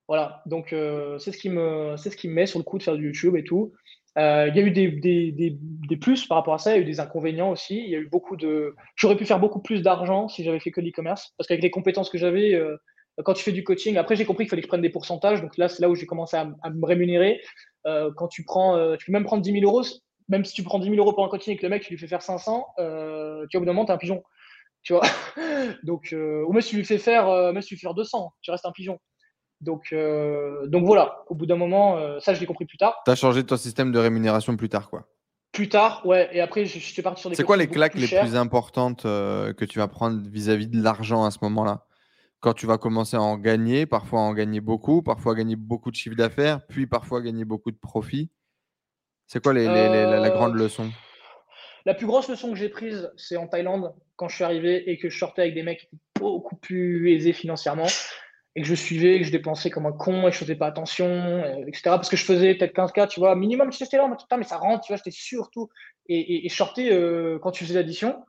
Voilà. Donc, c'est ce, qui me, ce qui me met sur le coup de faire du YouTube et tout. Euh, il y a eu des, plus par rapport à ça, il y a eu des inconvénients aussi. Il y a eu beaucoup de. J'aurais pu faire beaucoup plus d'argent si j'avais fait que l'e-commerce, parce qu'avec les compétences que j'avais, euh, quand tu fais du coaching, après j'ai compris qu'il fallait que je prenne des pourcentages. Donc là, c'est là où j'ai commencé à, me rémunérer. Euh, quand tu prends, tu peux même prendre 10 000 euros, même si tu prends 10 000 euros pour un coaching et que le mec tu lui fais faire 500, tu vois, au bout d'un moment, t'es un pigeon. Tu vois Donc, ou tu lui fais faire, même si tu lui fais faire 200, tu restes un pigeon. Donc, euh, donc voilà, au bout d'un moment, euh, ça je l'ai compris plus tard. Tu as changé ton système de rémunération plus tard, quoi. Plus tard, ouais, et après je, suis parti sur des C'est quoi les claques les plus importantes euh, que tu vas prendre vis-à-vis de l'argent à ce moment-là? Quand tu vas commencer à en gagner, parfois en gagner beaucoup, parfois gagner beaucoup de chiffre d'affaires, puis parfois gagner beaucoup de profits. C'est quoi les, la, grande leçon? La plus grosse leçon que j'ai prise, c'est en Thaïlande, quand je suis arrivé et que je sortais avec des mecs beaucoup plus aisés financièrement et que je suivais, que je dépensais comme un con et je faisais pas attention, etc. Parce que je faisais peut-être 15K, tu vois, minimum, j'étais là, mais ça rentre, tu vois, j'étais surtout. Et, et, je sortais euh, quand tu faisais l'addition.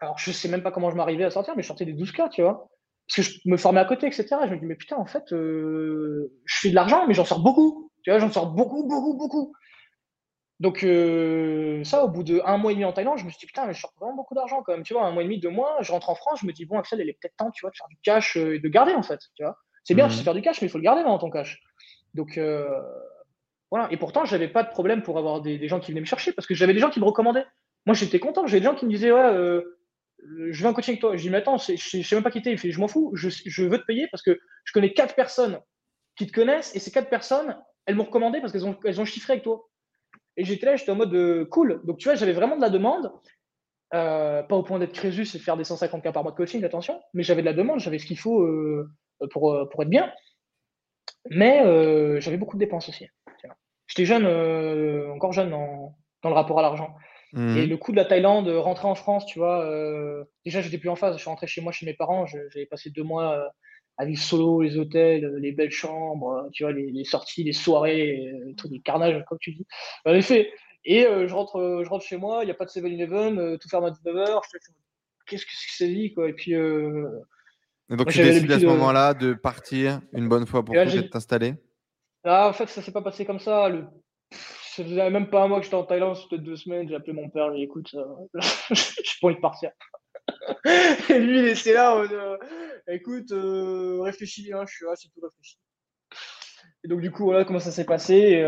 Alors, je sais même pas comment je m'arrivais à sortir, mais je sortais des 12K, tu vois. Parce que je me formais à côté, etc. je me dis, mais putain, en fait, euh, je fais de l'argent, mais j'en sors beaucoup. Tu vois, j'en sors beaucoup, beaucoup, beaucoup. Donc, ça, au bout de un mois et demi en Thaïlande, je me suis dit, putain, je sors vraiment beaucoup d'argent quand même. Tu vois, un mois et demi, deux mois, je rentre en France, je me dis, bon, Axel, il est peut-être temps, tu vois, de faire du cash et de garder, en fait. Tu vois, c'est bien, de mmh. faire du cash, mais il faut le garder dans ton cash. Donc, voilà. Et pourtant, j'avais pas de problème pour avoir des, gens qui venaient me chercher parce que j'avais des gens qui me recommandaient. Moi, j'étais content. J'avais des gens qui me disaient, ouais, je veux un coaching avec toi. Je dis, mais attends, je sais même pas quitter. Il fait, je m'en fous. Je, je, veux te payer parce que je connais quatre personnes qui te connaissent, et ces quatre personnes, elles m'ont recommandé parce qu'elles ont, elles ont chiffré avec toi. Et j'étais là, j'étais en mode euh, cool. Donc, tu vois, j'avais vraiment de la demande. Euh, pas au point d'être Crésus et faire des 150 cas par mois de coaching, attention, mais j'avais de la demande, j'avais ce qu'il faut euh, pour, pour être bien. Mais j'avais beaucoup de dépenses aussi. J'étais jeune, encore jeune dans, dans le rapport à l'argent. Mmh. Et le coup de la Thaïlande, rentrer en France, tu vois, déjà j'étais plus en phase. Je suis rentré chez moi, chez mes parents. J'avais passé deux mois à vivre solo, les hôtels, les belles chambres, tu vois, les, les sorties, les soirées, les, trucs, les carnages, comme tu dis. En effet, et euh, je, rentre, euh, je rentre chez moi, il n'y a pas de 7-Eleven, euh, tout ferme à 19h. Qu'est-ce que c'est dit quoi? Et puis. Et donc, tu décides à ce moment-là de partir une bonne fois pour t'installer? Là, en fait, ça s'est pas passé comme ça. Le... Ça faisait même pas un mois que j'étais en Thaïlande, c'était deux semaines. J'ai appelé mon père, j'ai dit écoute, j'ai pas envie de partir. Et lui, il était là mode écoute, réfléchis bien, je suis là, c'est tout réfléchi. Et donc, du coup, voilà comment ça s'est passé.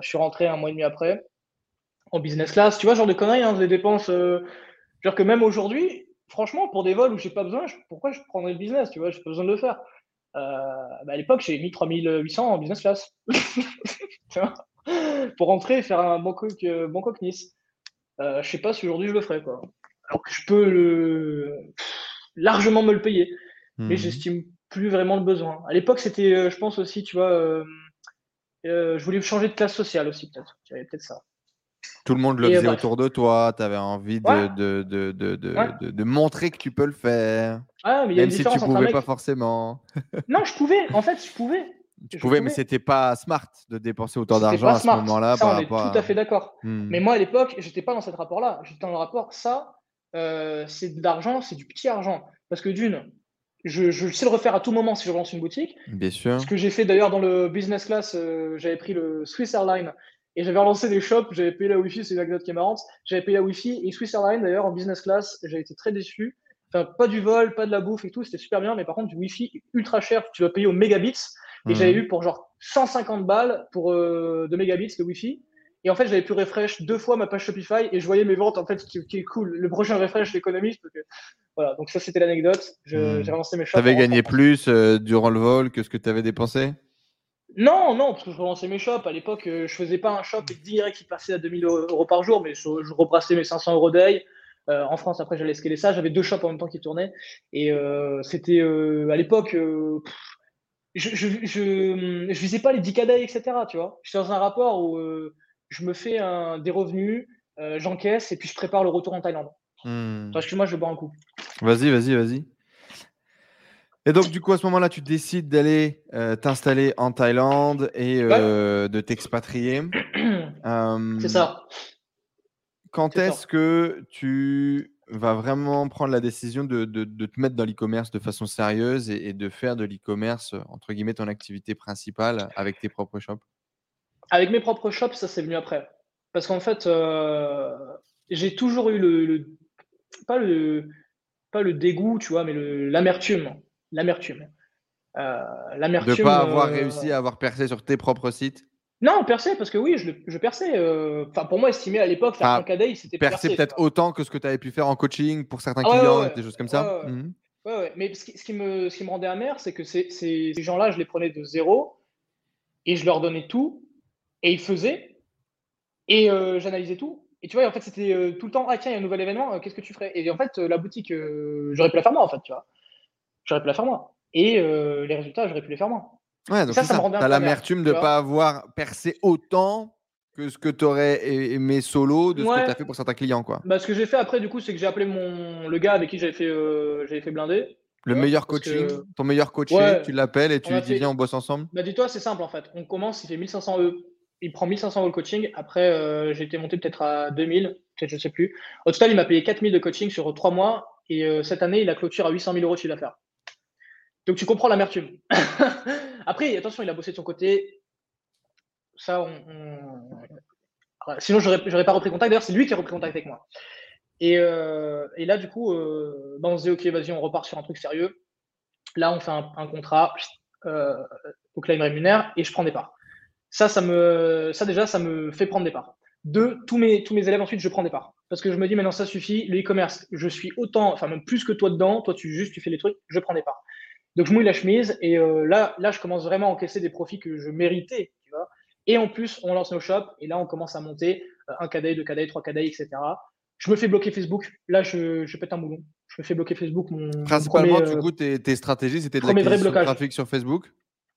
je suis rentré un mois et demi après en business class. Tu vois, genre de conneries, hein, des dépenses. Euh, genre que même aujourd'hui, franchement, pour des vols où j'ai pas besoin, pourquoi je prendrais le business Tu vois, j'ai pas besoin de le faire. Euh, bah, à l'époque, j'ai mis 3800 en business class. pour rentrer et faire un Bangkok, euh, Bangkok. Euh, je sais pas si aujourd'hui je le ferais, quoi. Alors que je peux le... largement me le payer. Mais hmm. j'estime plus vraiment le besoin. À l'époque, c'était, je pense aussi, tu vois, je voulais changer de classe sociale aussi, peut-être. J'avais peut-être ça. Tout le monde le faisait autour de toi, tu avais envie de, de, de, de, montrer que tu peux le faire. Ah, mais même si tu pouvais pas forcément. non, je pouvais, en fait, je pouvais. Tu pouvais, mais c'était pas smart de dépenser autant d'argent à ce moment-là. Ça, on est tout à fait d'accord. Hmm. Mais moi, à l'époque, j'étais pas dans ce rapport-là. J'étais dans le rapport, ça, euh, c'est de l'argent, c'est du petit argent. Parce que d'une, je, je, sais le refaire à tout moment si je lance une boutique. Bien sûr. Ce que j'ai fait d'ailleurs dans le business class, euh, j'avais pris le Swiss Airlines et j'avais relancé des shops, j'avais payé la Wi-Fi, c'est une anecdote qui est marrante. J'avais payé la Wi-Fi et Swiss Airlines d'ailleurs en business class, j'ai été très déçu. Enfin, pas du vol, pas de la bouffe et tout, c'était super bien, mais par contre du Wi-Fi ultra cher, tu dois payer au mégabits. Et j'avais mhm. eu pour genre 150 balles pour euh, de mégabits de Wi-Fi. Et en fait, j'avais pu refresh deux fois ma page Shopify et je voyais mes ventes en fait qui, qui est cool. Le prochain refresh, l'économiste. Voilà, donc ça c'était l'anecdote. Mhm. J'ai relancé mes shops. Tu avais gagné plus euh, durant le vol que ce que tu avais dépensé? Non, non, parce que je relançais mes shops. À l'époque, euh, je faisais pas un shop direct qui passait à 2000 euros par jour, mais je, rebrassais mes 500 euros d'ail. Euh, en France, après, j'allais scaler ça. J'avais deux shops en même temps qui tournaient. Et euh, c'était à l'époque, je, je, je, visais pas les 10 d'ail, etc. Tu vois, j'étais dans un rapport où je me fais un, des revenus, j'encaisse et puis je prépare le retour en Thaïlande. Hmm. Parce que moi, je bois un coup. Vas-y, vas-y, vas-y. Et donc, du coup, à ce moment-là, tu décides d'aller euh, t'installer en Thaïlande et euh, de t'expatrier. C'est ça. Quand est-ce que tu vas vraiment prendre la décision de, te mettre dans l'e-commerce de façon sérieuse et, de faire de l'e-commerce, entre guillemets, ton activité principale avec tes propres shops? Avec mes propres shops, ça c'est venu après. Parce qu'en fait, euh, j'ai toujours eu le, pas le pas le dégoût, tu vois, mais l'amertume l'amertume. Euh, l'amertume. De ne pas avoir euh, réussi à avoir percé sur tes propres sites? Non, percé, parce que oui, je, je perçais. Euh, enfin, pour moi, estimé à l'époque, faire un cadet, c'était percé. peut-être autant que ce que tu avais pu faire en coaching pour certains ah clients, des choses comme ça? Mhm. Ouais, Mais ce qui, me, ce qui me rendait amer, c'est que ces, ces gens-là, je les prenais de zéro et je leur donnais tout et ils faisaient et j'analysais tout. Et tu vois, en fait, c'était tout le temps, ah tiens, il y a un nouvel événement, qu'est-ce que tu ferais? Et en fait, la boutique, j'aurais pu la faire moi, en fait, tu vois j'aurais pu la faire moi. Et euh, les résultats, j'aurais pu les faire moi. Ouais, donc ça, ça, me l'amertume de ne pas avoir percé autant que ce que tu aurais aimé solo de ce que tu as fait pour certains clients. Quoi. Bah, ce que j'ai fait après, du coup, c'est que j'ai appelé mon... le gars avec qui j'avais fait, euh, fait blinder. Le meilleur coaching, ton meilleur coaché, tu l'appelles et tu lui dis viens, on bosse ensemble bah, Dis-toi, c'est simple en fait. On commence, il fait 1500 euros. Il prend 1500 euros le coaching. Après, euh, j'ai été monté peut-être à 2000, peut-être je ne sais plus. Au total, il m'a payé 4000 de coaching sur 3 mois. Et cette année, il a clôturé à 800 000 euros de chiffre d'affaires. Donc tu comprends l'amertume. Après, attention, il a bossé de son côté. Ça, on, Sinon, je n'aurais pas repris contact. D'ailleurs, c'est lui qui a repris contact avec moi. Et, euh, là, du coup, euh, bah, on se dit, OK, vas-y, on repart sur un truc sérieux. Là, on fait un, contrat. Euh, donc là, il me rémunère et je prends des parts. Ça, ça, me, ça, déjà, ça me fait prendre des parts. Deux, tous mes, tous mes élèves, ensuite, je prends des parts. Parce que je me dis, maintenant, ça suffit. Le e-commerce, je suis autant, enfin, même plus que toi dedans. Toi, tu juste, tu fais les trucs, je prends des parts. Donc je mouille la chemise et là, là, je commence vraiment à encaisser des profits que je méritais, tu vois. Et en plus, on lance nos shops et là, on commence à monter un cadet, deux cadets, trois cadets, etc. Je me fais bloquer Facebook. Là, je, je pète un boulon. Je me fais bloquer Facebook. Mon, Principalement, du coup, tes, tes stratégies, c'était de l'acquisition de trafic sur Facebook?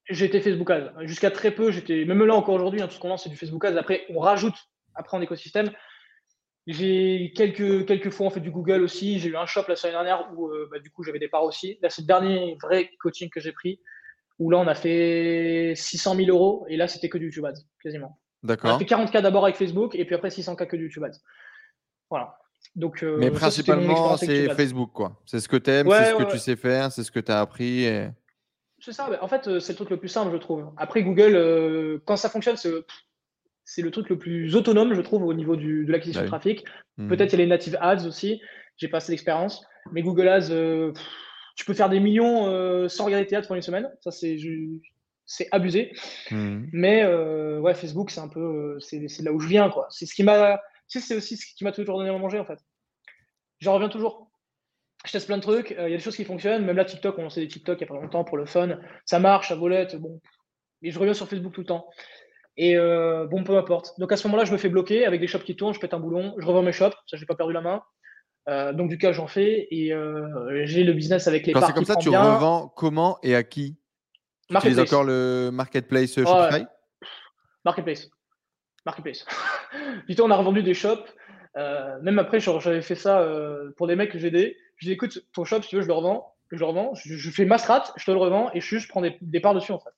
J'étais Facebook Ads. Jusqu'à très peu, j'étais même là encore aujourd'hui, hein, tout ce qu'on lance, c'est du Facebook Ads. Après, on rajoute après en écosystème. J'ai quelques, quelques fois on fait du Google aussi. J'ai eu un shop la semaine dernière où euh, bah, du coup j'avais des parts aussi. Là, c'est le dernier vrai coaching que j'ai pris où là on a fait 600 000 euros et là c'était que du YouTube Ads quasiment. D'accord. On a fait 40K d'abord avec Facebook et puis après 600K que du YouTube Ads. Voilà. Donc, euh, Mais principalement, c'est Facebook quoi. C'est ce que tu aimes, c'est ce que tu sais faire, c'est ce que tu as appris. Et... C'est ça, en fait, euh, c'est le truc le plus simple, je trouve. Après, Google, euh, quand ça fonctionne, c'est le truc le plus autonome, je trouve, au niveau de l'acquisition de trafic. Hmm. Peut-être il y a les native ads aussi, j'ai pas assez d'expérience. Mais Google Ads, euh, tu peux faire des millions sans regarder tes ads pendant une semaine. Ça, c'est abusé. Hmm. Mais ouais, Facebook, c'est un peu, c'est là où je viens, quoi. C'est ce qui m'a, c'est aussi ce qui m'a toujours donné à manger, en fait. J'en reviens toujours je teste plein de trucs. Euh, il y a des choses qui fonctionnent. Même là, TikTok, on lançait des TikTok il n'y a pas longtemps pour le fun. Ça marche, ça volette. Bon. Et je reviens sur Facebook tout le temps. Et euh, bon, peu importe. Donc à ce moment-là, je me fais bloquer avec des shops qui tournent, je pète un boulon, je revends mes shops, ça j'ai pas perdu la main. Euh, donc du cas, j'en fais et j'ai le business avec les Quand c'est comme ça, tu revends comment et à qui? Tu utilises encore le marketplace Shopify? Marketplace. Marketplace. du on a revendu des shops. même après, j'avais fait ça pour des mecs que j'ai aidés. Je dis, écoute, ton shop, si tu veux, je le revends. Je le revends. Je, fais ma strat, je te le revends et je, je prends des, parts dessus, en fait.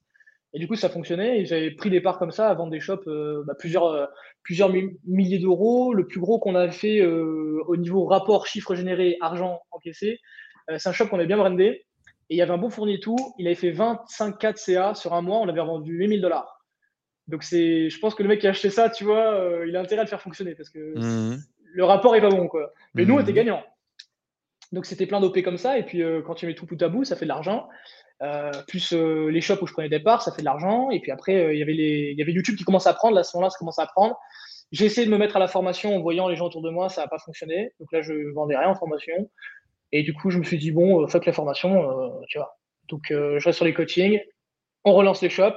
Et du coup, ça fonctionnait. Et j'avais pris des parts comme ça à vendre des shops euh, bah, plusieurs, euh, plusieurs milliers d'euros. Le plus gros qu'on avait fait euh, au niveau rapport, chiffre généré, argent encaissé, c'est un shop qu'on avait bien brandé. Et il y avait un bon fourni et tout. Il avait fait 25 4 CA sur un mois. On avait vendu 8000 dollars. Donc, c'est, je pense que le mec qui a acheté ça, tu vois, il a intérêt à le faire fonctionner parce que mmh. le rapport est pas bon, quoi. Mais nous, on était mmh. gagnants. Donc c'était plein d'OP comme ça. Et puis euh, quand tu mets tout bout à bout, ça fait de l'argent. Euh, plus euh, les shops où je prenais des parts, ça fait de l'argent. Et puis après, il y avait les, y avait YouTube qui commence à prendre. Là, à ce moment-là, ça commence à prendre. J'ai essayé de me mettre à la formation en voyant les gens autour de moi, ça n'a pas fonctionné. Donc là, je vendais rien en formation. Et du coup, je me suis dit, bon, fuck la formation, tu vois. Donc je reste sur les coachings, on relance les shops.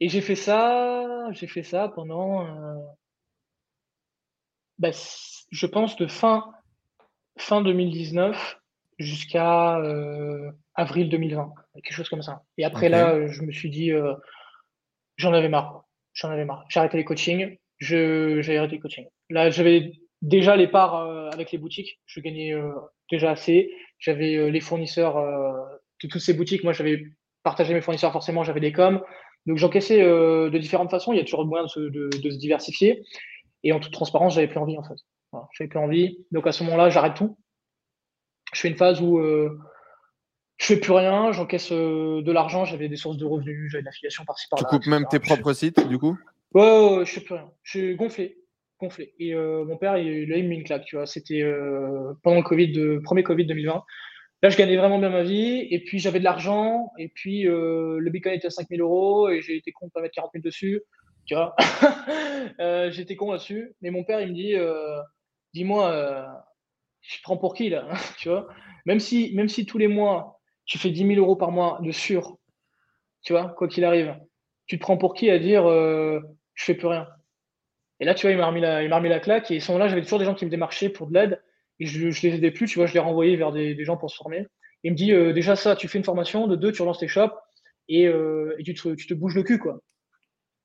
Et j'ai fait ça, j'ai fait ça pendant, bah, je pense, de fin fin 2019 jusqu'à euh, avril 2020, quelque chose comme ça. Et après là, je me suis dit, euh, j'en avais marre. J'en avais marre. J'ai arrêté les coachings. Je, j'ai arrêté les coachings. Là, j'avais déjà les parts euh, avec les boutiques. Je gagnais déjà assez. J'avais les fournisseurs de toutes ces boutiques. Moi, j'avais partagé mes fournisseurs forcément. J'avais des coms. Donc, j'encaissais de différentes façons. Il y a toujours moyen de se, de, de se diversifier. Et en toute transparence, j'avais plus envie en fait. Je n'avais plus envie. Donc à ce moment-là, j'arrête tout. Je fais une phase où euh, je fais plus rien, j'encaisse euh, de l'argent, j'avais des sources de revenus, j'avais une affiliation par-ci par-là. Tu coupes même tes propres sites, du coup? Ouais, ouais, je fais plus rien. Je suis gonflé. gonflé. Et euh, mon père, il, a mis une claque, tu vois. C'était pendant le Covid, de, premier Covid 2020. Là, je gagnais vraiment bien ma vie. Et puis, j'avais de l'argent. Et puis, le Bitcoin était à 5000 euros. Et j'ai été con de pas mettre 40 000 dessus. Tu vois J'étais con là-dessus. Mais mon père, il me dit dis-moi, euh, je prends pour qui là Tu vois? Même si, même si tous les mois, tu fais 10 000 euros par mois de sûr, tu vois, quoi qu'il arrive, tu te prends pour qui à dire euh, je fais plus rien? Et là, tu vois, il m'a remis, remis la claque et ils sont là, j'avais toujours des gens qui me démarchaient pour de l'aide je, je les aidais plus, tu vois, je les renvoyais vers des, gens pour se former. Il me dit euh, déjà ça, tu fais une formation, de deux, tu relances tes shops et, euh, et tu, te, tu, te, bouges le cul, quoi.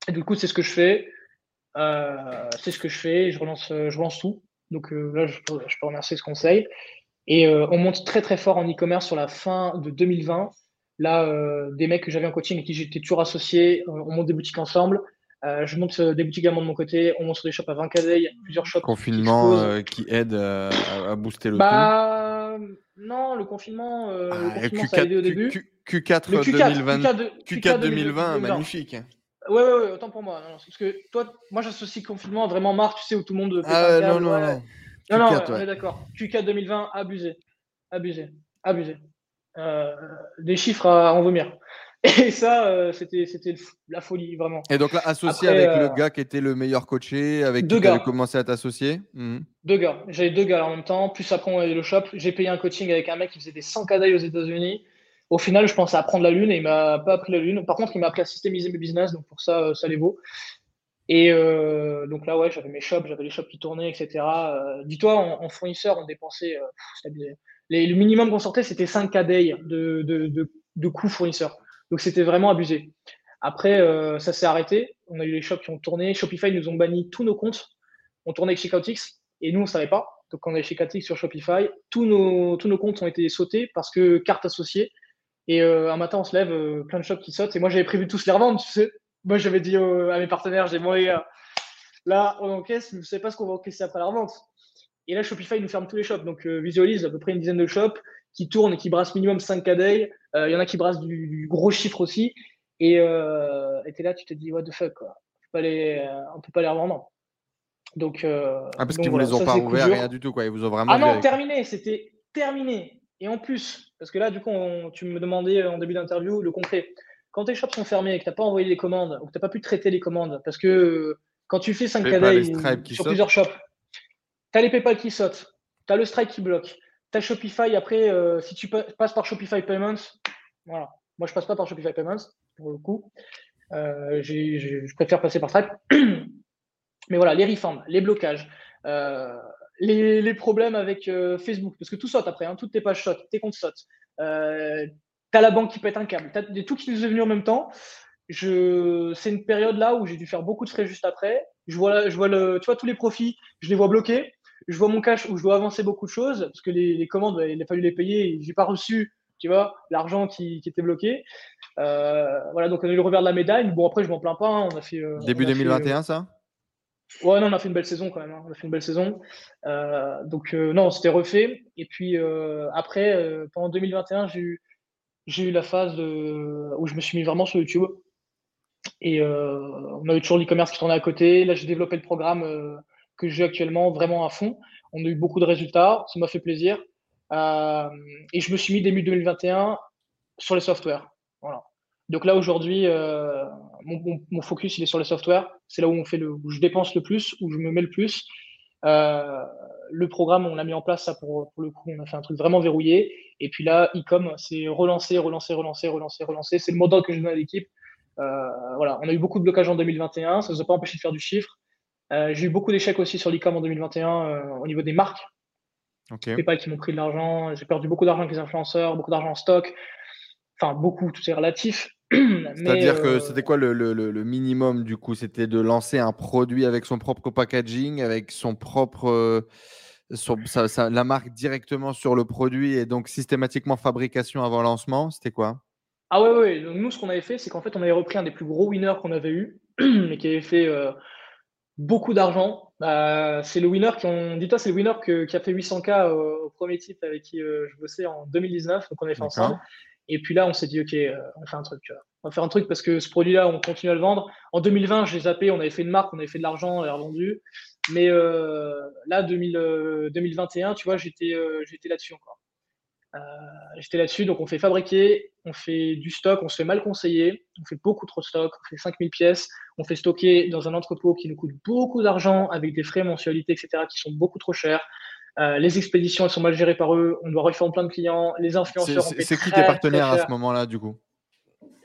Et du coup, c'est ce que je fais. c'est ce que je fais, je relance, je relance tout. Donc euh, là, je peux, remercier ce conseil. Et euh, on monte très très fort en e-commerce sur la fin de 2020. Là, euh, des mecs que j'avais en coaching et qui j'étais toujours associé, on monte des boutiques ensemble. je monte des boutiques également de mon côté. On monte sur des shops à 20 cadeilles, plusieurs shops. Confinement qui, aide à, booster le bah, Non, le confinement, le ah, confinement ça a aidé au début. Q4, 2020, Q4, 2020, magnifique. Ouais, ouais, ouais, autant pour moi. parce que toi, moi, j'associe confinement vraiment marre, tu sais, où tout le monde. Ah, non, non, non. Non, non, on est d'accord. Q4 2020, abusé. Abusé. Abusé. Euh, des chiffres à en vomir. Et ça, euh, c'était, c'était la folie, vraiment. Et donc là, associé avec le euh, gars qui était le meilleur coaché, avec deux qui tu commencé à t'associer mhm. Deux gars. J'avais deux gars en même temps. Plus après, on avait le shop. J'ai payé un coaching avec un mec qui faisait des 100 cadailles aux États-Unis. Au final, je pensais apprendre la lune et il m'a pas appris la lune. Par contre, il m'a appris à systémiser mes business, donc pour ça, ça les vaut. Et euh, donc là, ouais, j'avais mes shops, j'avais les shops qui tournaient, etc. Euh, dis-toi, en, fournisseur, on dépensait. Euh, le minimum qu'on sortait, c'était 5 k de, de, de, coûts fournisseurs. Donc c'était vraiment abusé. Après, ça s'est arrêté. On a eu les shops qui ont tourné. Shopify nous ont banni tous nos comptes. On tournait avec Checkoutix et nous, on savait pas. Donc on est chez Checkoutix sur Shopify, tous nos, tous nos comptes ont été sautés parce que carte associée. Et un matin, on se lève, plein de shops qui sautent. Et moi, j'avais prévu tous les revendre, tu sais moi, j'avais dit à mes partenaires, j'ai dit, là, on encaisse, mais vous ne savez pas ce qu'on va encaisser après la revente. Et là, Shopify nous ferme tous les shops. Donc, euh, visualise à peu près une dizaine de shops qui tournent et qui brassent minimum 5 k day. Euh, il y en a qui brassent du, gros chiffre aussi. Et euh, es là, tu te dis, what the fuck, quoi. On ne peut pas les revendre. Donc, ah, parce qu'ils ne vous les ont pas ouverts, rien du tout, quoi. Ils vous ont vraiment. Ah non, terminé, c'était terminé. Et en plus, parce que là, du coup, tu me demandais en début d'interview le concret quand tes shops sont fermés et que tu n'as pas envoyé les commandes ou que tu n'as pas pu traiter les commandes, parce que quand tu fais 5 KD sur plusieurs shops, tu as les PayPal qui sautent, tu as le Stripe qui bloque, tu as Shopify. Après, euh, si tu passes par Shopify Payments, voilà. Moi, je passe pas par Shopify Payments pour le coup. Euh, je préfère passer par Stripe. Mais voilà, les refunds, les blocages, euh, les, problèmes avec Facebook, parce que tout saute après, hein, toutes tes pages sautent, tes comptes sautent t'as la banque qui pète un câble, t'as tout qui nous est venu en même temps. Je, c'est une période là où j'ai dû faire beaucoup de frais juste après. Je vois, je vois le, tu vois, tous les profits, je les vois bloqués. Je vois mon cash où je dois avancer beaucoup de choses parce que les, commandes, bah, il a fallu les payer. J'ai pas reçu, tu vois, l'argent qui, était bloqué. Euh, voilà, donc on a eu le revers de la médaille. Bon, après, je m'en plains pas. Hein. On a fait. Euh, Début 2021, euh, ça? Ouais, non, on a fait une belle saison quand même. Hein. On a fait une belle saison. donc, non, c'était refait. Et puis, après, pendant 2021, j'ai eu la phase où je me suis mis vraiment sur YouTube. Et euh, on avait toujours l'e-commerce qui tournait à côté. Là, j'ai développé le programme euh, que j'ai actuellement vraiment à fond. On a eu beaucoup de résultats, ça m'a fait plaisir. Euh, et je me suis mis début 2021 sur les softwares. Voilà. Donc là, aujourd'hui, mon, focus, il est sur les softwares. C'est là où, on fait le, où je dépense le plus, où je me mets le plus. Euh, le programme, on l'a mis en place, ça pour, pour, le coup, on a fait un truc vraiment verrouillé. Et puis là, e-com, c'est relancer, relancer, relancer, relancer, relancer. C'est le modèle que je donne à l'équipe. Euh, voilà, on a eu beaucoup de blocages en 2021, ça ne nous a pas empêché de faire du chiffre. Euh, j'ai eu beaucoup d'échecs aussi sur l'e-com en 2021 au niveau des marques. Okay. pas qui m'ont pris de l'argent. J'ai perdu beaucoup d'argent avec les influenceurs, beaucoup d'argent en stock. Enfin, beaucoup, tout est relatif. C'est-à-dire que euh, c'était quoi le, minimum du coup? C'était de lancer un produit avec son propre packaging, avec son propre. Euh, la marque directement sur le produit et donc systématiquement fabrication avant lancement? C'était quoi? Ah ouais, ouais. Donc nous, ce qu'on avait fait, c'est qu'en fait, on avait repris un des plus gros winners qu'on avait eu, mais qui avait fait euh, beaucoup d'argent. Bah, c'est le winner qui ont. Dis-toi, c'est le winner qui a fait 800K au premier type avec qui je bossais en 2019. Donc on avait fait ensemble. Et puis là, on s'est dit, OK, euh, on fait un truc. On va faire un truc parce que ce produit-là, on continue à le vendre. En 2020, j'ai zappé, on avait fait une marque, on avait fait de l'argent, on l'a revendu. Mais euh, là, 2021, euh, tu vois, j'étais j'étais là-dessus encore. j'étais là-dessus, donc on fait fabriquer, on fait du stock, on se fait mal conseiller, on fait beaucoup trop de stock, on fait 5000 pièces, on fait stocker dans un entrepôt qui nous coûte beaucoup d'argent avec des frais mensualités, etc., qui sont beaucoup trop chers. Euh, les expéditions, elles sont mal gérées par eux. On doit refaire plein de clients. Les influenceurs. C'est qui tes partenaires à ce moment-là, du coup?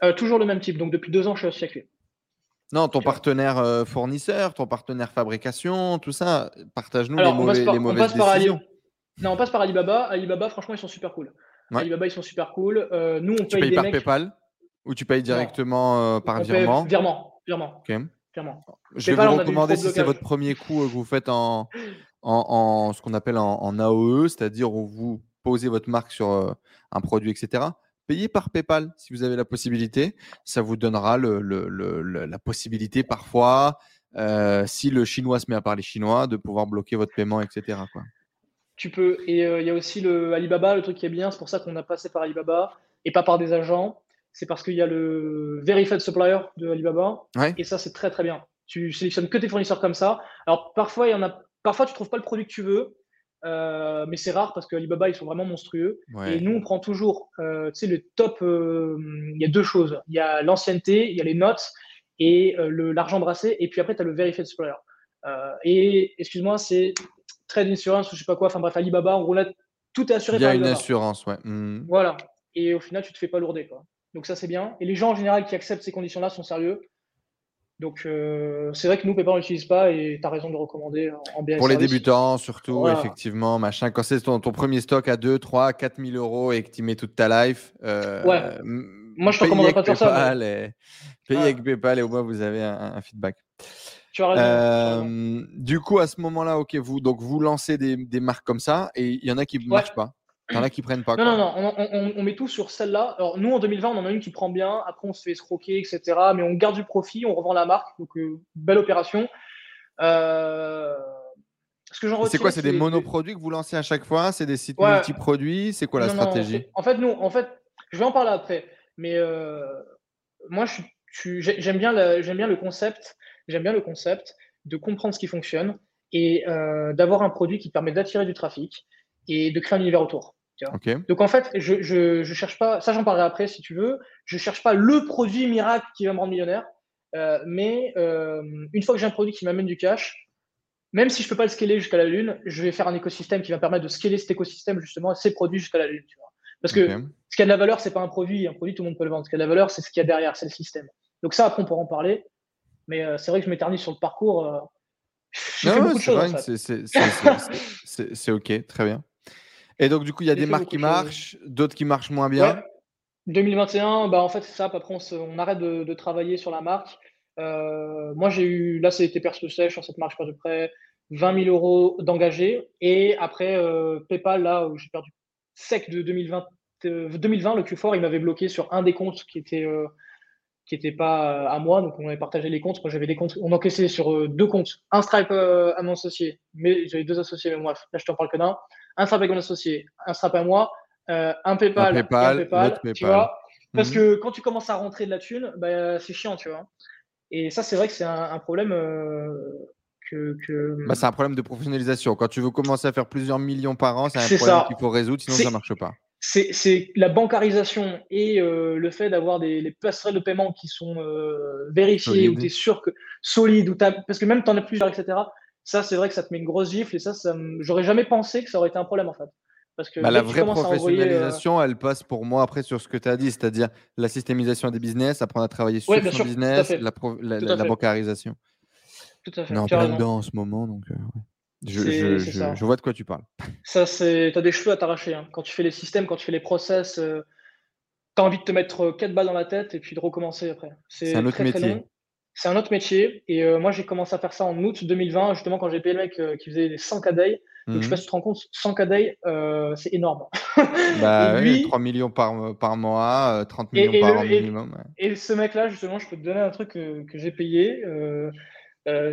Euh, Toujours le même type. Donc, depuis deux ans, je suis associé Non, ton partenaire euh, fournisseur, ton partenaire fabrication, tout ça, partage-nous les, mauvais, les mauvaises décisions. Non, on passe par Alibaba. Alibaba, franchement, ils sont super cool. Alibaba, ils sont super cool. nous, on tu paye payes par PayPal ou tu payes directement par virement? Virement, virement. Je vais vous recommander si c'est votre premier coup que vous faites en, en, ce qu'on appelle en, AOE, c'est-à-dire où vous posez votre marque sur euh, un produit, etc. Payez par PayPal si vous avez la possibilité. Ça vous donnera la possibilité parfois, euh, si le chinois se met à parler chinois, de pouvoir bloquer votre paiement, etc. Quoi. Tu peux. Et euh, il y a aussi le Alibaba, le truc qui est bien, c'est pour ça qu'on a passé par Alibaba et pas par des agents. C'est parce qu'il y a le Verified Supplier de Alibaba. Et ça, c'est très très bien. Tu sélectionnes que tes fournisseurs comme ça. Alors parfois, il y en a Parfois, tu trouves pas le produit que tu veux, euh, mais c'est rare parce que Alibaba, ils sont vraiment monstrueux. Et nous, on prend toujours, euh, tu sais, le top. Euh, il y a deux choses. Il y a l'ancienneté, il y a les notes et l'argent brassé. Et puis après, tu as le verified supplier. et excuse-moi, c'est trade insurance ou je sais pas quoi. Enfin bref, Alibaba, en gros, là, tout est assuré il y a une assurance, ouais. Mmh. Voilà. et au final, tu te fais pas lourder. Quoi. Donc ça, c'est bien. Et les gens en général qui acceptent ces conditions-là sont sérieux. Donc euh, c'est vrai que nous, PayPal, on n'utilise pas et tu as raison de le recommander en bien. Pour les débutants, surtout, effectivement, machin. Quand c'est ton, ton, premier stock à 2, 3, 4 000 euros et que tu mets toute ta life. Euh, ouais. Moi, je te recommanderais pas de faire ça. Payez avec PayPal et au moins vous avez un, feedback. Tu as raison, euh, Du coup, à ce moment-là, ok, vous donc vous lancez des, des marques comme ça et il y en a qui ne marchent pas. Il y en a qui prennent pas. Non, non, non, on, met tout sur celle-là. Alors, nous, en 2020, on en a une qui prend bien. Après, on se fait escroquer, etc. Mais on garde du profit, on revend la marque. Donc, euh, belle opération. Euh, c'est quoi C'est des monoproduits que vous lancez à chaque fois? C'est des sites multi-produits? C'est quoi la stratégie? En fait, nous, en fait, je vais en parler après. Mais euh, moi, j'aime bien, bien le concept. J'aime bien le concept de comprendre ce qui fonctionne et d'avoir un produit qui permet d'attirer du trafic et de créer un univers autour. Donc en fait, je, je, cherche pas, ça j'en parlerai après si tu veux, je cherche pas le produit miracle qui va me rendre millionnaire, euh, mais euh, une fois que j'ai un produit qui m'amène du cash, même si je peux pas le scaler jusqu'à la lune, je vais faire un écosystème qui va permettre de scaler cet écosystème justement, ces produits jusqu'à la lune. Tu vois. Parce que ce qui a de la valeur, c'est pas un produit, un produit tout le monde peut le vendre. Ce qui a de la valeur, c'est ce qu'il y a derrière, c'est le système. Donc ça après on pourra en parler, mais euh, c'est vrai que je m'éternise sur le parcours. c'est ok, très bien. Et donc, du coup, il y a des marques qui marchent, d'autres qui marchent moins bien. 2021, bah, en fait, c'est ça. Après, on, arrête de, travailler sur la marque. Euh, moi, j'ai eu, là, c'était perso sèche sur cette marque, je à peu près 20 000 euros d'engagés. Et après, euh, PayPal, là, où j'ai perdu sec de 2020, 2020 euh, le Q4, il m'avait bloqué sur un des comptes qui était, qui n'était pas à moi. Donc, on avait partagé les comptes. Moi, j'avais des comptes. On encaissait sur deux comptes. Un Stripe à mon associé, mais j'avais deux associés, mais bref, là, je t'en parle que d'un un Stripe avec mon associé, un Stripe à moi, euh, un PayPal, un PayPal, tu vois. Parce mhm. que quand tu commences à rentrer de la thune, bah, c'est chiant, tu vois. Et ça, c'est vrai que c'est un, problème euh, que. Bah, c'est un problème de professionnalisation. Quand tu veux commencer à faire plusieurs millions par an, c'est un problème qu'il faut résoudre, sinon ça ne marche pas. C'est la bancarisation et euh, le fait d'avoir des les passerelles de paiement qui sont vérifiées, où tu es sûr que solides, ou parce que même tu en as plusieurs, etc. Ça, c'est vrai que ça te met une grosse gifle et ça, ça j'aurais jamais pensé que ça aurait été un problème en fait. Parce que bah, la vraie euh, professionnalisation, elle passe pour moi après sur ce que tu as dit, c'est-à-dire la systémisation des business, apprendre à travailler sur son business, la, la, bancarisation. Tout à fait. On est en plein dedans en ce moment, donc euh, je, je, vois de quoi tu parles. Ça, c'est, as des cheveux à t'arracher. Hein. Quand tu fais les systèmes, quand tu fais les process, euh, tu as envie de te mettre quatre balles dans la tête et puis de recommencer après. C'est un autre métier c'est un autre métier. Et euh, moi, j'ai commencé à faire ça en août 2020, justement, quand j'ai payé le mec euh, qui faisait des 100 k day. Donc, je sais pas mhm. si tu te rends compte, 100 k day, euh, c'est énorme. Bah, oui, 3 millions par, par mois, 30 millions par an minimum. Et ce mec-là, justement, je peux te donner un truc que, j'ai payé. peu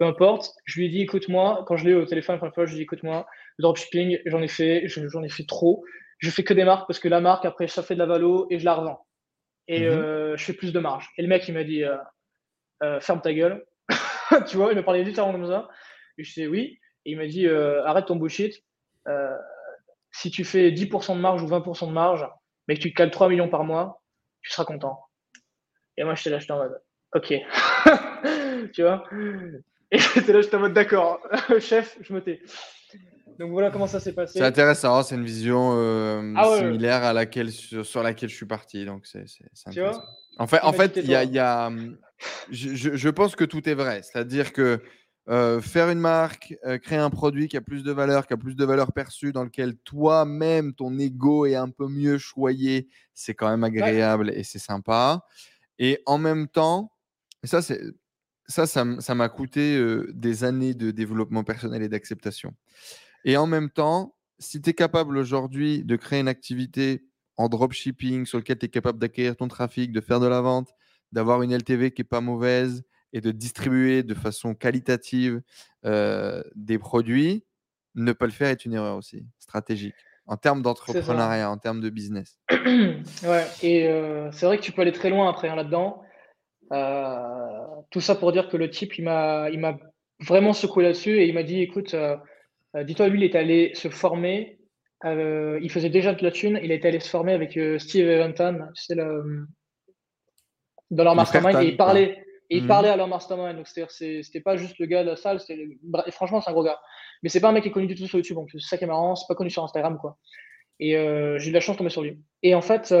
importe. Je lui ai dit, écoute-moi, quand je l'ai au téléphone la première fois, je lui ai dit, écoute-moi, le dropshipping, j'en ai fait, j'en ai fait trop. Je fais que des marques parce que la marque, après, ça fait de la valo et je la revends et mhm. euh, je fais plus de marge. Et le mec, il m'a dit, euh, euh, ferme ta gueule. tu vois, il m'a parlé littéralement comme ça. Et je dis oui. Et il m'a dit, arrête ton bullshit. si tu fais 10% de marge ou 20% de marge, mais que tu te cales 3 millions par mois, tu seras content. Et moi, j'étais là, j'étais en mode, ok. tu vois? Et j'étais là, j'étais en mode, d'accord, chef, je me tais. Donc voilà comment ça s'est passé. C'est intéressant, c'est une vision euh, ah similaire à laquelle sur, laquelle je suis parti. Donc c'est, En fait, en fait, il y a, hum, je, pense que tout est vrai. C'est-à-dire que euh, faire une marque, euh, créer un produit qui a plus de valeur, qui a plus de valeur perçue, dans lequel toi-même ton ego est un peu mieux choyé, c'est quand même agréable et c'est sympa. Et en même temps, ça c'est ça, ça m'a coûté des années de développement personnel et d'acceptation. Et en même temps, si tu es capable aujourd'hui de créer une activité en dropshipping sur lequel tu es capable d'acquérir ton trafic, de faire de la vente, d'avoir une LTV qui n'est pas mauvaise et de distribuer de façon qualitative euh, des produits, ne pas le faire est une erreur aussi stratégique en termes d'entrepreneuriat, en termes de business. ouais, et euh, c'est vrai que tu peux aller très loin après hein, là-dedans. Euh, tout ça pour dire que le type, il m'a vraiment secoué là-dessus et il m'a dit écoute, euh, dis-toi, lui, il est allé se former. Euh, il faisait déjà de la thune. Il est allé se former avec euh, Steve Eventon, c'est le, dans leur mastermind. Et il parlait, et il mhm. parlait à leur mastermind. Donc, c'est-à-dire, c'était pas juste le gars de la salle. Franchement, c'est un gros gars. Mais c'est pas un mec qui est connu du tout sur YouTube. Donc, c'est ça qui est marrant. C'est pas connu sur Instagram, quoi. Et j'ai eu de la chance de tomber sur lui. Et en fait,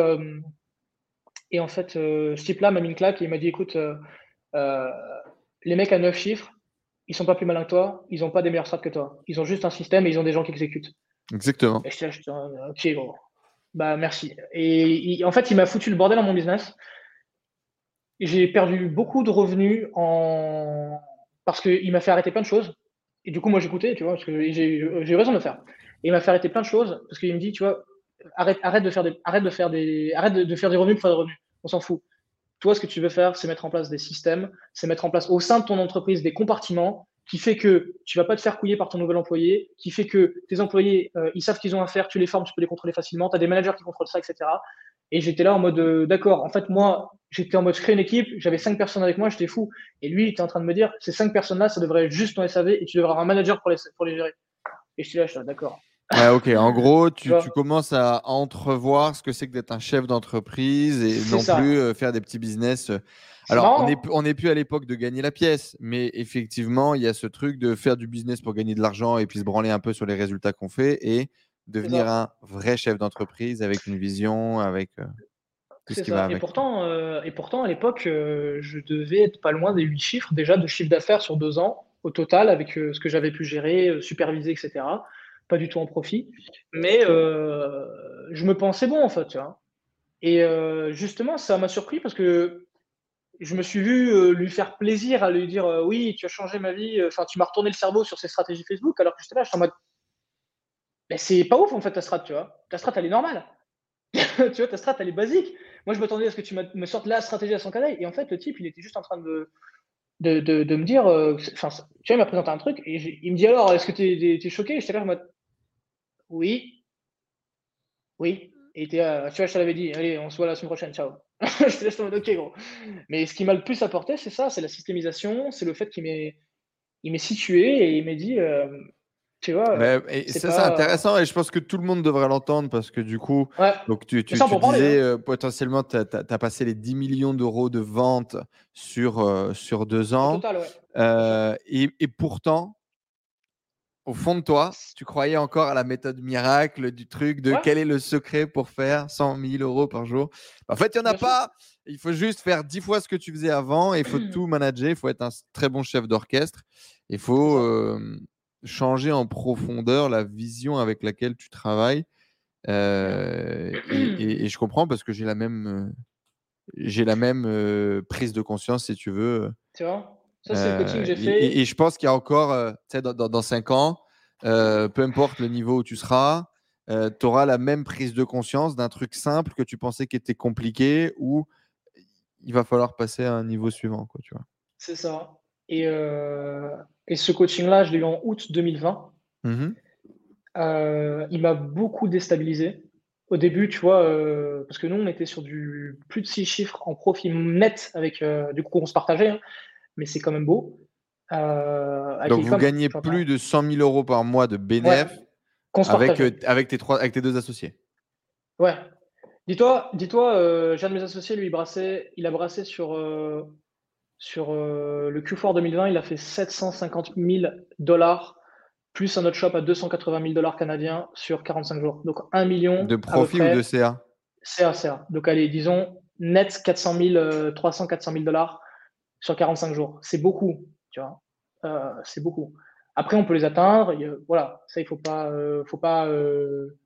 et en fait ce type-là m'a mis une claque et il m'a dit écoute, les mecs à 9 chiffres, ils sont pas plus malins que toi, ils ont pas des meilleures strats que toi. Ils ont juste un système et ils ont des gens qui exécutent. Exactement. Et je dis, ok, bon. Bah, merci. Et en fait, il m'a foutu le bordel dans mon business. J'ai perdu beaucoup de revenus en... parce qu'il m'a fait arrêter plein de choses. Et du coup, moi, j'écoutais, tu vois, parce que j'ai eu raison de le faire. Et il m'a fait arrêter plein de choses parce qu'il me dit, tu vois, arrête, arrête de faire des, arrête de faire des, arrête de, de faire des revenus pour faire des revenus. On s'en fout. Toi, ce que tu veux faire, c'est mettre en place des systèmes, c'est mettre en place au sein de ton entreprise des compartiments qui fait que tu vas pas te faire couiller par ton nouvel employé, qui fait que tes employés, euh, ils savent qu'ils ont à faire, tu les formes, tu peux les contrôler facilement, tu as des managers qui contrôlent ça, etc. Et j'étais là en mode, euh, d'accord, en fait, moi, j'étais en mode, je crée une équipe, j'avais cinq personnes avec moi, j'étais fou. Et lui, il était en train de me dire, ces cinq personnes-là, ça devrait être juste ton SAV et tu devrais avoir un manager pour les, pour les gérer. Et je suis là, je suis là, d'accord. Ouais, ok. En gros, tu, tu, commences à entrevoir ce que c'est que d'être un chef d'entreprise et non plus euh, faire des petits business. Euh. Alors, on n'est plus à l'époque de gagner la pièce, mais effectivement, il y a ce truc de faire du business pour gagner de l'argent et puis se branler un peu sur les résultats qu'on fait et devenir un vrai chef d'entreprise avec une vision, avec euh, tout ce qui va avec. Et pourtant, et pourtant à l'époque, je devais être pas loin des 8 chiffres déjà de chiffre d'affaires sur deux ans au total avec ce que j'avais pu gérer, superviser, etc pas du tout en profit. Mais euh, je me pensais bon, en fait. Tu vois. Et euh, justement, ça m'a surpris parce que je me suis vu euh, lui faire plaisir à lui dire Oui, tu as changé ma vie. Enfin, tu m'as retourné le cerveau sur ces stratégies Facebook. Alors que j'étais là, je suis en mode Mais c'est pas ouf, en fait, ta strat, tu vois. Ta strat, elle est normale. tu vois, ta strat, elle est basique. Moi, je m'attendais à ce que tu me sortes la stratégie à son canal. Et en fait, le type, il était juste en train de. De, de, me dire, enfin, tu vois, il m'a présenté un truc et il me dit alors, est-ce que tu es, es, choqué? J'étais là, en mode, oui. Oui. Et tu vois, je te l'avais dit, allez, on se voit la semaine prochaine, ciao. je te laisse ok, gros. Mais ce qui m'a le plus apporté, c'est ça, c'est la systémisation, c'est le fait qu'il m'ait, il m'est situé et il m'a dit, euh, tu vois. Mais, ça, c'est intéressant et je pense que tout le monde devrait l'entendre parce que du coup, donc tu, tu, disais hein. euh, potentiellement, tu as, passé les 10 millions d'euros de vente sur, euh, sur deux ans. Total, ouais. et, et pourtant, au fond de toi, tu croyais encore à la méthode miracle du truc de quel est le secret pour faire 100 000 euros par jour. En fait, il n'y en a pas. Il faut juste faire 10 fois ce que tu faisais avant et il faut tout manager. Il faut être un très bon chef d'orchestre. Il faut changer en profondeur la vision avec laquelle tu travailles. et, je comprends parce que j'ai la même, j'ai la même prise de conscience, si tu veux. Tu vois? Ça, c'est le coaching que j'ai fait. Et, je pense qu'il y a encore, euh, dans, dans, dans, 5 ans, euh, peu importe le niveau où tu seras, euh, tu auras la même prise de conscience d'un truc simple que tu pensais qui était compliqué ou il va falloir passer à un niveau suivant. Quoi, tu vois. C'est ça. Et, et ce coaching-là, je l'ai eu en août 2020. Mmh il m'a beaucoup déstabilisé. Au début, tu vois, parce que nous, on était sur du plus de 6 chiffres en profit net avec, du coup, on se partageait. Hein mais c'est quand même beau. Euh, Donc vous gagnez plus de 100 000 euros par mois de bénéf avec, euh, avec, tes trois, avec tes deux associés. Ouais. Dis-toi, dis-toi euh, j'ai un de mes associés, lui, il, brassait, il a brassé sur, sur le Q4 2020, il a fait 750 000 dollars plus un autre shop à 280 000 dollars canadiens sur 45 jours. Donc 1 million. De profit ou de CA CA, CA. Donc allez, disons net 400 000, 300, 400 000 dollars sur 45 jours. C'est beaucoup, tu vois. Euh, c'est beaucoup. Après, on peut les atteindre. voilà, ça, il faut pas, euh, faut pas. Euh,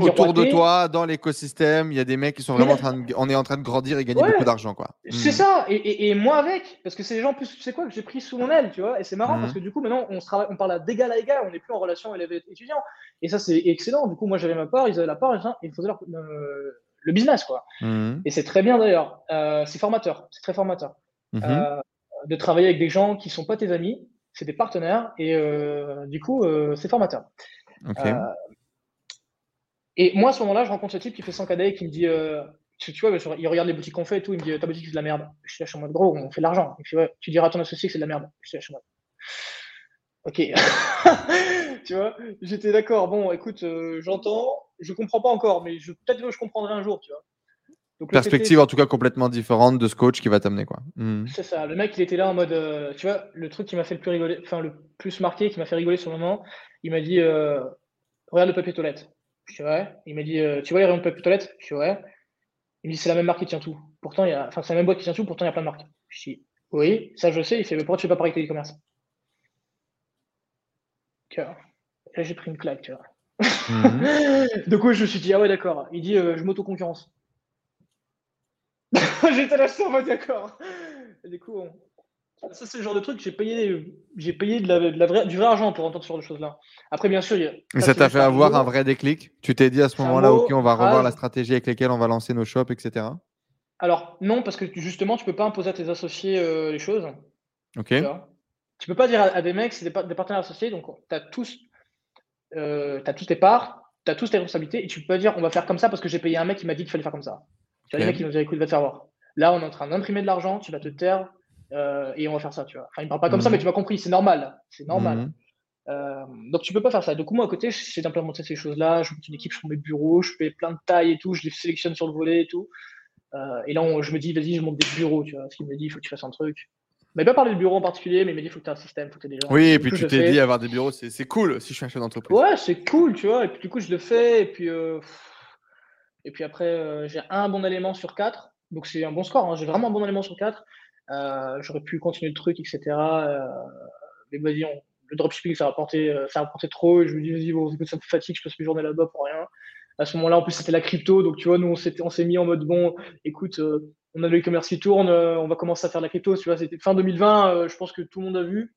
Autour de toi, dans l'écosystème, il y a des mecs qui sont vraiment en train de, on est en train de grandir et gagner beaucoup d'argent, quoi. C'est hmm. ça. Et, et, moi avec, parce que c'est des gens plus, tu sais quoi, que j'ai pris sous mon aile, tu vois. Et c'est marrant parce hmm. que du coup, maintenant, on, se travaille, on parle d'égal à égal, on n'est plus en relation élève-étudiant. Et ça, c'est excellent. Du coup, moi, j'avais ma part, ils avaient la part, et ils faisaient le business, quoi. Hmm. Et c'est très bien d'ailleurs. c'est formateur, c'est très formateur. Mmh euh, de travailler avec des gens qui sont pas tes amis, c'est des partenaires et euh, du coup, euh, c'est formateur. et moi, à ce moment-là, je rencontre ce type qui fait 100 KD et qui me dit, tu, vois, il regarde les boutiques qu'on fait et tout, il me dit, ta boutique, c'est de la merde. Je suis là, je suis en mode, gros, on fait de l'argent. tu diras à ton associé que c'est de la merde. Je suis là, je suis en mode, Ok. tu vois, j'étais d'accord. Bon, écoute, j'entends, je comprends pas encore, mais peut-être que je comprendrai un jour, tu vois. Perspective en tout cas complètement différente de ce coach qui va t'amener quoi. Hmm. C'est ça. Le mec il était là en mode, euh, tu vois, le truc qui m'a fait le plus rigoler, enfin le plus marqué, qui m'a fait rigoler sur le moment, il m'a dit, euh, regarde le papier toilette. Je dis ouais. Il m'a dit, euh, tu vois les rayons de papier toilette? Je dis ouais. Il me dit, c'est la même marque qui tient tout. Pourtant, il y a, enfin, c'est la même boîte qui tient tout, pourtant, il y a plein de marques. Je dis, oui, ça je sais. Il fait, mais pourquoi tu fais pas pareil que vois. Là, j'ai pris une claque, tu vois. Mhm. du coup, je me suis dit, ah ouais, d'accord. Il dit, je m'auto-concurrence. J'étais là, en mode d'accord. du coup, ça, c'est le genre de truc, j'ai payé, j'ai payé de la, de la vraie, du vrai argent pour entendre ce genre de choses-là. Après, bien sûr, il y a, Mais ça t'a fait avoir un vrai déclic? Tu t'es dit à ce moment-là, OK, on va revoir la stratégie avec laquelle on va lancer nos shops, etc. Alors, non, parce que justement, tu peux pas imposer à tes associés euh, les choses. Ok. Tu, tu peux pas dire à, des mecs, c'est des, des, partenaires associés, donc tu as tous, euh, as tous tes parts, tu as tous tes responsabilités, et tu peux pas dire, on va faire comme ça parce que j'ai payé un mec qui m'a dit qu'il fallait faire comme ça. Tu as des mecs qui nous dit, écoute, va te faire voir. Là, on est en train d'imprimer de l'argent, tu vas te taire, euh, et on va faire ça, tu vois. Enfin, il me parle pas comme ça, mhm. mais tu m'as compris, c'est normal. C'est normal. Mhm. Euh, donc tu peux pas faire ça. Donc moi à côté, j'essaie d'implémenter ces choses-là. Je monte une équipe, je fais mes bureaux, je fais plein de tailles et tout, je les sélectionne sur le volet et tout. Euh, et là, je me dis, vas-y, je monte des bureaux, tu vois. Parce qu'il me dit, il faut que tu fasses un truc. Mais pas parler de bureau en particulier, mais il me dit, il faut que tu aies un système, il faut que tu aies des gens. Oui, et puis tu t'es dit, avoir des bureaux, c'est cool si je suis un chef d'entreprise. Ouais, c'est cool, tu vois. Et puis du coup, je le fais. Et puis, et puis après, j'ai un bon élément sur quatre. Donc c'est un bon score. Hein. J'ai vraiment un bon élément sur quatre. Euh, j'aurais pu continuer le truc, etc. Euh, mais vas-y, le dropshipping, ça euh, ça trop. Et je me dis, vas-y, bon, ça me fatigue, je passe mes journées là-bas pour rien. À ce moment-là, en plus, c'était la crypto. Donc, tu vois, nous, on s'est mis en mode, bon, écoute, on a le e-commerce qui tourne, on va commencer à faire de la crypto. Tu vois, c'était fin 2020, je pense que tout le monde a vu.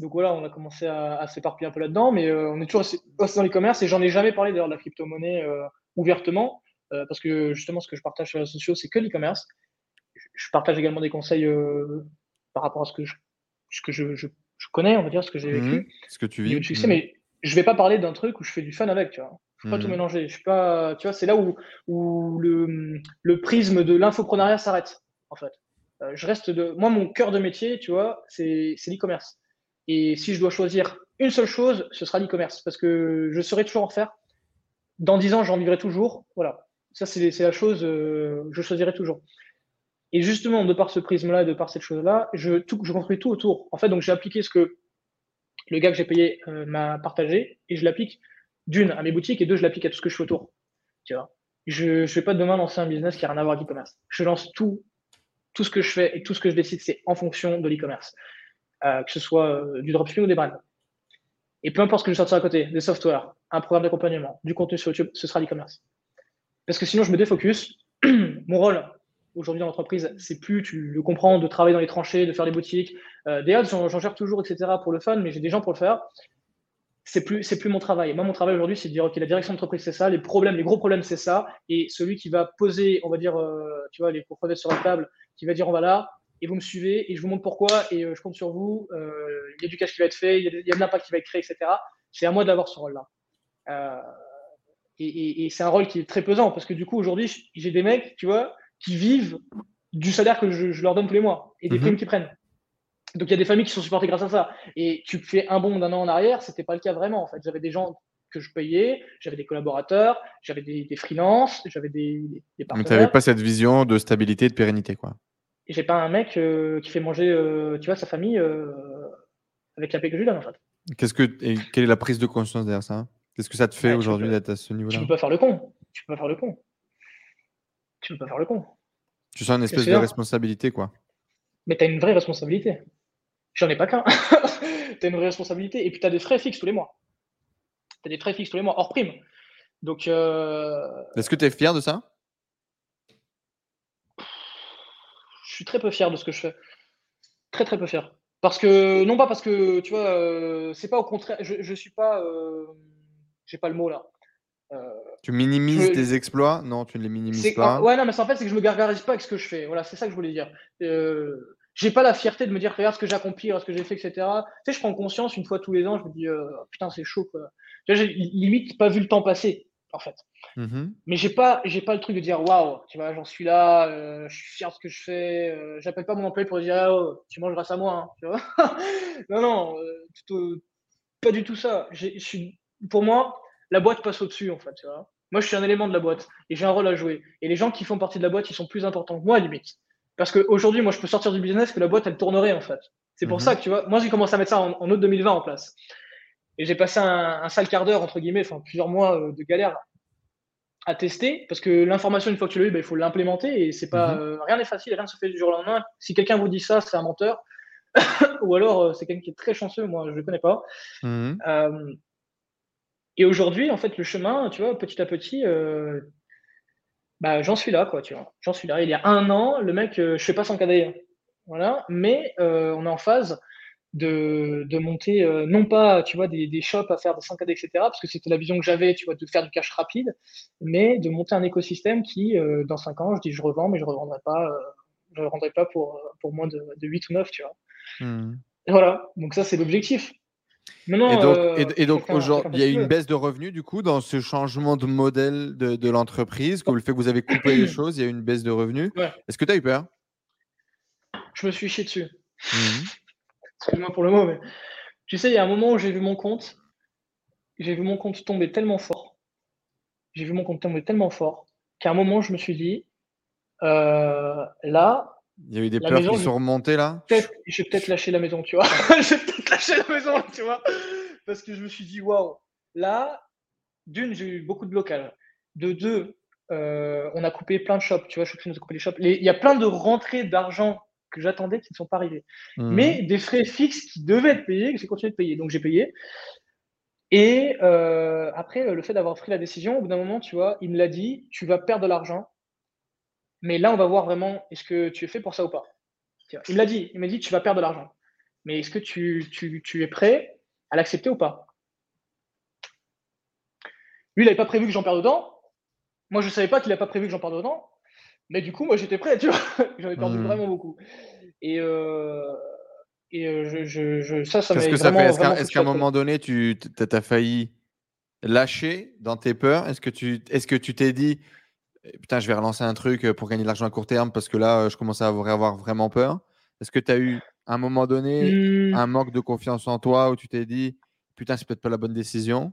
Donc voilà, on a commencé à, s'éparpiller un peu là-dedans, mais on est toujours dans l'e-commerce et j'en ai jamais parlé d'ailleurs de la crypto-monnaie ouvertement, parce que justement, ce que je partage sur les réseaux sociaux, c'est que l'e-commerce je partage également des conseils euh, par rapport à ce que je, ce que je, je, connais, on va dire, ce que j'ai vécu. Mhm. ce que tu vis. succès, mhm. mais je vais pas parler d'un truc où je fais du fun avec, tu vois. Je pas tout mhm. mélanger. Je suis pas, tu vois, c'est là où, où le, le prisme de l'infoprenariat s'arrête, en fait. Euh, je reste de, moi, mon cœur de métier, tu vois, c'est l'e-commerce. Et si je dois choisir une seule chose, ce sera l'e-commerce, parce que je saurai toujours en faire. Dans dix ans, j'en vivrai toujours. Voilà. Ça, c'est la chose, euh, je choisirai toujours. Et justement, de par ce prisme-là, de par cette chose-là, je, construis tout autour. En fait, donc j'ai appliqué ce que le gars que j'ai payé euh, m'a partagé et je l'applique d'une à mes boutiques et deux, je l'applique à tout ce que je fais autour. Tu vois je ne vais pas demain lancer un business qui n'a rien à voir avec l'e-commerce. Je lance tout, tout ce que je fais et tout ce que je décide, c'est en fonction de l'e-commerce. Euh, que ce soit du dropshipping ou des brands. Et peu importe ce que je sortirai à côté, des softwares, un programme d'accompagnement, du contenu sur YouTube, ce sera l'e-commerce. Parce que sinon, je me défocus. Mon rôle, aujourd'hui dans l'entreprise, c'est plus, tu le comprends, de travailler dans les tranchées, de faire des boutiques. Euh, des j'en gère toujours, etc. pour le fun, mais j'ai des gens pour le faire. C'est plus, c'est plus mon travail. Moi, mon travail aujourd'hui, c'est de dire, OK, la direction d'entreprise, c'est ça, les problèmes, les gros problèmes, c'est ça. Et celui qui va poser, on va dire, euh, tu vois, les profondeurs sur la table, qui va dire, on va là, et vous me suivez, et je vous montre pourquoi, et euh, je compte sur vous. Euh, il y a du cash qui va être fait, il y y a de l'impact qui va être créé, etc. C'est à moi d'avoir ce rôle-là. Euh, et, et, et c'est un rôle qui est très pesant, parce que du coup, aujourd'hui, j'ai des mecs, tu vois, qui vivent du salaire que je, leur donne tous les mois et des mhm. primes qu'ils prennent. Donc il y a des familles qui sont supportées grâce à ça. Et tu fais un bond d'un an en arrière, c'était pas le cas vraiment. En fait, j'avais des gens que je payais, j'avais des collaborateurs, j'avais des, des freelances, j'avais des, des partenaires. Mais tu n'avais pas cette vision de stabilité, de pérennité, quoi. Et j'ai pas un mec euh, qui fait manger, euh, tu vois, sa famille euh, avec la paix que je lui donne, en fait. Qu'est-ce que, et quelle est la prise de conscience derrière ça? Qu'est-ce que ça te fait aujourd'hui d'être à ce niveau-là Tu peux pas faire le con. Tu peux pas faire le con tu peux pas faire le con. Tu sens une espèce de responsabilité, quoi. Mais tu as une vraie responsabilité. J'en ai pas qu'un. tu as une vraie responsabilité. Et puis tu as des frais fixes tous les mois. Tu as des frais fixes tous les mois, hors prime. Donc. Euh, Est-ce que tu es fier de ça? Je suis très peu fier de ce que je fais. Très, très peu fier. Parce que, non pas parce que, tu vois, euh, c'est pas au contraire, je, je suis pas, euh, j'ai pas le mot là. Euh, tu minimises tes exploits? Non, tu ne les minimises pas. Ouais, non, mais en fait, c'est que je me gargarise pas avec ce que je fais. Voilà, c'est ça que je voulais dire. Euh, j'ai pas la fierté de me dire, regarde ce que j'ai accompli, regarde ce que j'ai fait, etc. Tu sais, je prends conscience une fois tous les ans, je me dis, euh, putain, c'est chaud, quoi. J'ai limite pas vu le temps passer, en fait. Mm-hmm. Mais j'ai pas, j'ai pas le truc de dire, waouh, tu vois, j'en suis là, euh, je suis fier de ce que je fais. J'appelle pas mon employé pour dire, oh, tu manges grâce à moi, hein, tu vois. non, non, pas du tout ça. Je suis, pour moi, la boîte passe au-dessus, en fait, tu vois. Moi, je suis un élément de la boîte et j'ai un rôle à jouer. Et les gens qui font partie de la boîte, ils sont plus importants que moi, limite. Parce qu'aujourd'hui, moi, je peux sortir du business que la boîte, elle tournerait, en fait. C'est pour mhm. ça que, tu vois, moi, j'ai commencé à mettre ça en, août 2020 en place. Et j'ai passé un, sale quart d'heure, entre guillemets, enfin plusieurs mois de galère à tester, parce que l'information, une fois que tu l'as eu, ben, il faut l'implémenter, et c'est pas, mhm. rien n'est facile, rien ne se fait du jour au lendemain. Si quelqu'un vous dit ça, c'est un menteur, ou alors c'est quelqu'un qui est très chanceux, moi je ne le connais pas. Mhm. Et aujourd'hui, en fait, le chemin, tu vois, petit à petit, bah, j'en suis là, quoi, tu vois. J'en suis là. Il y a un an, le mec, je fais pas son cadet. Voilà. Mais on est en phase de, monter, euh, non pas, tu vois, des, shops à faire des 100 etc., parce que c'était la vision que j'avais, tu vois, de faire du cash rapide, mais de monter un écosystème qui, euh, dans 5 ans, je dis je revends, mais je ne revendrai pas, euh, je rendrai pas pour, pour moins de, 8 ou 9, tu vois. Hmm. voilà, donc ça, c'est l'objectif. Et donc, aujourd'hui, il y a une baisse de revenus du coup dans ce changement de modèle de, l'entreprise, comme le fait que vous avez coupé les choses, il y a une baisse de revenus. Est-ce que tu as eu peur? Je me suis chié dessus. Hmm excuse-moi pour le mot, mais tu sais, il y a un moment où j'ai vu mon compte, j'ai vu mon compte tomber tellement fort, j'ai vu mon compte tomber tellement fort, qu'à un moment, je me suis dit, euh, là. Il y a eu des peurs qui sont remontées là Je vais peut-être lâcher la maison, tu vois. je vais peut-être lâcher la maison, tu vois. Parce que je me suis dit, waouh, là, d'une, j'ai eu beaucoup de blocages. De deux, euh, on a coupé plein de shops, tu vois, je nous a coupé les shops. Il y a plein de rentrées d'argent que j'attendais qui ne sont pas arrivés. Mmh. Mais des frais fixes qui devaient être payés, que j'ai continué de payer. Donc j'ai payé. Et euh, après, le fait d'avoir pris la décision, au bout d'un moment, tu vois, il me l'a dit, tu vas perdre de l'argent. Mais là, on va voir vraiment, est-ce que tu es fait pour ça ou pas? Il me l'a dit, il m'a dit, tu vas perdre de l'argent. Mais est-ce que tu, tu, es prêt à l'accepter ou pas? Lui, il n'avait pas prévu que j'en perde autant. Moi, je ne savais pas qu'il n'avait pas prévu que j'en perde autant. Mais du coup, moi, j'étais prêt, tu vois. J'en ai perdu mmh. vraiment beaucoup. Et, euh, et euh, je, je, ça, ça ça fait? Est-ce qu'à un moment donné, tu as failli lâcher dans tes peurs? Est-ce que tu est-ce que tu t'es dit «Eh, putain, je vais relancer un truc euh, pour gagner de l'argent à court terme parce que là, je commence à avoir vraiment peur Est-ce que tu as eu à un moment donné mmh. un manque de confiance en toi où tu t'es dit putain, c'est peut-être pas la bonne décision?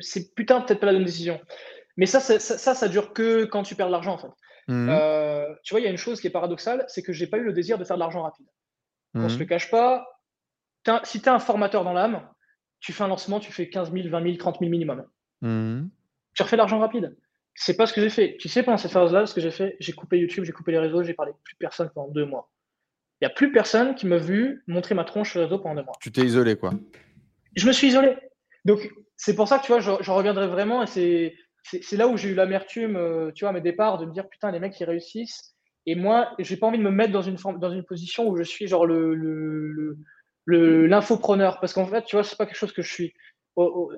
C'est putain, peut-être pas la bonne décision. Mais ça, ça, ça, ça, dure que quand tu perds de l'argent, en fait. Mmh. Euh, tu vois, il y a une chose qui est paradoxale, c'est que j'ai pas eu le désir de faire de l'argent rapide. On se mmh. le cache pas. si tu es un formateur dans l'âme, tu fais un lancement, tu fais 15 000, 20 000, 30 000 minimum. Mmh. Tu refais de l'argent rapide. C'est pas ce que j'ai fait. Tu sais, pendant cette phase-là, ce que j'ai fait, j'ai coupé YouTube, j'ai coupé les réseaux, j'ai parlé plus personne pendant deux mois. Il n'y a plus personne qui m'a vu montrer ma tronche sur les réseaux pendant deux mois. Tu t'es isolé, quoi. Je me suis isolé. Donc, c'est pour ça que tu vois, je reviendrai vraiment et c'est c'est là où j'ai eu l'amertume, euh, tu vois, à mes départs, de me dire putain, les mecs, ils réussissent. Et moi, j'ai pas envie de me mettre dans une, dans une position où je suis genre le, le, l'infopreneur. Parce qu'en fait, tu vois, c'est pas quelque chose que je suis. Oh, oh,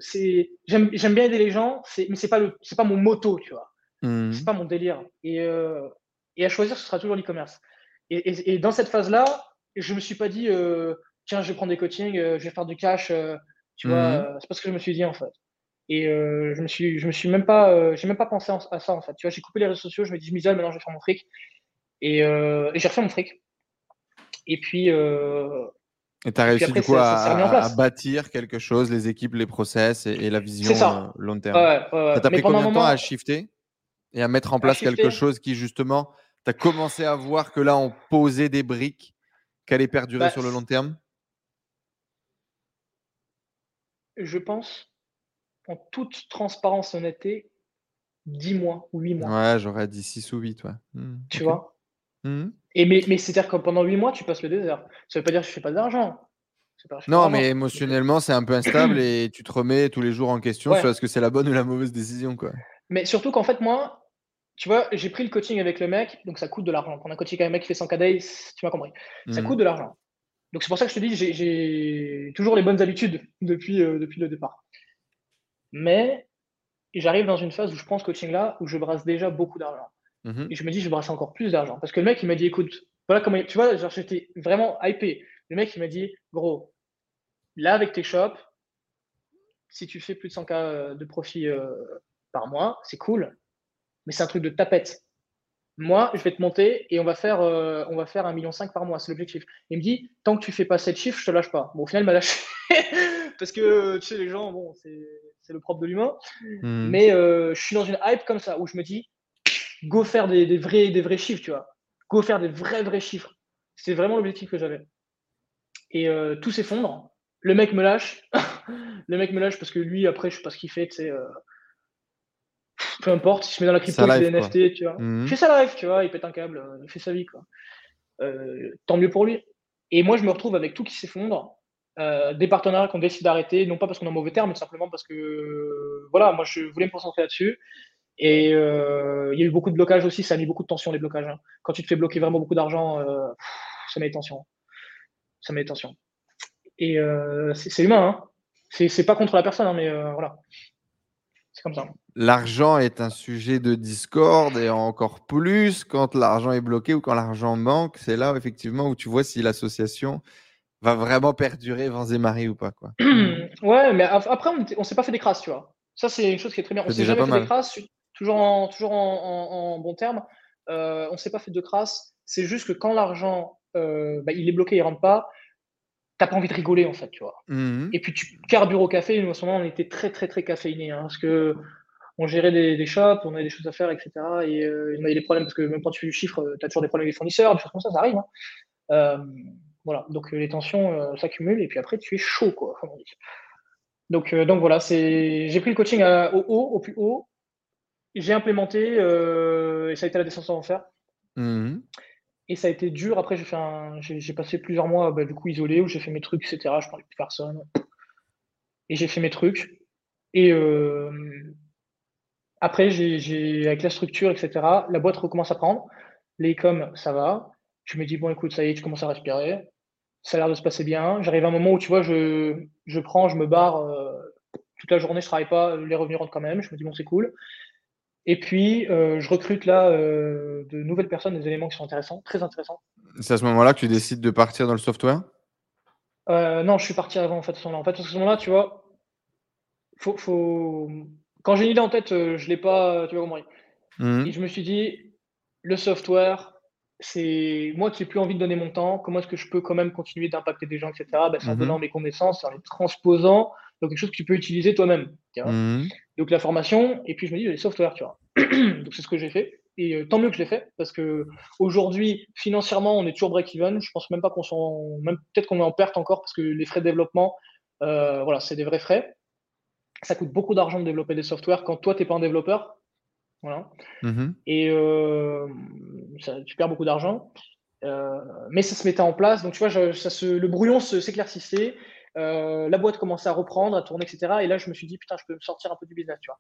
j'aime, bien aider les gens, mais c'est pas, le, pas mon moto, tu vois. Mmh. C'est pas mon délire. Et, euh, et à choisir, ce sera toujours l'e-commerce. Et, et, dans cette phase-là, je me suis pas dit, euh, tiens, je vais prendre des coachings, je vais faire du cash. tu vois, mmh. c'est pas ce que je me suis dit en fait. Et euh, je me suis, je me suis même pas, euh, j'ai même pas pensé à ça en fait. Tu vois, j'ai coupé les réseaux sociaux, je me dis, je m'isole, maintenant je vais faire mon fric. Et, euh, et j'ai refait mon fric. Et puis. Et tu as réussi du coup à, bâtir quelque chose, les équipes, les process et, la vision long terme. ça t'a pris combien de temps à shifter et à mettre en place quelque chose qui justement, tu as commencé à voir que là on posait des briques qui allaient perdurer bah, sur le long terme? Je pense en toute transparence et honnêteté, 10 mois ou 8 mois. Ouais, j'aurais dit 6 ou 8, ouais. Mmh, tu vois? Mmh. Et mais, mais c'est-à-dire que pendant 8 mois, tu passes le désert. Ça veut pas dire que je fais pas d'argent. Non, mais émotionnellement, c'est un peu instable et tu te remets tous les jours en question sur est-ce que c'est la bonne ou la mauvaise décision. Quoi. Mais surtout qu'en fait, moi, tu vois, j'ai pris le coaching avec le mec, donc ça coûte de l'argent. Quand on a coaching avec un mec qui fait 100 days, tu m'as compris. Ça mmh. coûte de l'argent. Donc c'est pour ça que je te dis, j'ai toujours les bonnes habitudes depuis, euh, depuis le départ. Mais j'arrive dans une phase où je prends ce coaching-là, où je brasse déjà beaucoup d'argent. Mhm. Et je me dis, je brasse encore plus d'argent. Parce que le mec, il m'a dit, écoute, voilà comment, tu vois, j'étais vraiment hypé. Le mec, il m'a dit, gros, là, avec tes shops, si tu fais plus de 100K euh, de profit euh, par mois, c'est cool, mais c'est un truc de tapette. Moi, je vais te monter et on va faire, euh, on va faire 1,5 million par mois, c'est l'objectif. Il me dit, tant que tu fais pas cette chiffre, je te lâche pas. Bon, au final, il m'a lâché. Parce que, tu sais, les gens, bon, c'est le propre de l'humain. Hmm. Mais euh, je suis dans une hype comme ça où je me dis, go faire des, vrais, des vrais chiffres, tu vois. Go faire des vrais, vrais chiffres. C'est vraiment l'objectif que j'avais. Et euh, tout s'effondre. Le mec me lâche. le mec me lâche parce que lui, après, je sais pas ce qu'il fait, tu sais. Euh, peu importe, il se met dans la crypto, fait des NFT, tu vois. Mmh. Il fait ça live, tu vois, il pète un câble, euh, il fait sa vie, quoi. Euh, tant mieux pour lui. Et moi, je me retrouve avec tout qui s'effondre. des partenaires qui ont décidé d'arrêter, non pas parce qu'on est en mauvais terme, mais simplement parce que, voilà, moi, je voulais me concentrer là-dessus. Et il y a eu beaucoup de blocages aussi, ça a mis beaucoup de tension, les blocages. Hein. Quand tu te fais bloquer vraiment beaucoup d'argent, ça met tension. Ça met tension. Et euh, c'est humain, hein. C'est pas contre la personne, hein, mais euh, voilà. C'est comme ça. L'argent est un sujet de discorde et encore plus quand l'argent est bloqué ou quand l'argent manque. C'est là effectivement où tu vois si l'association va vraiment perdurer vents et marées ou pas. Quoi. ouais, mais après, on ne s'est pas fait des crasses, tu vois. Ça, c'est une chose qui est très bien. On s'est jamais fait des crasses, toujours en, toujours en, bon terme. Euh, on ne s'est pas fait de crasses. C'est juste que quand l'argent, bah, il est bloqué, il ne rentre pas, t'as pas envie de rigoler en fait, tu vois. Mmh et puis tu carbures au café, nous à ce moment on était très très très caféinés, hein, parce que on gérait des, des, shops, on avait des choses à faire, etc. Et euh, il y avait des problèmes, parce que même quand tu fais du chiffre, tu as toujours des problèmes avec les fournisseurs, des choses comme ça, ça arrive. Hein. Euh, voilà, donc euh, les tensions s'accumulent, et puis après tu es chaud, quoi, comme on dit. Donc, donc voilà, j'ai pris le coaching au haut, au plus haut, j'ai implémenté, et ça a été la descente en fer. Mmh et ça a été dur. Après, j'ai fait j'ai, passé plusieurs mois bah, du coup isolé où j'ai fait mes trucs, etc. Je parlais plus personne. Et j'ai fait mes trucs. Et euh, après, j'ai, avec la structure, etc., la boîte recommence à prendre. Les coms, ça va. Je me dis, bon, écoute, ça y est, tu commences à respirer. Ça a l'air de se passer bien. J'arrive à un moment où, tu vois, je, je prends, je me barre. Euh, toute la journée, je travaille pas. Les revenus rentrent quand même. Je me dis, bon, c'est cool. Et puis, euh, je recrute là euh, de nouvelles personnes, des éléments qui sont intéressants, très intéressants. C'est à ce moment-là que tu décides de partir dans le software? Euh, Non, je suis parti avant en fait. À ce moment-là, en fait, à ce moment-là, tu vois, faut, faut... quand j'ai une idée en tête, je l'ai pas, tu vois compris. Mmh. Et je me suis dit, le software, c'est moi qui n'ai plus envie de donner mon temps. Comment est-ce que je peux quand même continuer d'impacter des gens, etc. Ben, c'est en mmh donnant mes connaissances, en les transposant dans quelque chose que tu peux utiliser toi-même. Mmh. Donc la formation, et puis je me dis les softwares, tu vois. donc c'est ce que j'ai fait. Et euh, tant mieux que je l'ai fait, parce que aujourd'hui, financièrement, on est toujours break-even. Je pense même pas qu'on soit, même peut-être qu'on est en perte encore, parce que les frais de développement, euh, voilà, c'est des vrais frais. Ça coûte beaucoup d'argent de développer des softwares quand toi, tu n'es pas un développeur. Voilà. Mmh et euh, ça, tu perds beaucoup d'argent. mais ça se mettait en place. Donc, tu vois, ça se, le brouillon s'éclaircissait. Euh, la boîte commençait à reprendre, à tourner, etc. Et là, je me suis dit, putain, je peux me sortir un peu du business, tu vois.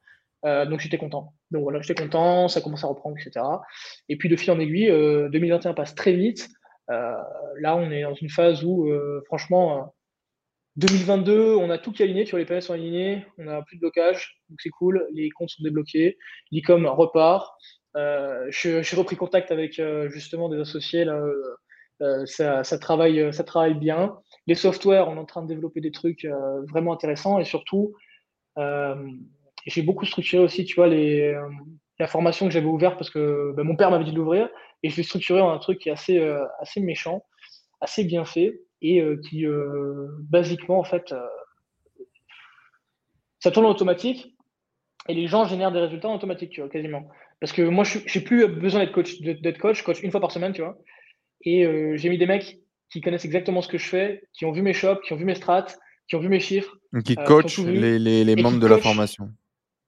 Euh, donc, j'étais content. Donc, voilà, j'étais content, ça commence à reprendre, etc. Et puis, de fil en aiguille, 2021 euh, passe très vite. là, on est dans une phase où, franchement, 2022, on a tout qui est aligné, tu vois, les PNS sont alignés, on n'a plus de blocage, donc c'est cool, les comptes sont débloqués, l'e-com repart. J'ai repris contact avec justement des associés, là, ça, ça, travaille, ça travaille bien les softwares, on est en train de développer des trucs euh, vraiment intéressants et surtout, euh, j'ai beaucoup structuré aussi, tu vois, les, euh, la formation que j'avais ouverte parce que bah, mon père m'avait dit de l'ouvrir et je l'ai structuré en un truc qui est assez, assez méchant, assez bien fait et qui, basiquement, en fait, ça tourne en automatique et les gens génèrent des résultats en automatique, quasiment. Parce que moi, je n'ai plus besoin d'être coach, d'être coach, coach une fois par semaine, tu vois. Et j'ai mis des mecs qui connaissent exactement ce que je fais, qui ont vu mes shops, qui ont vu mes strats, qui ont vu mes chiffres. Qui euh, coachent les, les, membres de la formation.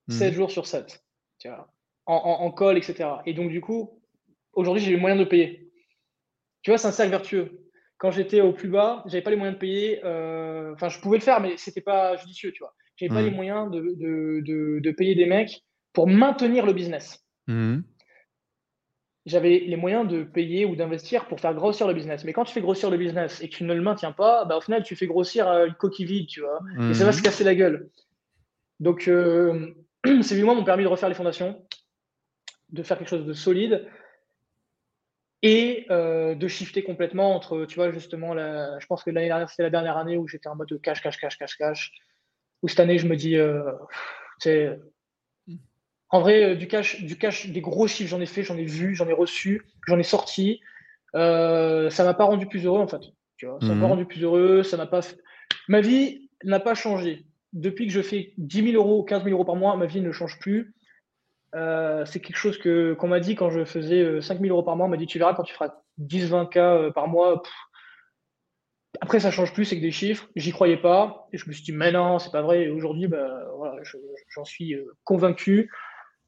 7 hmm. jours sur 7, tu vois, en, en, call, etc. Et donc, du coup, aujourd'hui, j'ai les moyens de payer. Tu vois, c'est un cercle vertueux. Quand j'étais au plus bas, j'avais pas les moyens de payer. Euh, enfin, je pouvais le faire, mais c'était pas judicieux, tu vois. J'avais pas hmm. les moyens de, de, de, de, payer des mecs pour maintenir le business. Mmh j'avais les moyens de payer ou d'investir pour faire grossir le business. Mais quand tu fais grossir le business et que tu ne le maintiens pas, bah, au final, tu fais grossir euh, une coquille vide, tu vois. Et ça va se mhm. casser la gueule. Donc, euh, ces huit mois m'ont permis de refaire les fondations, de faire quelque chose de solide et euh, de shifter complètement entre, tu vois, justement, la, je pense que l'année dernière, c'était la dernière année où j'étais en mode de cash, cash, cash, cash, cash. Ou cette année, je me dis, tu en vrai, euh, du cash, du cash, des gros chiffres, j'en ai fait, j'en ai vu, j'en ai reçu, j'en ai sorti. Euh, ça m'a pas rendu plus heureux en fait. Tu vois, ça m'a pas mhm. rendu plus heureux. Ça m'a pas. Ma vie n'a pas changé depuis que je fais 10 000 euros, 15 000 euros par mois. Ma vie ne change plus. Euh, c'est quelque chose que qu'on m'a dit quand je faisais 5 000 euros par mois. On m'a dit tu verras quand tu feras 10-20 k par mois. après, ça change plus, c'est que des chiffres. J'y croyais pas. Et je me suis dit, mais non, c'est pas vrai. Et aujourd'hui, bah, voilà, j'en suis euh, convaincu.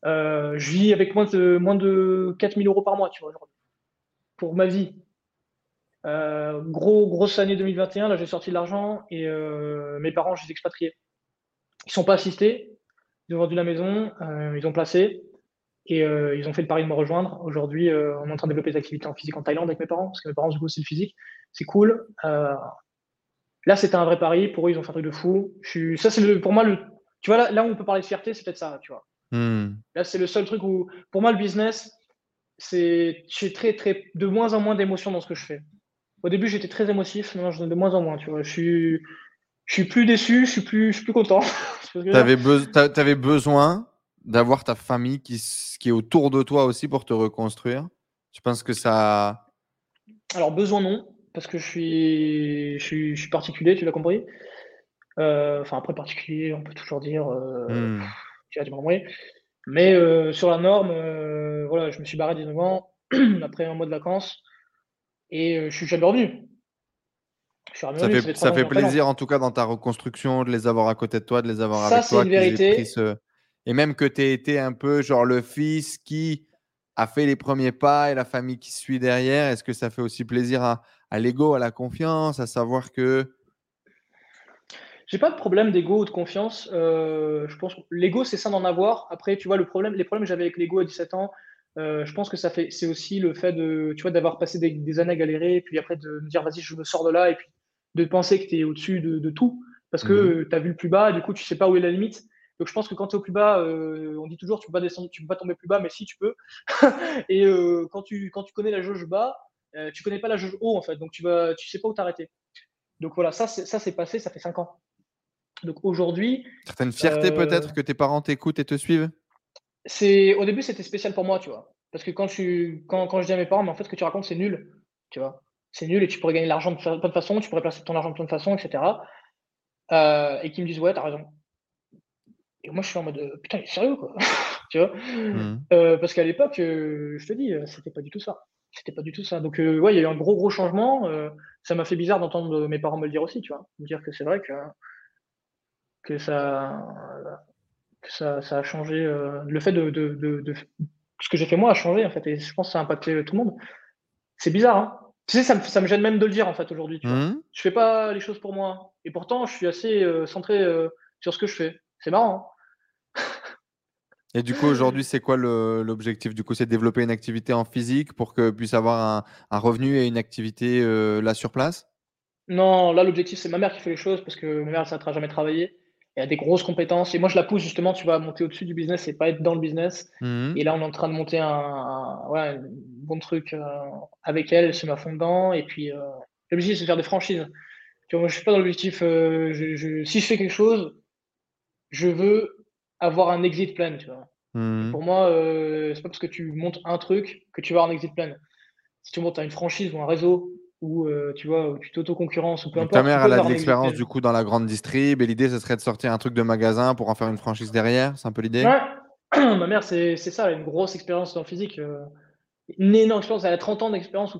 Euh, je vis avec moins de, moins de 4000 euros par mois, tu vois, pour ma vie. Euh, gros, grosse année 2021, là j'ai sorti de l'argent et mes parents, je les ai expatriés. Ils sont pas assistés, ils ont vendu la maison, ils ont placé et ils ont fait le pari de me rejoindre. Aujourd'hui, on est en train de développer des activités en physique en Thaïlande avec mes parents, parce que mes parents, du coup, c'est le physique c'est cool. Euh, là, c'était un vrai pari. Pour eux, ils ont fait un truc de fou. Ça, c'est pour moi le. Tu vois, là, là où on peut parler de fierté, c'est peut-être ça, tu vois. Hmm. Là, c'est le seul truc où, pour moi, le business, c'est. J'ai très, très, de moins en moins d'émotions dans ce que je fais. Au début, j'étais très émotif. Maintenant, ai de moins en moins, tu vois. Je suis, je suis plus déçu, je suis plus, je suis plus content. tu avais, avais, besoin d'avoir ta famille qui, qui est autour de toi aussi pour te reconstruire? Tu penses que ça. Alors, besoin non parce que je suis, je suis, particulier, tu l'as compris? Euh, enfin, après particulier, on peut toujours dire, euh, hmm. Tu Mais euh, sur la norme, voilà, je me suis barré 19 ans après un mois de vacances et je suis jamais revenu. ça fait, ça fait, plaisir en tout cas dans ta reconstruction de les avoir à côté de toi, de les avoir avec toi. Une vérité. Et même que tu aies été un peu genre le fils qui a fait les premiers pas et la famille qui suit derrière. Est-ce que ça fait aussi plaisir à, à l'ego, à la confiance, à savoir que. J'ai pas de problème d'ego ou de confiance. Euh, je pense que l'ego, c'est ça d'en avoir. Après, tu vois, le problème, les problèmes que j'avais avec l'ego à 17 ans, euh, je pense que ça fait, c'est aussi le fait de, tu vois, d'avoir passé des, années à galérer, et puis après de me dire, vas-y, je me sors de là, et puis de penser que tu es au-dessus de, tout, parce que mmh tu as vu le plus bas, et du coup, tu sais pas où est la limite. Donc, je pense que quand tu es au plus bas, euh, on dit toujours, tu peux pas descendre, tu peux pas tomber plus bas, mais si, tu peux. et quand, tu, quand tu connais la jauge bas, euh, tu connais pas la jauge haut en fait, donc tu vas, tu sais pas où t'arrêter. Donc voilà, ça c'est, ça c'est passé, ça fait 5 ans. Donc aujourd'hui. Certaine fierté euh, peut-être que tes parents t'écoutent et te suivent? C'est au début c'était spécial pour moi, tu vois, parce que quand je quand, quand je dis à mes parents, mais en fait ce que tu racontes c'est nul, tu vois, c'est nul et tu pourrais gagner de l'argent de plein de façons, tu pourrais placer ton argent de plein de façons, etc. Euh, et qui me disent ouais t'as raison. Et moi je suis en mode putain il est sérieux quoi, tu vois, mmh. parce qu'à l'époque je te dis c'était pas du tout ça. C'était pas du tout ça. Donc, euh, ouais, il y a eu un gros, gros changement. Euh, ça m'a fait bizarre d'entendre mes parents me le dire aussi, tu vois. Me dire que c'est vrai que, que, ça, ça, ça a changé. Euh, le fait de, de, de, Ce que j'ai fait moi a changé, en fait. Et je pense que ça a impacté tout le monde. C'est bizarre, hein. Tu sais, ça me, ça me, gêne même de le dire, en fait, aujourd'hui. Mmh. Je fais pas les choses pour moi. Et pourtant, je suis assez centré sur ce que je fais. C'est marrant. Hein. Et du coup, aujourd'hui, c'est quoi l'objectif? Du coup, c'est de développer une activité en physique pour que puisse avoir un, revenu et une activité euh, là sur place? Non, là, l'objectif, c'est ma mère qui fait les choses parce que ma mère, ça ne jamais travaillé. Elle a des grosses compétences. Et moi, je la pousse justement, tu vas monter au-dessus du business et pas être dans le business. Mmh et là, on est en train de monter un, bon truc euh, avec elle. Elle se met à fond dedans. Et puis, euh, l'objectif, c'est de faire des franchises. Tu vois, moi, je suis pas dans l'objectif. si je fais quelque chose, je veux avoir un exit plan, tu vois. Mmh. Pour moi, euh, c'est pas parce que tu montes un truc que tu vas avoir un exit plan. Si tu montes une franchise ou un réseau ou euh, tu vois, où tu t'auto-concurrences ou peu importe. Ta mère, elle a de l'expérience du coup dans la grande distrib et l'idée, ce serait de sortir un truc de magasin pour en faire une franchise derrière. C'est un peu l'idée? Ouais, ma mère, c'est ça, elle a une grosse expérience le physique. Euh, une énorme expérience, elle a 30 ans d'expérience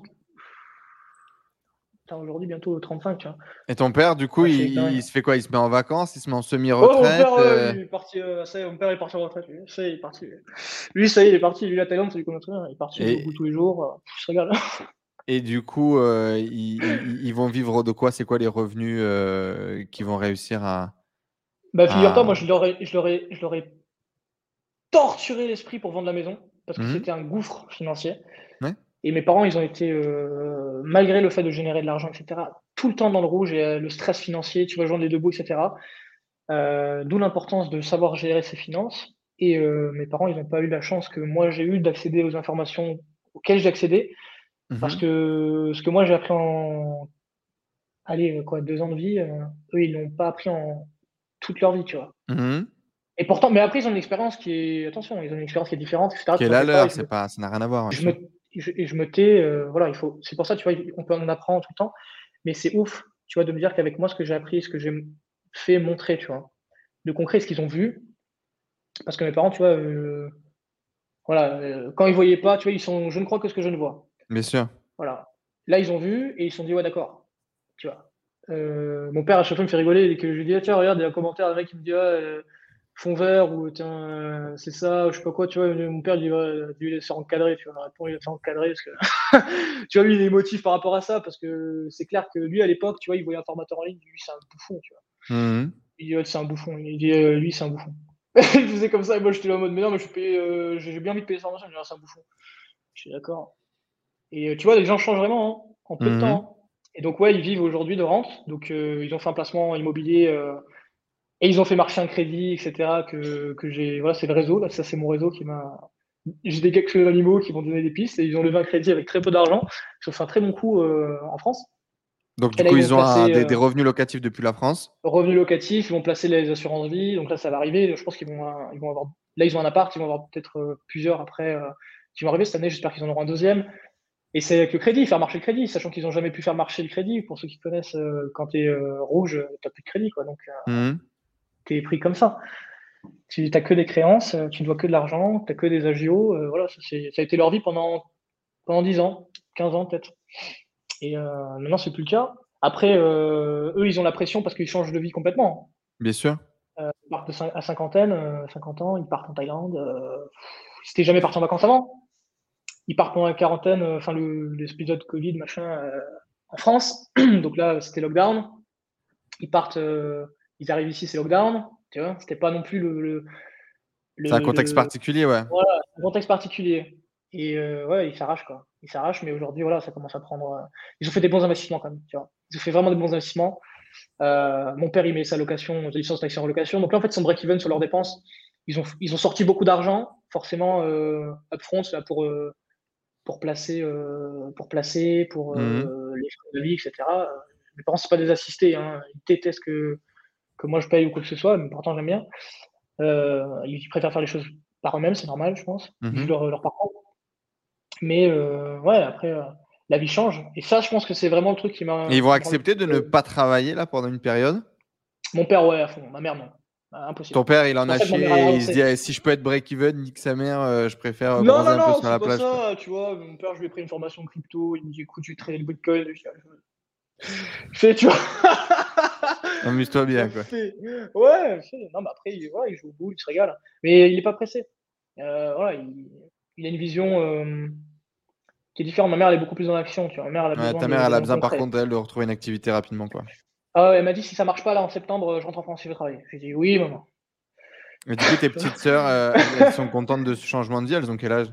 aujourd'hui bientôt 35, tu vois. Et ton père, du coup, il, se fait quoi? Il se met en vacances? Il se met en semi-retraite oh, mon, père, euh il est parti, mon père est parti en retraite. Lui. Ça, il est parti. Lui, ça y est, il est parti. Lui, la Thaïlande, ça lui connaît très bien. Il est parti et... tous les jours. Je régale. Et du coup, euh, ils, ils, vont vivre de quoi? C'est quoi les revenus euh, qu'ils vont réussir à. Bah, figure-toi, moi, je leur, ai, je, leur ai, je leur ai torturé l'esprit pour vendre la maison parce que mmh c'était un gouffre financier. Ouais. Et mes parents, ils ont été, euh, malgré le fait de générer de l'argent, etc., tout le temps dans le rouge et euh, le stress financier, tu vas joindre les deux bouts, etc. D'où l'importance de savoir gérer ses finances. Et mes parents, ils n'ont pas eu la chance que moi j'ai eu d'accéder aux informations auxquelles j'ai accédé. Mmh parce que ce que moi j'ai appris en allez, quoi, deux ans de vie, eux, ils l'ont pas appris en toute leur vie, tu vois. Mmh et pourtant, mais après, ils ont une expérience qui est, attention, ils ont une expérience qui est différente, etc. Qui est la leur, c'est pas, ça n'a rien à voir. Je me, et je me tais, euh, voilà, il faut, c'est pour ça, tu vois, on, peut, en apprendre tout le temps, mais c'est ouf, tu vois, de me dire qu'avec moi, ce que j'ai appris, ce que j'ai fait montrer, tu vois, de concret, ce qu'ils ont vu, parce que mes parents, tu vois, euh, voilà, euh, quand ils voyaient pas, tu vois, ils sont, je ne crois que ce que je ne vois. Bien sûr. Voilà. Là, ils ont vu et ils se sont dit, ouais, d'accord, tu vois. mon père, à chaque fois, me fait rigoler et que je lui dis, ah, tiens, regarde, il y a un commentaire, un mec qui me dit, ah, fond vert ou tiens, euh, c'est ça, ou je sais pas quoi, tu vois, mon père, il lui laisser encadrer, tu vois, il va encadrer parce que, tu vois, lui, il est émotif par rapport à ça parce que c'est clair que lui, à l'époque, tu vois, il voyait un formateur en ligne, lui, c'est un bouffon, tu vois. Mmh. Il dit, c'est un bouffon, il dit, euh, lui, c'est un bouffon. il faisait comme ça, et moi, j'étais là en mode, mais non, mais je suis euh, j'ai bien envie de payer sa formation, c'est un bouffon. Je suis d'accord. Et tu vois, les gens changent vraiment hein, en peu de mmh. temps. Hein. Et donc, ouais, ils vivent aujourd'hui de rente. Donc, ils ont fait un placement immobilier et ils ont fait marcher un crédit, etc. Que, que j'ai. Voilà, c'est le réseau. Là, ça, c'est mon réseau qui m'a. J'ai des quelques animaux qui vont donner des pistes et ils ont levé un crédit avec très peu d'argent. Ont fait un très bon coup euh, en France. Donc, du coup, ils, ont des, euh, revenus locatifs depuis la France Revenus locatifs, ils vont placer les assurances vie. Donc là, ça va arriver. Je pense qu'ils vont, ils vont avoir. Là, ils ont un appart, ils vont avoir peut-être euh, plusieurs après qui vont arriver cette année. J'espère qu'ils en auront un deuxième. Et c'est avec le crédit, faire marcher le crédit, sachant qu'ils n'ont jamais pu faire marcher le crédit. Pour ceux qui connaissent, quand tu es rouge, tu n'as plus de crédit. Quoi. Donc, mmh tu es pris comme ça. Tu n'as que des créances, euh, tu ne vois que de l'argent, tu n'as que des agios. Euh, voilà, ça, ça, a été leur vie pendant, pendant 10 ans, 15 ans peut-être. Et euh, maintenant, c'est plus le cas. Après, eux, ils ont la pression parce qu'ils changent de vie complètement. Bien sûr. ils partent à cinquantaine, 50 ans, ils partent en Thaïlande. ils n'étaient jamais partis en vacances avant. Ils partent pendant la quarantaine, enfin l'épisode Covid, machin, en France. Donc là, c'était lockdown. Ils partent ils arrivent ici, c'est lockdown. Tu vois, c'était pas non plus le. c'est un contexte particulier, ouais. Voilà, un contexte particulier. Et euh, ouais, ils s'arrachent, quoi. Ils s'arrachent, mais aujourd'hui, voilà, ça commence à prendre. Euh, ils ont fait des bons investissements, quand même. Tu vois. Ils ont fait vraiment des bons investissements. Euh, mon père, il met sa location, licence d'action en location. Donc là, en fait, ils sont break-even sur leurs dépenses. Ils ont, ils ont sorti beaucoup d'argent, forcément, upfront, là, pour, pour placer, pour placer, pour mmh les frais de vie, etc. Mes parents, c'est pas des assistés. Hein. Ils détestent que que moi je paye ou quoi que ce soit, mais pourtant j'aime bien. Euh, ils préfèrent faire les choses par eux-mêmes, c'est normal, je pense, mmh leur, leur, parcours. Mais euh, ouais, après, euh, la vie change. Et ça, je pense que c'est vraiment le truc qui m'a. ils vont accepter de ne pas travailler là pendant une période? Mon père, ouais, à fond. Ma mère, non. Bah, impossible. Ton père, il en, a chié et il se dit si je peux être break-even, nique sa mère, je préfère non, non, un non, plage. Non, ça, tu vois. Mon père, je lui ai pris une formation crypto, il me dit écoute, tu trades le bitcoin. Fais, tu vois. Amuse-toi bien, quoi. Ouais, non, mais après, il, il joue au bout, il se régale. Mais il n'est pas pressé. Euh, voilà, il, a une vision euh, qui est différente. Ma mère, elle est beaucoup plus dans l'action. Tu vois. Ma mère, ta mère, elle a besoin, par contre, elle, de retrouver une activité rapidement, quoi. Ah elle m'a dit si ça marche pas là en septembre, je rentre en France, je vais travailler. J'ai dit oui, maman. Mais du coup, tes petites sœurs, euh, elles sont contentes de ce changement de vie. Elles ont quel âge?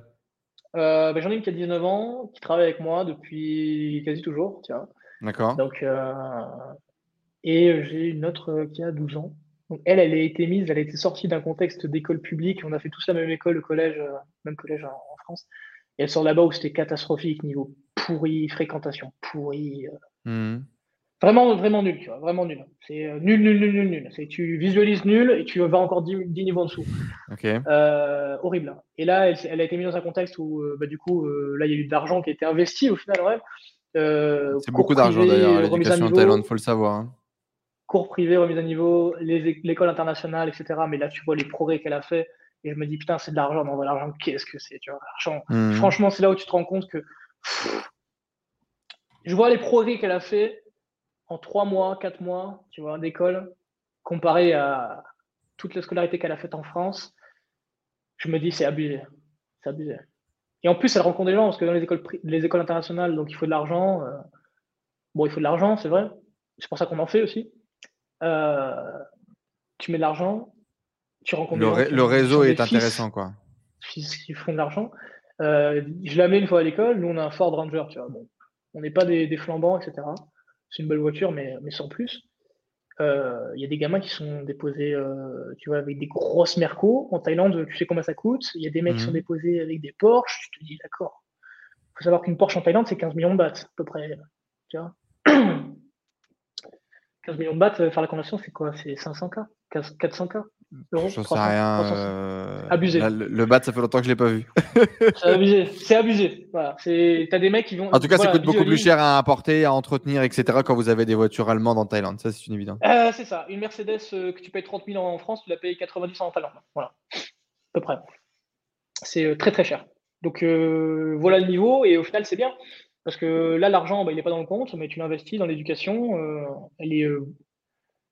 Ben, J'en ai une qui a 19 ans, qui travaille avec moi depuis quasi toujours. D'accord. Donc, et euh, j'ai une autre euh, qui a 12 ans. Donc elle, elle a été mise, elle a été sortie d'un contexte d'école publique. On a fait tous la même école, le collège, euh, même collège en, France. Et elle sort là-bas où c'était catastrophique, niveau pourri, fréquentation pourri. Mmh. Vraiment, vraiment nul, tu vois, vraiment nul. C'est nul, nul, nul, nul, nul. C'est tu visualises nul et tu vas encore 10, niveaux en dessous. horrible. Et là, elle, a été mise dans un contexte où, bah, du coup, là, il y a eu de l'argent qui a été investi au final. c'est beaucoup d'argent d'ailleurs, l'éducation en Thaïlande, faut le savoir. Hein cours privé, remise à niveau, l'école internationale, etc. Mais là, tu vois les progrès qu'elle a fait. Et je me dis, putain, c'est de l'argent. Non, l'argent, qu'est-ce que c'est tu vois, mmh. Franchement, c'est là où tu te rends compte que. je vois les progrès qu'elle a fait en trois mois, quatre mois, tu vois, d'école, comparé à toute la scolarité qu'elle a faite en France. Je me dis, c'est abusé. C'est abusé. Et en plus, elle rencontre des gens, parce que dans les écoles, les écoles internationales, donc il faut de l'argent. Euh, bon, il faut de l'argent, c'est vrai. C'est pour ça qu'on en fait aussi. Euh, tu mets de l'argent, tu rencontres le, le réseau est intéressant, quoi. Qui font de l'argent. Euh, je l'amène une fois à l'école. Nous, on a un Ford Ranger, tu vois. Bon, on n'est pas des, flambants, etc. C'est une belle voiture, mais, mais sans plus. Euh, il y a des gamins qui sont déposés, tu vois, avec des grosses Mercos. En Thaïlande, tu sais combien ça coûte. Il y a des mecs qui sont mhm. déposés avec des Porsche. Tu te dis, d'accord. Il faut savoir qu'une Porsche en Thaïlande, c'est 15 millions de bahts, à peu près. Tu vois 15 millions de bahts, euh, faire la conversion, c'est quoi? C'est 500K 400K euros Je sais rien. Euh, abusé. le, bat, ça fait longtemps que je ne l'ai pas vu. c'est abusé. C'est abusé. Voilà. T'as des mecs qui vont. En tout cas, ça coûte beaucoup plus cher à importer, à entretenir, etc. quand vous avez des voitures allemandes en Thaïlande. Ça, c'est une évidence. Euh, c'est ça. Une Mercedes que tu payes 30 000 en France, tu la payes 90 en Thaïlande. Voilà. À peu près. C'est très très cher. Donc voilà le niveau. Et au final, c'est bien. Parce que là, l'argent, bah, il n'est pas dans le compte, mais tu l'investis dans l'éducation. elle est,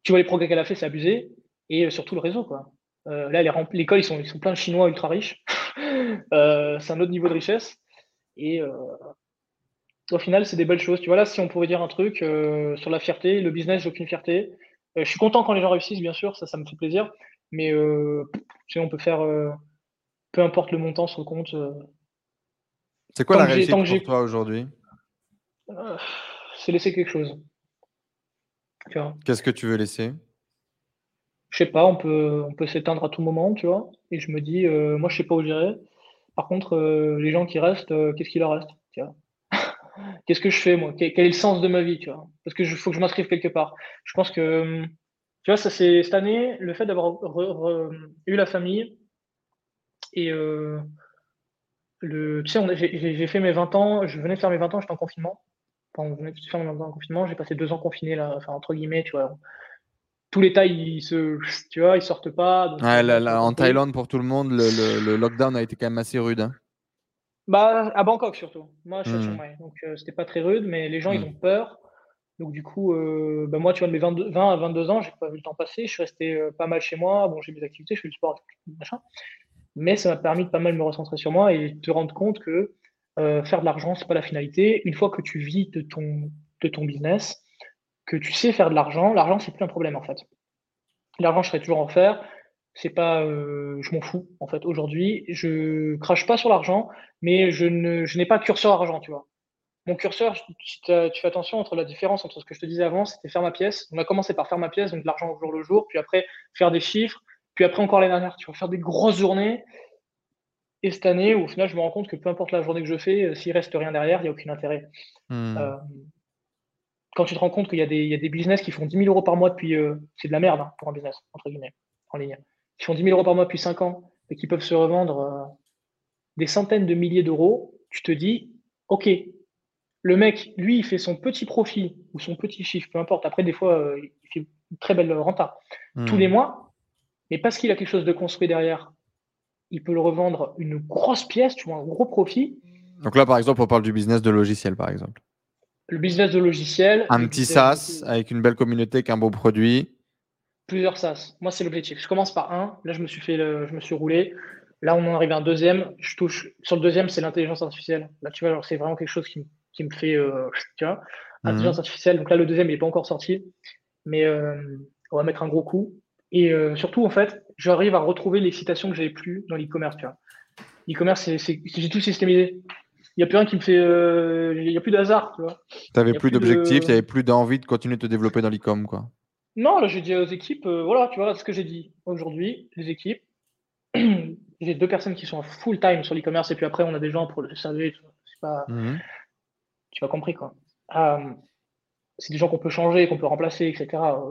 tu vois les progrès qu'elle a fait, c'est abusé. Et surtout le réseau, quoi. là, l'école, ils sont, ils sont plein de Chinois ultra riches. c'est un autre niveau de richesse. Et au final, c'est des belles choses. Tu vois, là, si on pouvait dire un truc sur la fierté, le business, j'ai aucune fierté. je suis content quand les gens réussissent, bien sûr, ça, ça me fait plaisir. Mais on peut faire, peu importe le montant sur le compte. c'est quoi la réussite pour toi aujourd'hui? C'est laisser quelque chose. Qu'est-ce que tu veux laisser? Je sais pas, on peut, on peut s'éteindre à tout moment, tu vois. Et je me dis, moi, je sais pas où j'irai. Par contre, les gens qui restent, qu'est-ce qu'il leur reste Qu'est-ce que je fais, moi? Quel, est le sens de ma vie, tu vois? Parce que faut que je m'inscrive quelque part. Je pense que tu vois, ça c'est cette année, le fait d'avoir eu la famille et euh, le, tu sais, j'ai fait mes 20 ans, je venais de faire mes 20 ans, j'étais en confinement. Enfin, je venais de faire mes 20 ans en confinement, j'ai passé deux ans confiné, là, entre guillemets, tu vois. Tous les tailles, ils se, tu vois, ils sortent pas. en Thaïlande, pour tout le monde, le, lockdown a été quand même assez rude. Hein. Bah, à Bangkok surtout. Moi, je suis mmh. Donc euh, c'était pas très rude, mais les gens, ils mmh. ont peur. Donc du coup, euh, bah, moi, tu vois, de mes 20 à 22 ans, j'ai pas vu le temps passer. Je suis resté euh, pas mal chez moi. Bon, j'ai mes activités, je fais du sport, machin. Mais ça m'a permis de pas mal me recentrer sur moi et de te rendre compte que euh, faire de l'argent, c'est pas la finalité. Une fois que tu vis de ton, de ton business, que tu sais faire de l'argent, l'argent, c'est plus un problème en fait. L'argent, je serai toujours en faire. C'est pas, je m'en fous en fait. Aujourd'hui, je crache pas sur l'argent, mais je ne, je n'ai pas de curseur argent, tu vois mon curseur, tu, fais attention entre la différence entre ce que je te disais avant, c'était faire ma pièce. On a commencé par faire ma pièce, donc de l'argent au jour le jour, puis après faire des chiffres, puis après encore les dernières, tu vas faire des grosses journées. Et cette année, au final, je me rends compte que peu importe la journée que je fais, euh, s'il reste rien derrière, il n'y a aucun intérêt. Hmm. Euh, quand tu te rends compte qu'il y, a des business qui font 10 000 euros par mois depuis. Euh, c'est de la merde hein, pour un business, entre guillemets, en ligne. Qui font 10 000 euros par mois depuis 5 ans et qui peuvent se revendre des centaines de milliers d'euros, tu te dis, OK, le mec, lui, il fait son petit profit ou son petit chiffre, peu importe. Après, des fois, euh, il fait une très belle renta tous hmm. les mois. Mais parce qu'il a quelque chose de construit derrière, il peut le revendre une grosse pièce, tu vois, un gros profit. Donc là, par exemple, on parle du business de logiciel, par exemple. Le business de logiciel. Un petit SaaS avec une belle communauté, qu'un beau produit. Plusieurs SaaS. Moi, c'est l'objectif. Je commence par un. Là, je me suis fait, je me suis roulé. Là, on en arrive à un deuxième. Je touche. Sur le deuxième, c'est l'intelligence artificielle. Là, tu vois, c'est vraiment quelque chose qui me qui me fait, euh, tu vois, mhm. intelligence artificielle. Donc là, le deuxième, il n'est pas encore sorti, mais euh, on va mettre un gros coup. Et euh, surtout, en fait, j'arrive à retrouver l'excitation que j'avais plus dans l'e-commerce, tu vois. L'e-commerce, c'est, j'ai tout systémisé. Il n'y a plus rien qui me fait. Il n'y a plus de hasard, tu vois. Tu n'avais plus, d'objectif, tu n'avais plus d'envie de continuer de te développer dans l'e-com, quoi. Non, là, j'ai dit aux équipes, voilà, tu vois, ce que j'ai dit aujourd'hui, les équipes. j'ai deux personnes qui sont full time sur l'e-commerce, et puis après, on a des gens pour le SAV, pas. Mhm tu m'as compris quoi. Euh, c'est des gens qu'on peut changer, qu'on peut remplacer, etc.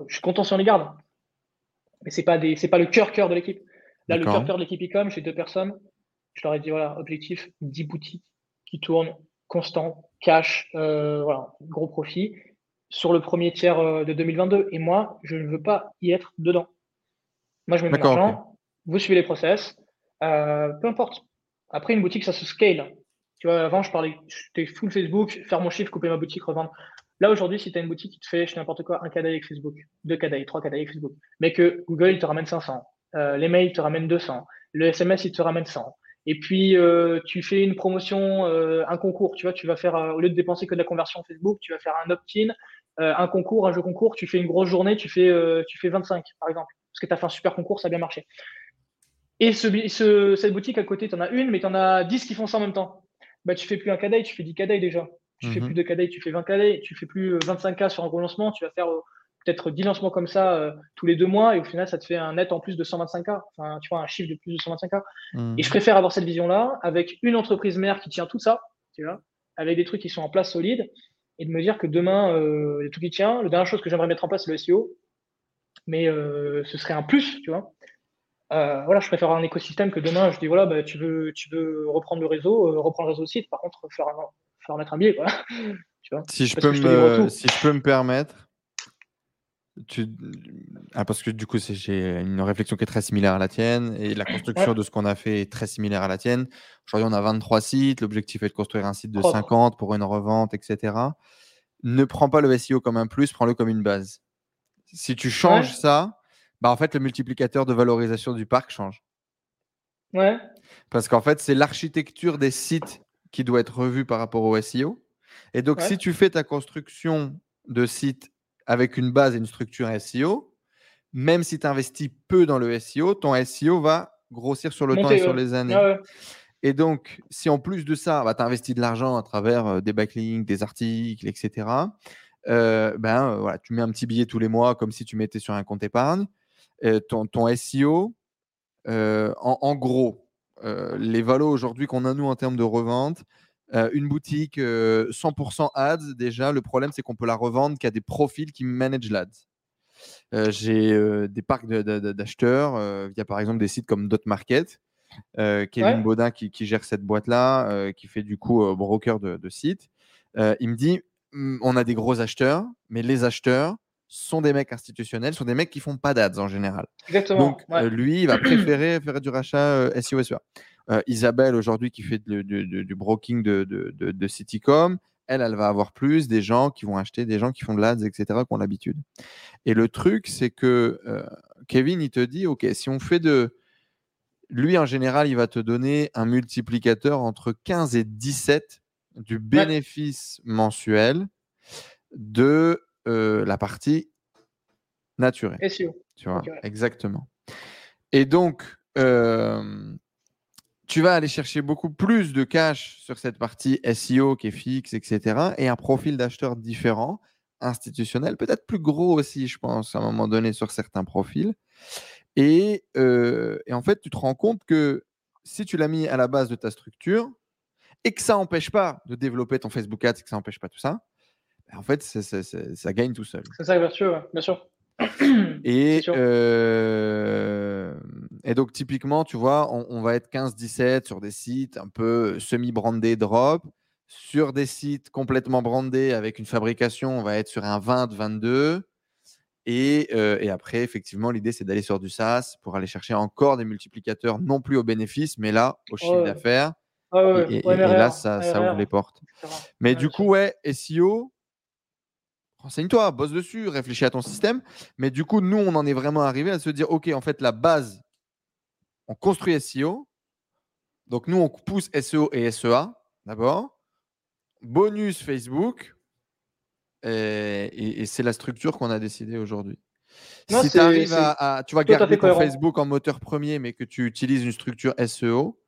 Je suis content si on les garde. Mais c'est pas des, c'est pas le cœur cœur de l'équipe. Là, le cœur cœur de l'équipe e-com, j'ai deux personnes. Je leur ai dit voilà, objectif 10 boutiques qui tournent constant, cash, euh, voilà, gros profit sur le premier tiers euh, de 2022. Et moi, je ne veux pas y être dedans. Moi, je mets mon argent. Vous suivez les process. peu importe. Après, une boutique, ça se scale. Tu vois, avant, je parlais, j'étais full Facebook, faire mon chiffre, couper ma boutique, revendre. Là, aujourd'hui, si tu as une boutique qui te fait, je n'importe quoi, un cadeau avec Facebook, deux cadeaux, trois cadeaux avec Facebook, mais que Google, il te ramène 500, euh, les mails, te ramènent 200, le SMS, il te ramène 100. Et puis, euh, tu fais une promotion, euh, un concours, tu vois, tu vas faire, au lieu de dépenser que de la conversion Facebook, tu vas faire un opt-in, un concours, un jeu concours, tu fais une grosse journée, tu fais, tu fais 25, par exemple, parce que tu as fait un super concours, ça a bien marché. Et ce, cette boutique à côté, tu en as une, mais tu en as 10 qui font ça en même temps bah, tu fais plus un cadet, tu fais 10 cadets déjà. Tu fais mhm. plus de cadets, tu fais 20 cadets, tu fais plus 25 euh, cas sur un gros lancement, tu vas faire euh, peut-être 10 lancements comme ça euh, tous les deux mois et au final, ça te fait un net en plus de 125 cas. Enfin, tu vois, un chiffre de plus de 125 cas. Mhm. Et je préfère avoir cette vision-là avec une entreprise mère qui tient tout ça, tu vois, avec des trucs qui sont en place solides et de me dire que demain, il y a tout qui tient. La dernière chose que j'aimerais mettre en place, c'est le SEO. Mais ce serait un plus, tu vois. Euh, voilà, je préfère un écosystème que demain, je dis voilà, bah, tu, veux, tu veux reprendre le réseau, euh, reprendre le réseau site, par contre, faire, faire mettre un billet. Quoi. si, je peux me, si je peux me permettre, tu... Ah, parce que du coup, j'ai une réflexion qui est très similaire à la tienne et la construction de ce qu'on a fait est très similaire à la tienne. Aujourd'hui, on a 23 sites. L'objectif est de construire un site de 50 pour une revente, etc. Ne prends pas le SEO comme un plus, prends-le comme une base. Si tu changes ça, bah en fait, le multiplicateur de valorisation du parc change. Ouais. Parce qu'en fait, c'est l'architecture des sites qui doit être revue par rapport au SEO. Et donc, si tu fais ta construction de site avec une base et une structure SEO, même si tu investis peu dans le SEO, ton SEO va grossir sur le temps et sur les années. Et donc, si en plus de ça, bah, tu investis de l'argent à travers euh, des backlinks, des articles, etc., euh, ben, euh, voilà, tu mets un petit billet tous les mois comme si tu mettais sur un compte épargne. ton, ton SEO, en, gros, les valos aujourd'hui qu'on a nous en termes de revente, une boutique 100% ads, déjà, le problème, c'est qu'on peut la revendre qu'à des profils qui managent l'ads. J'ai des parcs d'acheteurs via par exemple des sites comme Dot Market. Kevin Baudin qui, gère cette boîte-là, qui fait du coup broker de, de sites. il me dit «Mmh, on a des gros acheteurs, mais les acheteurs sont des mecs institutionnels, sont des mecs qui font pas d'ads en général. Exactement. Donc lui, il va préférer faire du rachat SEO SEA. Euh, Isabelle, aujourd'hui, qui fait du broking de, de, Citycom, elle, elle va avoir plus des gens qui vont acheter, des gens qui font de l'ads, etc., qui ont l'habitude. Et le truc, c'est que euh, Kevin, il te dit, OK, si on fait de... Lui, en général, il va te donner un multiplicateur entre 15 et 17 du bénéfice mensuel de euh, la partie naturelle. Tu vois, exactement. Et donc, tu vas aller chercher beaucoup plus de cash sur cette partie SEO qui est fixe, etc. Et un profil d'acheteur différent, institutionnel, peut-être plus gros aussi, je pense, à un moment donné sur certains profils. Et, euh, en fait, tu te rends compte que si tu l'as mis à la base de ta structure et que ça n'empêche pas de développer ton Facebook Ads, que ça n'empêche pas tout ça, ben, en fait, ça gagne tout seul. C'est ça, bien sûr. Bien sûr. Et, euh, et donc, typiquement, tu vois, on, va être 15-17 sur des sites un peu semi-brandés drop. Sur des sites complètement brandés avec une fabrication, on va être sur un 20-22. Et, euh, et, après, effectivement, l'idée, c'est d'aller sur du SaaS pour aller chercher encore des multiplicateurs, non plus au bénéfice, mais là, au chiffre d'affaires. et, là, ça, ça ouvre les portes. Mais du coup, ouais, SEO, renseigne-toi, bosse dessus, réfléchis à ton système. Mais du coup, nous, on en est vraiment arrivé à se dire, OK, en fait, la base, on construit SEO. Donc, nous, on pousse SEO et SEA d'abord. Bonus Facebook. Et, c'est la structure qu'on a décidé aujourd'hui. Si tu arrives à, Tu vas garder ton Facebook en moteur premier, mais que tu utilises une structure SEO,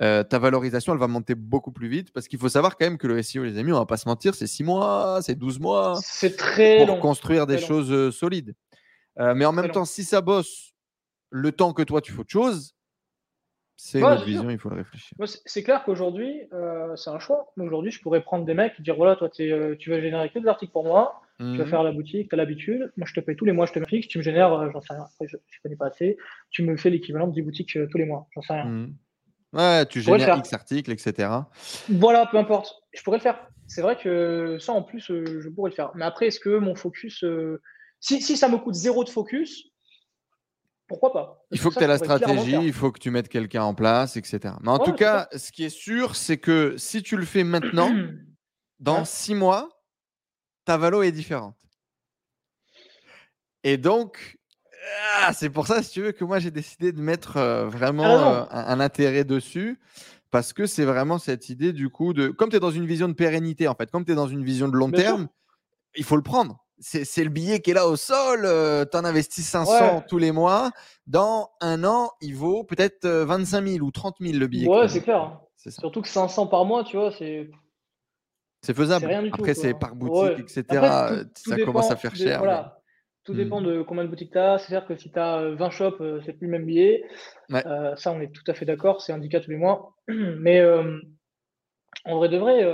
euh, ta valorisation, elle va monter beaucoup plus vite parce qu'il faut savoir quand même que le SEO, les amis, on va pas se mentir, c'est 6 mois, c'est 12 mois. C'est très pour construire des choses euh, solides. Euh, mais en même temps, si ça bosse le temps que toi tu fais autre chose, c'est une vision, il faut le réfléchir. c'est clair qu'aujourd'hui, c'est un choix. Aujourd'hui, je pourrais prendre des mecs et dire voilà, toi, tu vas générer que des articles pour moi, tu vas mmh faire la boutique, tu as l'habitude. Moi, je te paye tous les mois, je te mets fixe, tu me génères, j'en sais rien, je ne connais pas assez, tu me fais l'équivalent de 10 boutiques tous les mois, j'en sais rien. Mmh Ouais, tu génères X articles, etc. Voilà, peu importe. Je pourrais le faire. C'est vrai que ça, en plus, euh, je pourrais le faire. Mais après, est-ce que mon focus. Euh, si, ça me coûte zéro de focus, pourquoi pas? Il faut que tu aies la stratégie, il faut que tu mettes quelqu'un en place, etc. Mais en tout cas, ce qui est sûr, c'est que si tu le fais maintenant, dans six mois, ta valo est différente. Et donc, ah, c'est pour ça, si tu veux, que moi j'ai décidé de mettre euh, vraiment euh, un, intérêt dessus. Parce que c'est vraiment cette idée du coup de. Comme tu es dans une vision de pérennité, en fait, comme tu es dans une vision de long terme, il faut le prendre. C'est le billet qui est là au sol. Euh, tu en investis 500 tous les mois. Dans un an, il vaut peut-être 25 000 ou 30 000 le billet. Ouais, c'est clair. Hein. Surtout que 500 par mois, tu vois, c'est. C'est faisable. Après, c'est par boutique, etc. ça commence à faire cher. Tout dépend mmh. de combien de boutiques tu as. C'est-à-dire que si tu as 20 shops, euh, c'est plus le même billet. Euh, ça, on est tout à fait d'accord. C'est indiqué tous les mois. Mais euh, en vrai de vrai,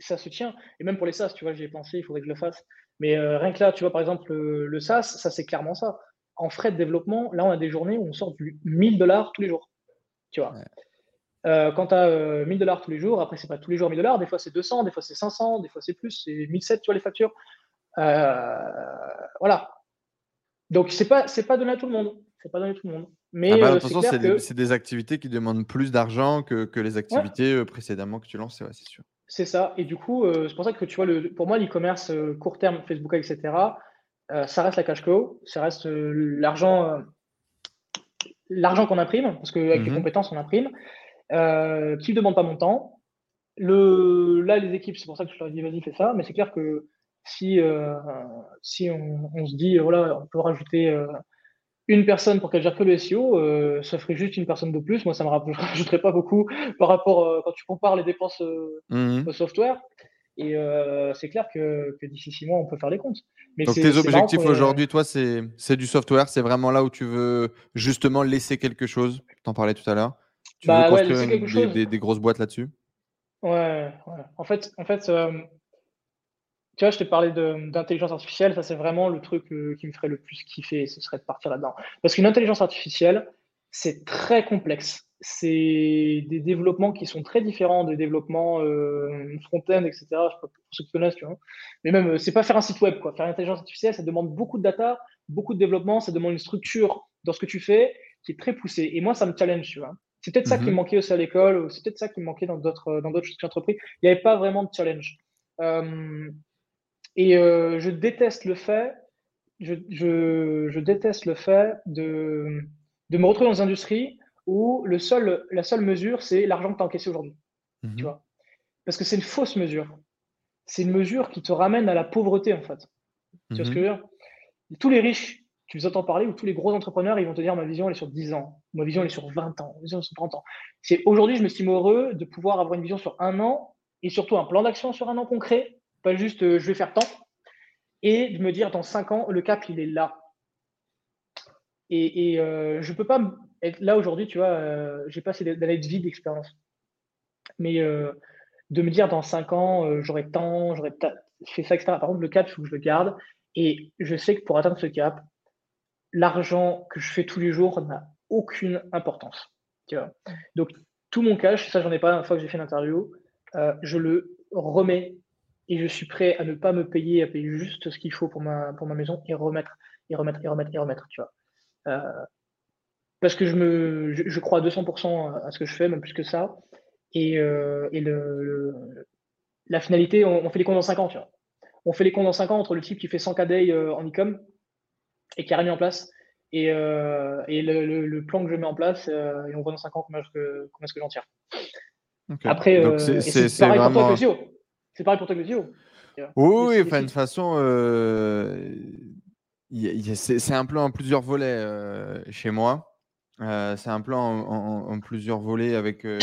ça se tient. Et même pour les SaaS, tu vois, j'y ai pensé, il faudrait que je le fasse. Mais rien que là, tu vois, par exemple, le, SaaS, ça, c'est clairement ça. En frais de développement, là, on a des journées où on sort du 1000 dollars tous les jours. Tu vois. quand tu as 1000 dollars tous les jours, après, c'est pas tous les jours 1000 dollars. Des fois, c'est 200, des fois, c'est 500, des fois, c'est plus, c'est 1007, tu vois, les factures. Euh, voilà. Donc, c'est pas, c'est pas donné à tout le monde. C'est pas donné à tout le monde. Mais Ah bah, euh, c'est que des, activités qui demandent plus d'argent que, que les activités euh, précédemment que tu lançais, ouais, c'est sûr. c'est ça. Et du coup, euh, c'est pour ça que tu vois, le, pour moi, l'e-commerce euh, court terme, Facebook, etc., ça reste la cash cow, ça reste l'argent, l'argent qu'on imprime, parce qu'avec les Mhm. compétences, on imprime, qui ne demande pas mon temps. Le, là, les équipes, c'est pour ça que je leur ai dit, vas-y, fais ça. Mais c'est clair que si, euh, si on, on se dit, voilà, on peut rajouter euh, une personne pour qu'elle gère que le SEO, euh, ça ferait juste une personne de plus. Moi, ça me rapp- je rajouterais pas beaucoup par rapport quand tu compares les dépenses Mhm. au software. Et c'est clair que, que d'ici six mois, on peut faire les comptes. Mais Donc tes objectifs aujourd'hui, toi, c'est du software, c'est vraiment là où tu veux justement laisser quelque chose. T'en parlais tout à l'heure. Tu veux Bah ouais, construire des, chose. des- des grosses boîtes là-dessus? Ouais, ouais. En fait, en fait tu vois, je t'ai parlé d'intelligence artificielle, ça c'est vraiment le truc euh, qui me ferait le plus kiffer, ce serait de partir là-dedans. Parce qu'une intelligence artificielle, c'est très complexe. C'est des développements qui sont très différents des développements euh, front-end, etc. Je sais pas, pour ceux qui connaissent, tu vois. Mais même, euh, c'est pas faire un site web, quoi. Faire une intelligence artificielle, ça demande beaucoup de data, beaucoup de développement, ça demande une structure dans ce que tu fais qui est très poussée. Et moi, ça me challenge, tu vois. C'est peut-être ça qui me Mhm. manquait aussi à l'école, ou c'est peut-être ça qui me manquait dans d'autres dans d'autres entreprises. Il n'y avait pas vraiment de challenge. Euh, et euh, je déteste le fait, je, je, je déteste le fait de, de me retrouver dans une industrie où le seul, la seule mesure, c'est l'argent que tu as encaissé aujourd'hui. Mhm. Tu vois Parce que c'est une fausse mesure. C'est une mesure qui te ramène à la pauvreté, en fait. Tu vois ce que Mhm. je veux dire? Tous les riches, tu les entends parler, ou tous les gros entrepreneurs, ils vont te dire ma vision, elle est sur 10 ans. Ma vision, elle est sur 20 ans. Ma vision, elle est sur 30 ans. C'est aujourd'hui, je m'estime heureux de pouvoir avoir une vision sur un an et surtout un plan d'action sur un an concret. Pas juste euh, je vais faire tant. Et de me dire dans 5 ans, le cap, il est là. Et, euh, je peux pas être là aujourd'hui, tu vois, euh, j'ai pas assez d'années de vie d'expérience. Mais euh, de me dire dans 5 ans, j'aurai tant, j'aurai fait ça, etc. Par contre, le cap, il faut que je le garde. Et je sais que pour atteindre ce cap, l'argent que je fais tous les jours n'a aucune importance. Donc, tout mon cash, ça, j'en ai pas une fois que j'ai fait l'interview, je le remets et je suis prêt à ne pas me payer, à payer juste ce qu'il faut pour ma, pour ma maison et remettre, et remettre, et remettre, et remettre, tu vois. Euh, parce que je, me, je, je crois à 200% à ce que je fais, même plus que ça. Et, euh, et le, le- la finalité, on, on fait les comptes dans 5 ans, tu vois. On fait les comptes dans 5 ans entre le type qui fait 100 k day euh, en e-com et qui a rien mis en place et, euh, et le, le- plan que je mets en place euh, et on voit dans 5 ans comment est-ce que, comment est-ce que j'en tire. Après, euh, c'est pareil pour toi vraiment. avec le SEO. C'est pareil pour vois. Oui, de toute façon, euh, y a- c'est un plan en plusieurs volets euh, chez moi. Euh, c'est un plan en, en- en plusieurs volets avec euh,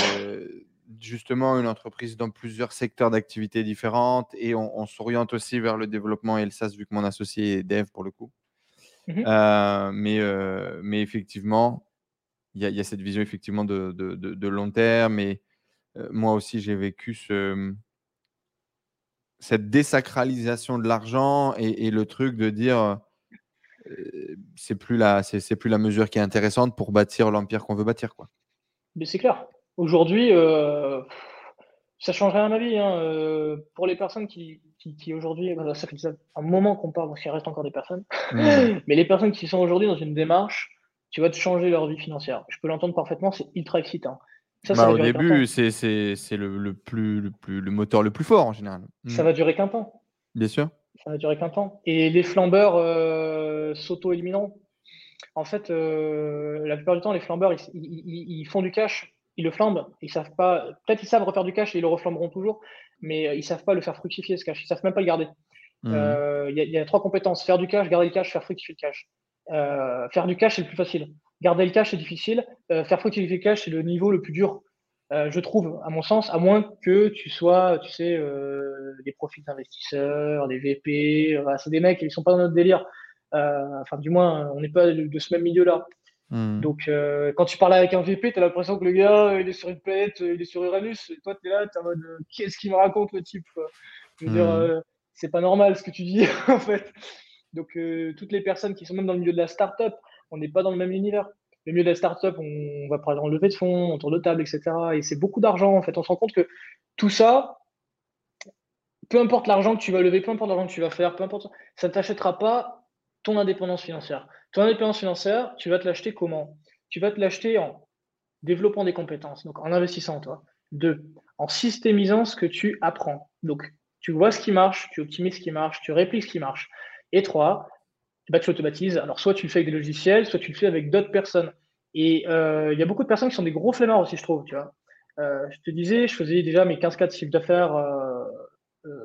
justement une entreprise dans plusieurs secteurs d'activité différentes et on, on s'oriente aussi vers le développement et le SaaS vu que mon associé est dev pour le coup. Euh, mais, euh, mais effectivement, il y, a- il y a cette vision effectivement de, de- de- de long terme et euh, moi aussi j'ai vécu ce, cette désacralisation de l'argent et, et le truc de dire euh, c'est plus la c'est plus la mesure qui est intéressante pour bâtir l'empire qu'on veut bâtir quoi. Mais c'est clair. Aujourd'hui, euh, ça change rien à ma vie. hein. Euh, pour les personnes qui, qui, qui aujourd'hui, voilà, ça fait un moment qu'on parle, donc il reste encore des personnes. Mhm. Mais les personnes qui sont aujourd'hui dans une démarche, tu vas te changer leur vie financière. Je peux l'entendre parfaitement, c'est ultra excitant. Ça, Bah, au début c'est le, le plus le plus le moteur le plus fort en général. Ça Mhm. va durer qu'un temps. Bien sûr. Ça va durer qu'un temps. Et les flambeurs euh, s'auto-éliminant. En fait, euh, la plupart du temps, les flambeurs, ils, ils- ils- ils font du cash, ils le flambent, ils savent pas. Peut-être ils savent refaire du cash et ils le reflamberont toujours, mais euh, ils savent pas le faire fructifier ce cash. Ils savent même pas le garder. Euh, Il y, y a trois compétences faire du cash, garder le cash, faire fructifier le cash. Faire du cash, c'est le plus facile. Garder le cash, c'est difficile. Euh, faire fructifier le cash, c'est le niveau le plus dur, euh, je trouve, à mon sens, à moins que tu sois, tu sais, euh, des profils d'investisseurs, des VP. voilà, c'est des mecs, ils sont pas dans notre délire. Enfin, du moins, on n'est pas de, de ce même milieu-là. Mhm. Donc, quand tu parles avec un VP, tu as l'impression que le gars, il est sur une planète, il est sur Uranus, et toi, tu es là, tu es en mode, qu'est-ce qu'il me raconte, le type quoi? Je veux dire, euh, c'est pas normal ce que tu dis, en fait. Donc, toutes les personnes qui sont même dans le milieu de la startup, on n'est pas dans le même univers. Le milieu de la startup, on va par exemple lever de fonds, autour de table, etc. Et c'est beaucoup d'argent, en fait. On se rend compte que tout ça, peu importe l'argent que tu vas lever, peu importe l'argent que tu vas faire, peu importe, ça ne t'achètera pas ton indépendance financière. Ton indépendance financière, tu vas te l'acheter comment? Tu vas te l'acheter en développant des compétences, donc en investissant en toi. Deux, en systémisant ce que tu apprends. Donc, tu vois ce qui marche, tu optimises ce qui marche, tu répliques ce qui marche. Et trois, bah, tu automatises. Alors, soit tu le fais avec des logiciels, soit tu le fais avec d'autres personnes. Et euh, il y a beaucoup de personnes qui sont des gros flemmards aussi, je trouve. Tu vois. Euh, je te disais, je faisais déjà mes 15 cas de chiffre d'affaires euh,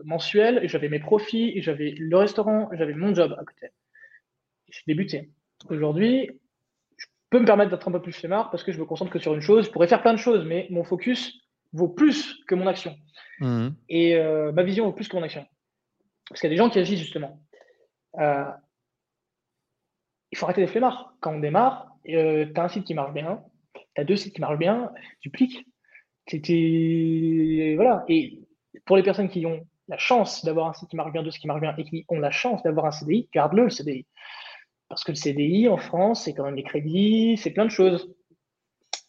mensuels, et j'avais mes profits, et j'avais le restaurant, j'avais mon job à côté. J'ai débuté. Aujourd'hui, je peux me permettre d'être un peu plus flemmard parce que je me concentre que sur une chose. Je pourrais faire plein de choses, mais mon focus vaut plus que mon action. Mmh. Et ma vision vaut plus que mon action. Parce qu'il y a des gens qui agissent justement. Il faut arrêter les flemmards. Quand on démarre, euh, tu as un site qui marche bien, tu as deux sites qui marchent bien, duplique. C'était. Voilà. Et pour les personnes qui ont la chance d'avoir un site qui marche bien, deux sites qui marchent bien, et qui ont la chance d'avoir un CDI, garde-le, le CDI. Parce que le CDI en France, c'est quand même les crédits, c'est plein de choses.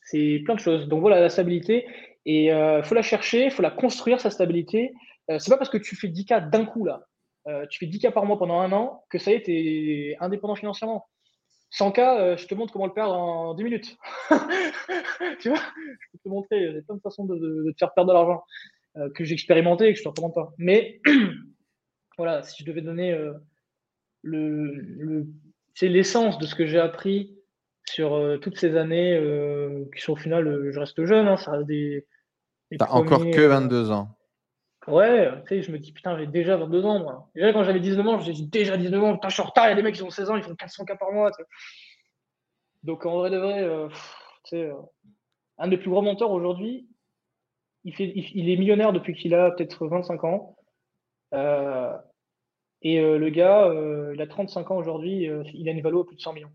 C'est plein de choses. Donc voilà, la stabilité. Et il euh, faut la chercher, il faut la construire, sa stabilité. Euh, c'est pas parce que tu fais 10K d'un coup, là, euh, tu fais 10K par mois pendant un an, que ça y est, tu es indépendant financièrement. 100K, euh, je te montre comment le perdre en 10 minutes. tu vois Je peux te montrer, il y a plein de façons de, te faire perdre de l'argent euh, que j'ai expérimenté et que je ne te recommande pas. Mais voilà, si je devais donner euh, le, c'est l'essence de ce que j'ai appris sur toutes ces années qui sont au final, je reste jeune, hein, ça reste des. T'as encore que 22 ans. Ouais, tu sais, je me dis, putain, j'ai déjà 22 ans, moi. Déjà, quand j'avais 19 ans, j'ai déjà 19 ans, putain, je suis en retard, il y a des mecs qui ont 16 ans, ils font 400 cas par mois. Donc, en vrai de vrai, euh, euh, un des plus gros menteurs aujourd'hui, il, est millionnaire depuis qu'il a peut-être 25 ans. Euh, et le gars, il a 35 ans aujourd'hui, il a une valeur à plus de 100 millions.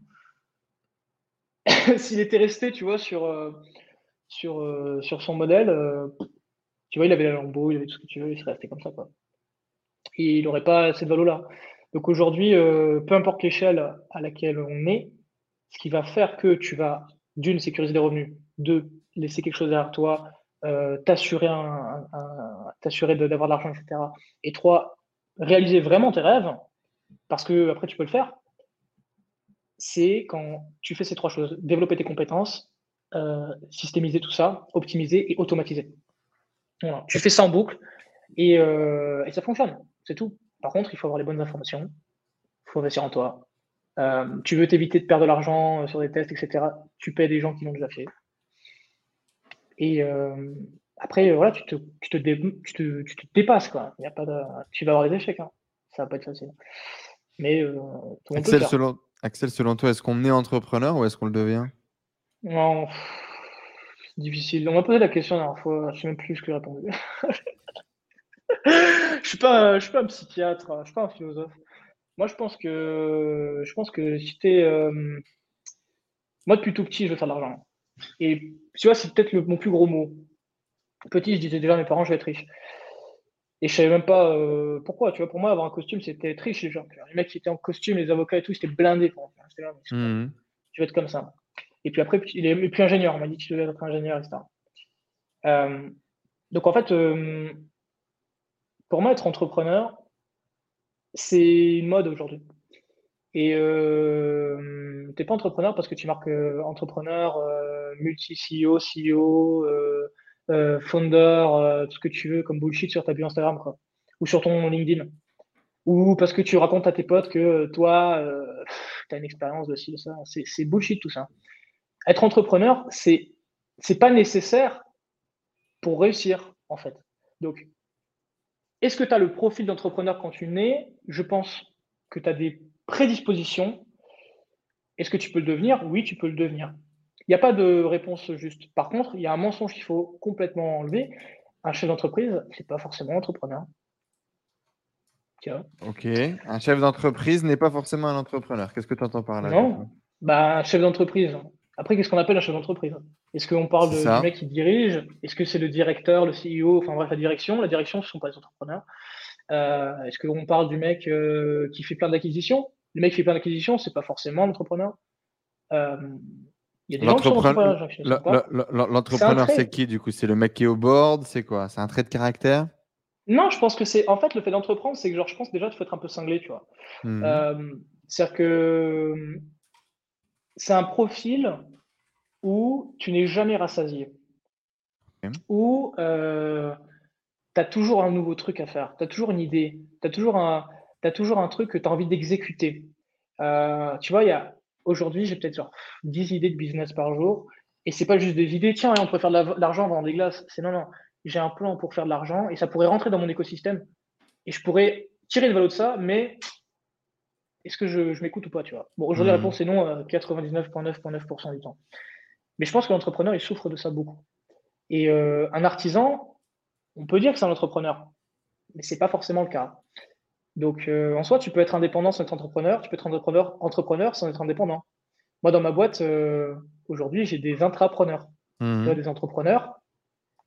S'il était resté, tu vois, sur son modèle, tu vois, il avait la lambeau, il avait tout ce que tu veux, il serait resté comme ça, il n'aurait pas cette valeur-là. Donc aujourd'hui, euh, peu importe l'échelle à laquelle on est, ce qui va faire que tu vas, d'une, sécuriser des revenus, deux, laisser quelque chose derrière toi, euh, t'assurer d'avoir de l'argent, etc. Et trois, réaliser vraiment tes rêves, parce que après tu peux le faire, c'est quand tu fais ces trois choses, développer tes compétences, euh, systémiser tout ça, optimiser et automatiser. Tu fais ça en boucle euh, et, ça fonctionne, c'est tout. Par contre, il faut avoir les bonnes informations, il faut investir en toi. Euh, tu veux t'éviter de perdre de l'argent sur des tests, etc. Tu paies des gens qui l'ont déjà fait. Et euh, après, voilà, tu te, tu, te tu, te, tu te, dépasses. Quoi. Y a pas de... Tu vas avoir des échecs. Hein. Ça va pas être facile. Mais Axel, selon, Axel, selon toi, est-ce qu'on est entrepreneur ou est-ce qu'on le devient? Non, difficile. On m'a posé la question la dernière fois, je sais même plus ce que j'ai répondu. je suis pas, je suis pas un psychiatre, je suis pas un philosophe. Moi, je pense que, je pense que si t'es, euh... moi depuis tout petit, je veux faire de l'argent. Et tu vois, c'est peut-être mon plus gros mot. Petit, je disais déjà à mes parents, je vais être riche. Et je savais même pas euh, pourquoi. Tu vois, pour moi, avoir un costume, c'était être riche. Les, les mecs qui étaient en costume, les avocats et tout, c'était blindé. Pour moi. Mmh. Je vais être comme ça. Et puis après, il est plus ingénieur. On m'a dit qu'il devait être ingénieur, etc. Euh, donc en fait, euh, pour moi, être entrepreneur, c'est une mode aujourd'hui. Et euh, tu n'es pas entrepreneur parce que tu marques entrepreneur, multi-CEO, CEO, founder, tout ce que tu veux comme bullshit sur ta bio Instagram, quoi. Ou sur ton LinkedIn. Ou parce que tu racontes à tes potes que toi, tu as une expérience de ci, de ça. C'est bullshit tout ça être entrepreneur, c'est c'est pas nécessaire pour réussir en fait. Donc, est-ce que tu as le profil d'entrepreneur quand tu nais? Je pense que tu as des prédispositions. Est-ce que tu peux le devenir? Oui, tu peux le devenir. Il n'y a pas de réponse juste. Par contre, il y a un mensonge qu'il faut complètement enlever. Un chef d'entreprise, c'est pas forcément entrepreneur. Tiens. Ok. Un chef d'entreprise n'est pas forcément un entrepreneur. Qu'est-ce que tu entends par là Non. Bah, un chef d'entreprise, après, qu'est-ce qu'on appelle un chef d'entreprise? Est-ce qu'on parle du mec qui dirige? Est-ce que c'est le directeur, le CEO, enfin bref, la direction. La direction, ce ne sont pas les entrepreneurs. Euh, est-ce qu'on parle du mec euh, qui fait plein d'acquisitions? Le mec qui fait plein d'acquisitions, ce n'est pas forcément l'entrepreneur. Euh, il y a des L'entrepreneur, L'entrepreneur, c'est qui du coup? C'est le mec qui est au board? C'est quoi? C'est un trait de caractère? Non, je pense que c'est. En fait, le fait d'entreprendre, c'est que genre, je pense déjà qu'il faut être un peu cinglé, tu vois. Mmh. C'est-à-dire que c'est un profil où tu n'es jamais rassasié. Où euh, tu as toujours un nouveau truc à faire, tu as toujours une idée, tu as, toujours un, as toujours un truc que tu as envie d'exécuter. Euh, tu vois, il y a aujourd'hui, j'ai peut-être genre 10 idées de business par jour. Et c'est pas juste des idées, tiens, on pourrait faire de l'argent en vendant des glaces. C'est non, non, j'ai un plan pour faire de l'argent et ça pourrait rentrer dans mon écosystème. Et je pourrais tirer le valeur de ça, mais est-ce que je, m'écoute ou pas, tu vois? Bon, aujourd'hui, la hmm. réponse est non, 99,9,9% euh, du temps. Mais je pense que l'entrepreneur, il souffre de ça beaucoup. Et euh, un artisan, on peut dire que c'est un entrepreneur, mais c'est pas forcément le cas. Donc, euh, en soi, tu peux être indépendant sans être entrepreneur, tu peux être entrepreneur, entrepreneur sans être indépendant. Moi, dans ma boîte, aujourd'hui, j'ai des intrapreneurs, hmm. des entrepreneurs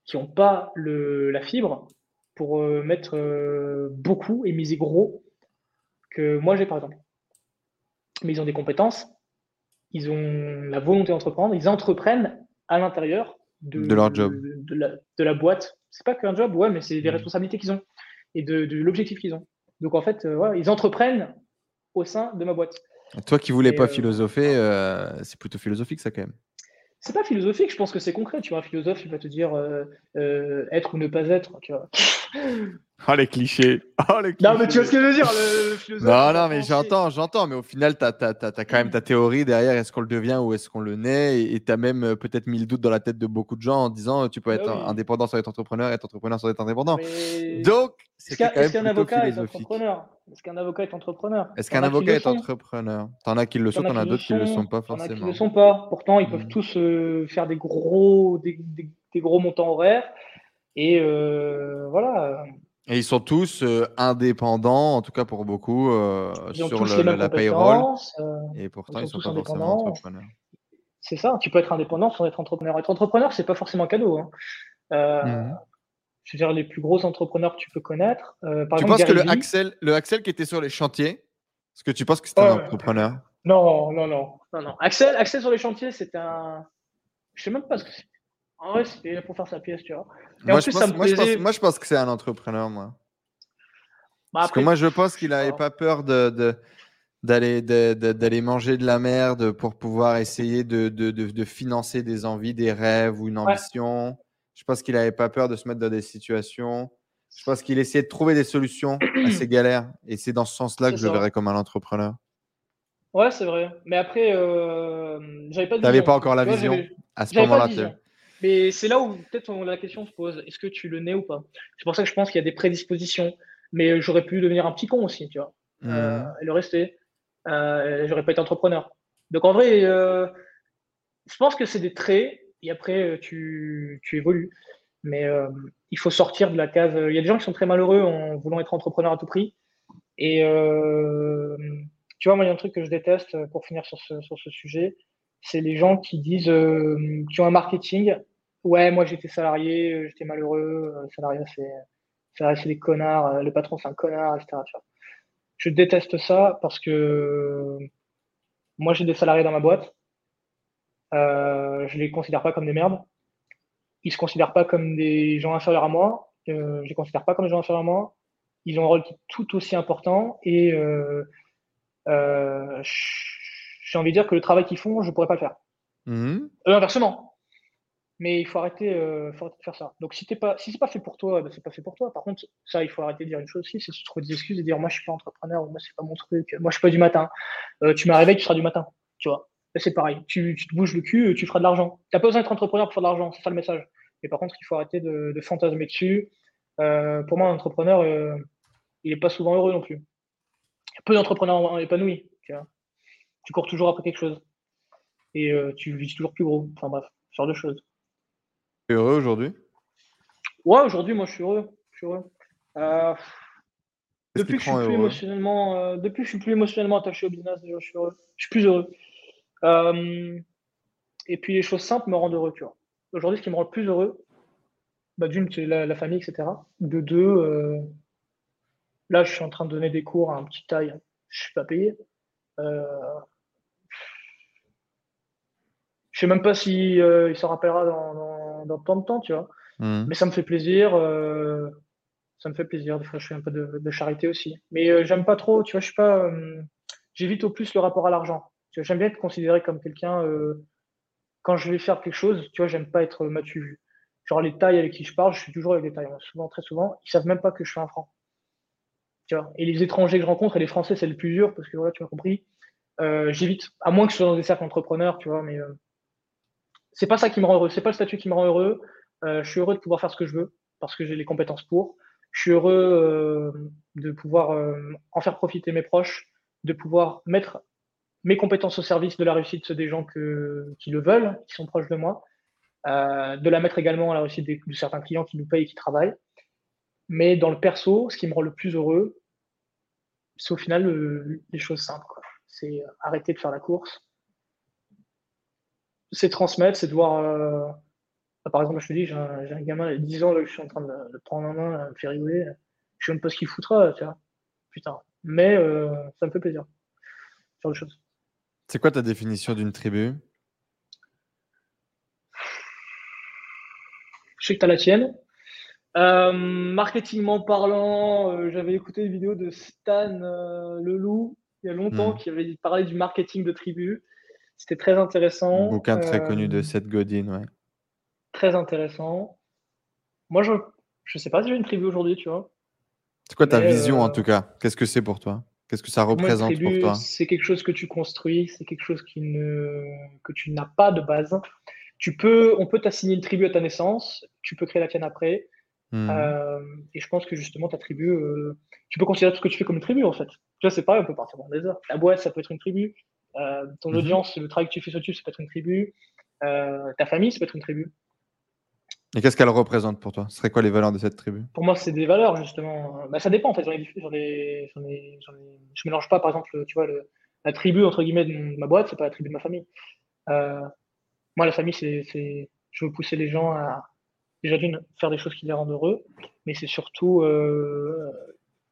qui n'ont pas le, la fibre pour mettre beaucoup et miser gros que moi j'ai, par exemple mais ils ont des compétences, ils ont la volonté d'entreprendre, ils entreprennent à l'intérieur de, leur job. De, la, de la, boîte. C'est pas qu'un job, ouais, mais c'est des mmh. responsabilités qu'ils ont et de, l'objectif qu'ils ont. Donc en fait, euh, ils entreprennent au sein de ma boîte. Toi qui voulais pas euh, philosopher, euh, c'est plutôt philosophique ça quand même. C'est pas philosophique, je pense que c'est concret. Tu vois, un philosophe, il va te dire être ou ne pas être. Tu vois. Oh les clichés. Oh, les clichés. Non, mais tu vois ce que je veux dire le, philosophe, Non, non, mais j'entends, j'entends. Mais au final, tu as, quand même ta théorie derrière. Est-ce qu'on le devient ou est-ce qu'on le naît? Et tu as même euh, peut-être mis le doute dans la tête de beaucoup de gens en disant tu peux être bah indépendant sans être entrepreneur, être entrepreneur sans être indépendant. Donc, est-ce qu'un avocat est entrepreneur? Est-ce qu'un avocat est entrepreneur? Est-ce qu'un avocat est entrepreneur? T'en as qui le sont, t'en as d'autres qui ne le sont? pas forcément. T'en as qui ne le sont pas. Pourtant, ils peuvent mmh. tous euh, faire des gros, des, gros montants horaires. Et euh, voilà. Et ils sont tous euh, indépendants, en tout cas pour beaucoup, euh, sur le, la payroll. Euh, et pourtant, ils, sont, sont pas forcément entrepreneurs. C'est ça, tu peux être indépendant sans être entrepreneur. Être entrepreneur, c'est pas forcément cadeau. Hein. Mmh je veux dire, les plus gros entrepreneurs que tu peux connaître. par tu penses que le Axel, le Axel qui était sur les chantiers, est-ce que tu penses que c'était un entrepreneur? non, non, non, non, non. Axel, Axel sur les chantiers, c'était un. Je sais même pas ce que c'est. En vrai, c'était pour faire sa pièce, tu vois. moi, je pense, moi, je pense, que c'est un entrepreneur, moi. Bah, Parce que moi, je pense qu'il n'avait pas peur de, d'aller d'aller manger de la merde pour pouvoir essayer de, de, financer des envies, des rêves ou une ambition. Je pense qu'il n'avait pas peur de se mettre dans des situations. Je pense qu'il essayait de trouver des solutions à ces galères. Et c'est dans ce sens-là que je le verrais comme un entrepreneur. Ouais, c'est vrai. Mais après, euh, j'avais pas Tu n'avais pas encore la vision à ce moment-là. Mais c'est là où peut-être la question se pose est-ce que tu le nais ou pas? C'est pour ça que je pense qu'il y a des prédispositions. Mais j'aurais pu devenir un petit con aussi, tu vois. Mmh. Euh, et le rester. Euh, j'aurais pas été entrepreneur. Donc en vrai, euh, je pense que c'est des traits et après tu, tu évolues. Mais il faut sortir de la case. Il y a des gens qui sont très malheureux en voulant être entrepreneur à tout prix. Et tu vois, moi, il y a un truc que je déteste pour finir sur ce, sur ce sujet c'est les gens qui disent, qui ont un marketing ouais, moi j'étais salarié, euh, j'étais malheureux, euh, salarié c'est c'est des connards, euh, le patron c'est un connard, etc. Je déteste ça parce que moi j'ai des salariés dans ma boîte, euh, je les considère pas comme des merdes, ils se considèrent pas comme des gens inférieurs à moi, euh, je les considère pas comme des gens inférieurs à moi, ils ont un rôle tout aussi important et euh, j'ai envie de dire que le travail qu'ils font, je pourrais pas le faire. Mmh. inversement, mais il faut arrêter, euh, de faire ça. Donc si t'es pas, si c'est pas fait pour toi, ben, c'est pas fait pour toi. Par contre, ça, il faut arrêter de dire une chose aussi, c'est se trouver des excuses et dire moi je suis pas entrepreneur, moi c'est pas mon truc, moi je suis pas du matin. Euh, tu m'as réveillé, tu seras du matin, tu vois. C'est pareil. Tu, tu, te bouges le cul, tu feras de l'argent. T'as pas besoin d'être entrepreneur pour faire de l'argent, c'est ça le message. Mais par contre, il faut arrêter de, de fantasmer dessus. Euh, pour moi, un entrepreneur, euh, il est pas souvent heureux non plus. Il y a peu d'entrepreneurs épanouis. Tu, vois. tu cours toujours après quelque chose et euh, tu vis toujours plus gros. Enfin bref, ce genre de choses heureux aujourd'hui? Ouais, aujourd'hui, moi, je suis heureux. Je suis heureux. Euh, depuis, que je suis plus émotionnellement, euh, depuis je suis plus émotionnellement attaché au business, je suis heureux. Je suis plus heureux. Euh, et puis, les choses simples me rendent heureux, tu vois. Aujourd'hui, ce qui me rend le plus heureux, bah, d'une, c'est la, famille, etc. De deux, là, je suis en train de donner des cours à un petit taille. Je suis pas payé. Je sais même pas si il s'en rappellera dans dans, tant de temps, tu vois. Mmh. Mais ça me fait plaisir. Euh, ça me fait plaisir. Des fois, je fais un peu de, charité aussi. Mais euh, j'aime pas trop, tu vois, je suis pas. Euh, j'évite au plus le rapport à l'argent. J'aime bien être considéré comme quelqu'un. Quand je vais faire quelque chose, tu vois, j'aime pas être matu vu. Genre les tailles avec qui je parle, je suis toujours avec des tailles. Souvent, très souvent, ils savent même pas que je suis un franc. Tu vois et les étrangers que je rencontre, et les Français, c'est le plus dur, parce que voilà, tu m'as compris. Euh, j'évite, à moins que ce soit dans des cercles entrepreneurs, tu vois, mais euh, c'est pas ça qui me rend heureux. C'est pas le statut qui me rend heureux. je suis heureux de pouvoir faire ce que je veux, parce que j'ai les compétences pour. Je suis heureux de pouvoir en faire profiter mes proches, de pouvoir mettre mes compétences au service de la réussite des gens qui le veulent, qui sont proches de moi, euh, de la mettre également à la réussite de certains clients qui nous payent et qui travaillent. Mais dans le perso, ce qui me rend le plus heureux, c'est au final les choses simples. C'est arrêter de faire la course, c'est transmettre, c'est de voir. Euh, bah, par exemple, je te dis, j'ai un, gamin de 10 ans, là, je suis en train de le prendre en main, me faire rigoler. Je sais même pas ce qu'il foutra, tu vois. Putain. Mais euh, ça me fait plaisir. Faire des choses. C'est quoi ta définition d'une tribu? Je sais que tu as la tienne. Euh, marketingment parlant, euh, j'avais écouté une vidéo de Stan euh, Leloup il y a longtemps hmm. qui avait parlé du marketing de tribu. C'était très intéressant. Un bouquin très connu de Seth Godin, ouais. Très intéressant. Moi, je ne sais pas si j'ai une tribu aujourd'hui, tu vois. C'est quoi ta vision en tout cas? Qu'est-ce que c'est pour toi? Qu'est-ce que ça représente pour toi? C'est quelque chose que tu construis, c'est quelque chose qui ne, que tu n'as pas de base. Tu peux, on peut t'assigner une tribu à ta naissance, tu peux créer la tienne après. Hmm. Euh, et je pense que justement, ta tribu, euh, tu peux considérer tout ce que tu fais comme une tribu en fait. Tu vois, c'est pareil, on peut partir dans des heures. La boîte, ça peut être une tribu. Euh, ton mhm. audience, le travail que tu fais sur YouTube, ça peut être une tribu. ta famille, ça peut être une tribu. Et qu'est-ce qu'elle représente pour toi? Ce serait quoi les valeurs de cette tribu? Pour moi, c'est des valeurs, justement. Bah, ça dépend, en fait. J'en ai, j'en ai, j'en ai, je mélange pas, par exemple, tu vois, le, la tribu, entre guillemets, de ma boîte, c'est pas la tribu de ma famille. Euh, moi, la famille, c'est, c'est, je veux pousser les gens à, déjà d'une, faire des choses qui les rendent heureux, mais c'est surtout euh,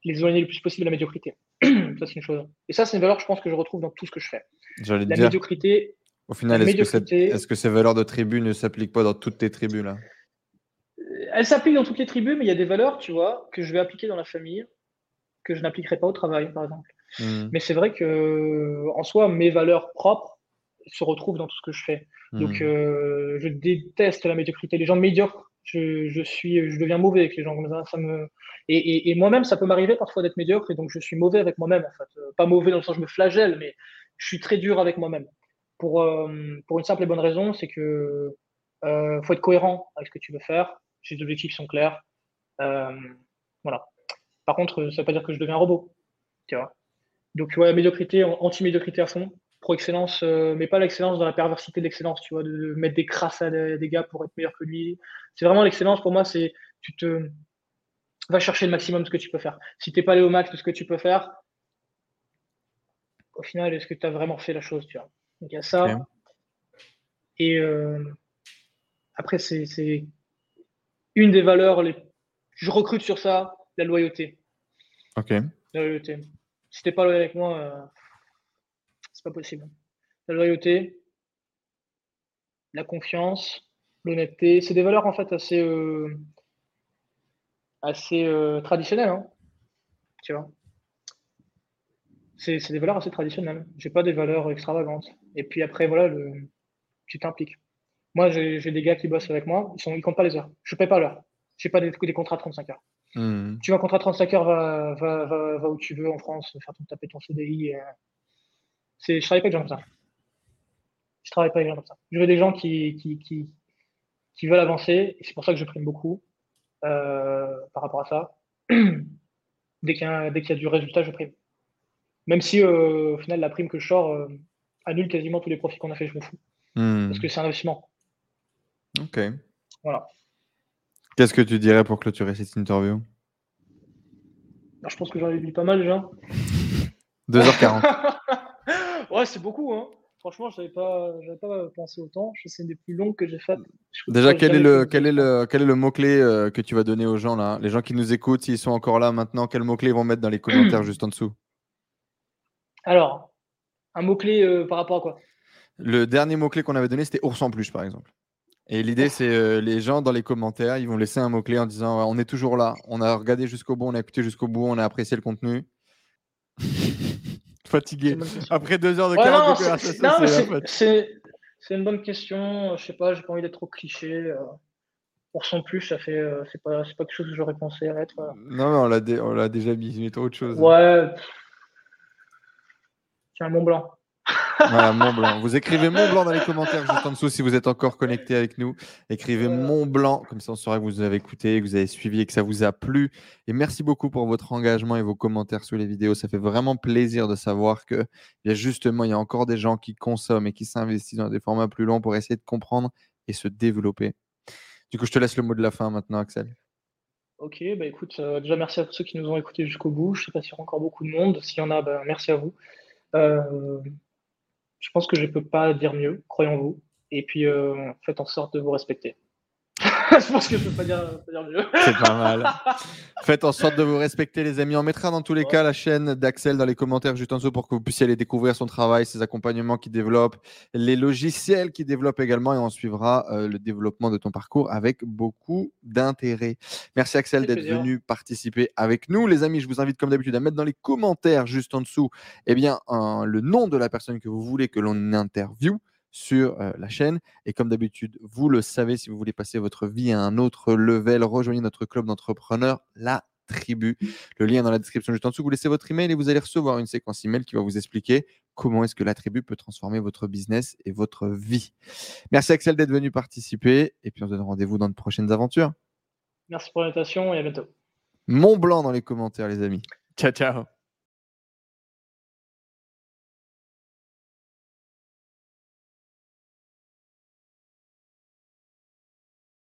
les éloigner le plus possible de la médiocrité. ça, c'est une chose. Et ça, c'est une valeur, je pense, que je retrouve dans tout ce que je fais. J'allais la dire, médiocrité. Au final, est-ce, que est-ce que ces valeurs de tribu ne s'appliquent pas dans toutes tes tribus, là? Elle s'applique dans toutes les tribus, mais il y a des valeurs, tu vois, que je vais appliquer dans la famille, que je n'appliquerai pas au travail, par exemple. Hmm. Mais c'est vrai que, en soi, mes valeurs propres se retrouvent dans tout ce que je fais. Hmm. Donc, euh, je déteste la médiocrité. Les gens médiocres, je, suis, je deviens mauvais avec les gens ça. me... Et, moi-même, ça peut m'arriver parfois d'être médiocre, et donc je suis mauvais avec moi-même, en fait. Euh, pas mauvais dans le sens où je me flagelle, mais je suis très dur avec moi-même. Pour, euh, pour une simple et bonne raison, c'est que faut être cohérent avec ce que tu veux faire les objectifs sont clairs. Euh, voilà. Par contre, ça ne veut pas dire que je deviens un robot. Tu vois Donc, vois, médiocrité, anti-médiocrité à fond. Pro-excellence, euh, mais pas l'excellence dans la perversité de l'excellence, tu vois, de mettre des crasses à des, gars pour être meilleur que lui. C'est vraiment l'excellence pour moi, c'est tu te vas chercher le maximum de ce que tu peux faire. Si tu n'es pas allé au max de ce que tu peux faire, au final, est-ce que tu as vraiment fait la chose, tu vois? Donc il y a ça. Et euh, après, c'est une des valeurs, les... je recrute sur ça, la loyauté. Ok. La loyauté. Si t'es pas loyal avec moi, euh, c'est pas possible. La loyauté, la confiance, l'honnêteté, c'est des valeurs en fait assez, euh, assez euh, traditionnelles. Hein. tu vois. C'est, des valeurs assez traditionnelles. J'ai pas des valeurs extravagantes. Et puis après, voilà, le... tu t'impliques. Moi, j'ai des gars qui bossent avec moi, ils ne ils comptent pas les heures. Je paye pas l'heure. Je n'ai pas des, des, contrats de 35 heures. Hmm. Tu veux un contrat de 35 heures, va, va, va, où tu veux en France, faire ton, taper ton CDI. Euh. Je ne travaille pas avec des gens comme ça. Je travaille pas avec des gens comme ça. Je veux des gens qui, qui, qui, qui veulent avancer, et c'est pour ça que je prime beaucoup euh, par rapport à ça. dès qu'il y, y, a du résultat, je prime. Même si, euh, au final, la prime que je sors annule quasiment tous les profits qu'on a fait, je m'en fous. Hmm. Parce que c'est un investissement. Ok. Voilà. Qu'est-ce que tu dirais pour clôturer cette interview? Bah, Je pense que j'en ai dit pas mal déjà. 2h40. ouais, c'est beaucoup. Hein. Franchement, je n'avais pas, pas pensé autant. C'est une des plus longues que j'ai faites. Déjà, quel est, le, quel, est le, quel est le mot-clé euh, que tu vas donner aux gens là? Les gens qui nous écoutent, s'ils sont encore là maintenant, quel mot-clé ils vont mettre dans les commentaires juste en dessous? Alors, un mot-clé euh, par rapport à quoi? Le dernier mot-clé qu'on avait donné, c'était ours en plus, par exemple. Et l'idée, c'est euh, les gens dans les commentaires, ils vont laisser un mot-clé en disant On est toujours là, on a regardé jusqu'au bout, on a écouté jusqu'au bout, on a apprécié le contenu. Fatigué. Après deux heures de ouais, non, c'est une bonne question. Je sais pas, j'ai pas envie d'être trop cliché. Euh, pour son plus, ça fait, euh, c'est pas, pas quelque chose que j'aurais pensé être. Euh. Non, mais on l'a, on l'a déjà mis. Mais autre chose. Ouais. C'est un Mont Blanc. Voilà, Mont Blanc. Vous écrivez Mont Blanc dans les commentaires juste en dessous si vous êtes encore connecté avec nous. Écrivez Mont Blanc, comme ça on saura que vous avez écouté, que vous avez suivi et que ça vous a plu. Et merci beaucoup pour votre engagement et vos commentaires sous les vidéos. Ça fait vraiment plaisir de savoir que a justement, il y a encore des gens qui consomment et qui s'investissent dans des formats plus longs pour essayer de comprendre et se développer. Du coup, je te laisse le mot de la fin maintenant, Axel. Ok, bah écoute, euh, déjà merci à tous ceux qui nous ont écoutés jusqu'au bout. Je ne sais pas s'il y aura encore beaucoup de monde. S'il y en a, bah, merci à vous. Euh, je pense que je ne peux pas dire mieux, croyons-vous. Et puis, euh, faites en sorte de vous respecter. je pense que je ne peux pas dire, mieux. C'est pas mal. Faites en sorte de vous respecter, les amis. On mettra dans tous les cas la chaîne d'Axel dans les commentaires juste en dessous pour que vous puissiez aller découvrir son travail, ses accompagnements qu'il développe, les logiciels qu'il développe également. Et on suivra euh, le développement de ton parcours avec beaucoup d'intérêt. Merci, Axel, d'être venu participer avec nous. Les amis, je vous invite, comme d'habitude, à mettre dans les commentaires juste en dessous eh bien, le nom de la personne que vous voulez que l'on interviewe sur la chaîne. Et comme d'habitude, vous le savez, si vous voulez passer votre vie à un autre level, rejoignez notre club d'entrepreneurs, la tribu. Le lien est dans la description juste en dessous. Vous laissez votre email et vous allez recevoir une séquence email qui va vous expliquer comment est-ce que la tribu peut transformer votre business et votre vie. Merci Axel d'être venu participer et puis on se donne rendez-vous dans de prochaines aventures. Merci pour l'invitation et à bientôt. Mont Blanc dans les commentaires les amis. Ciao ciao.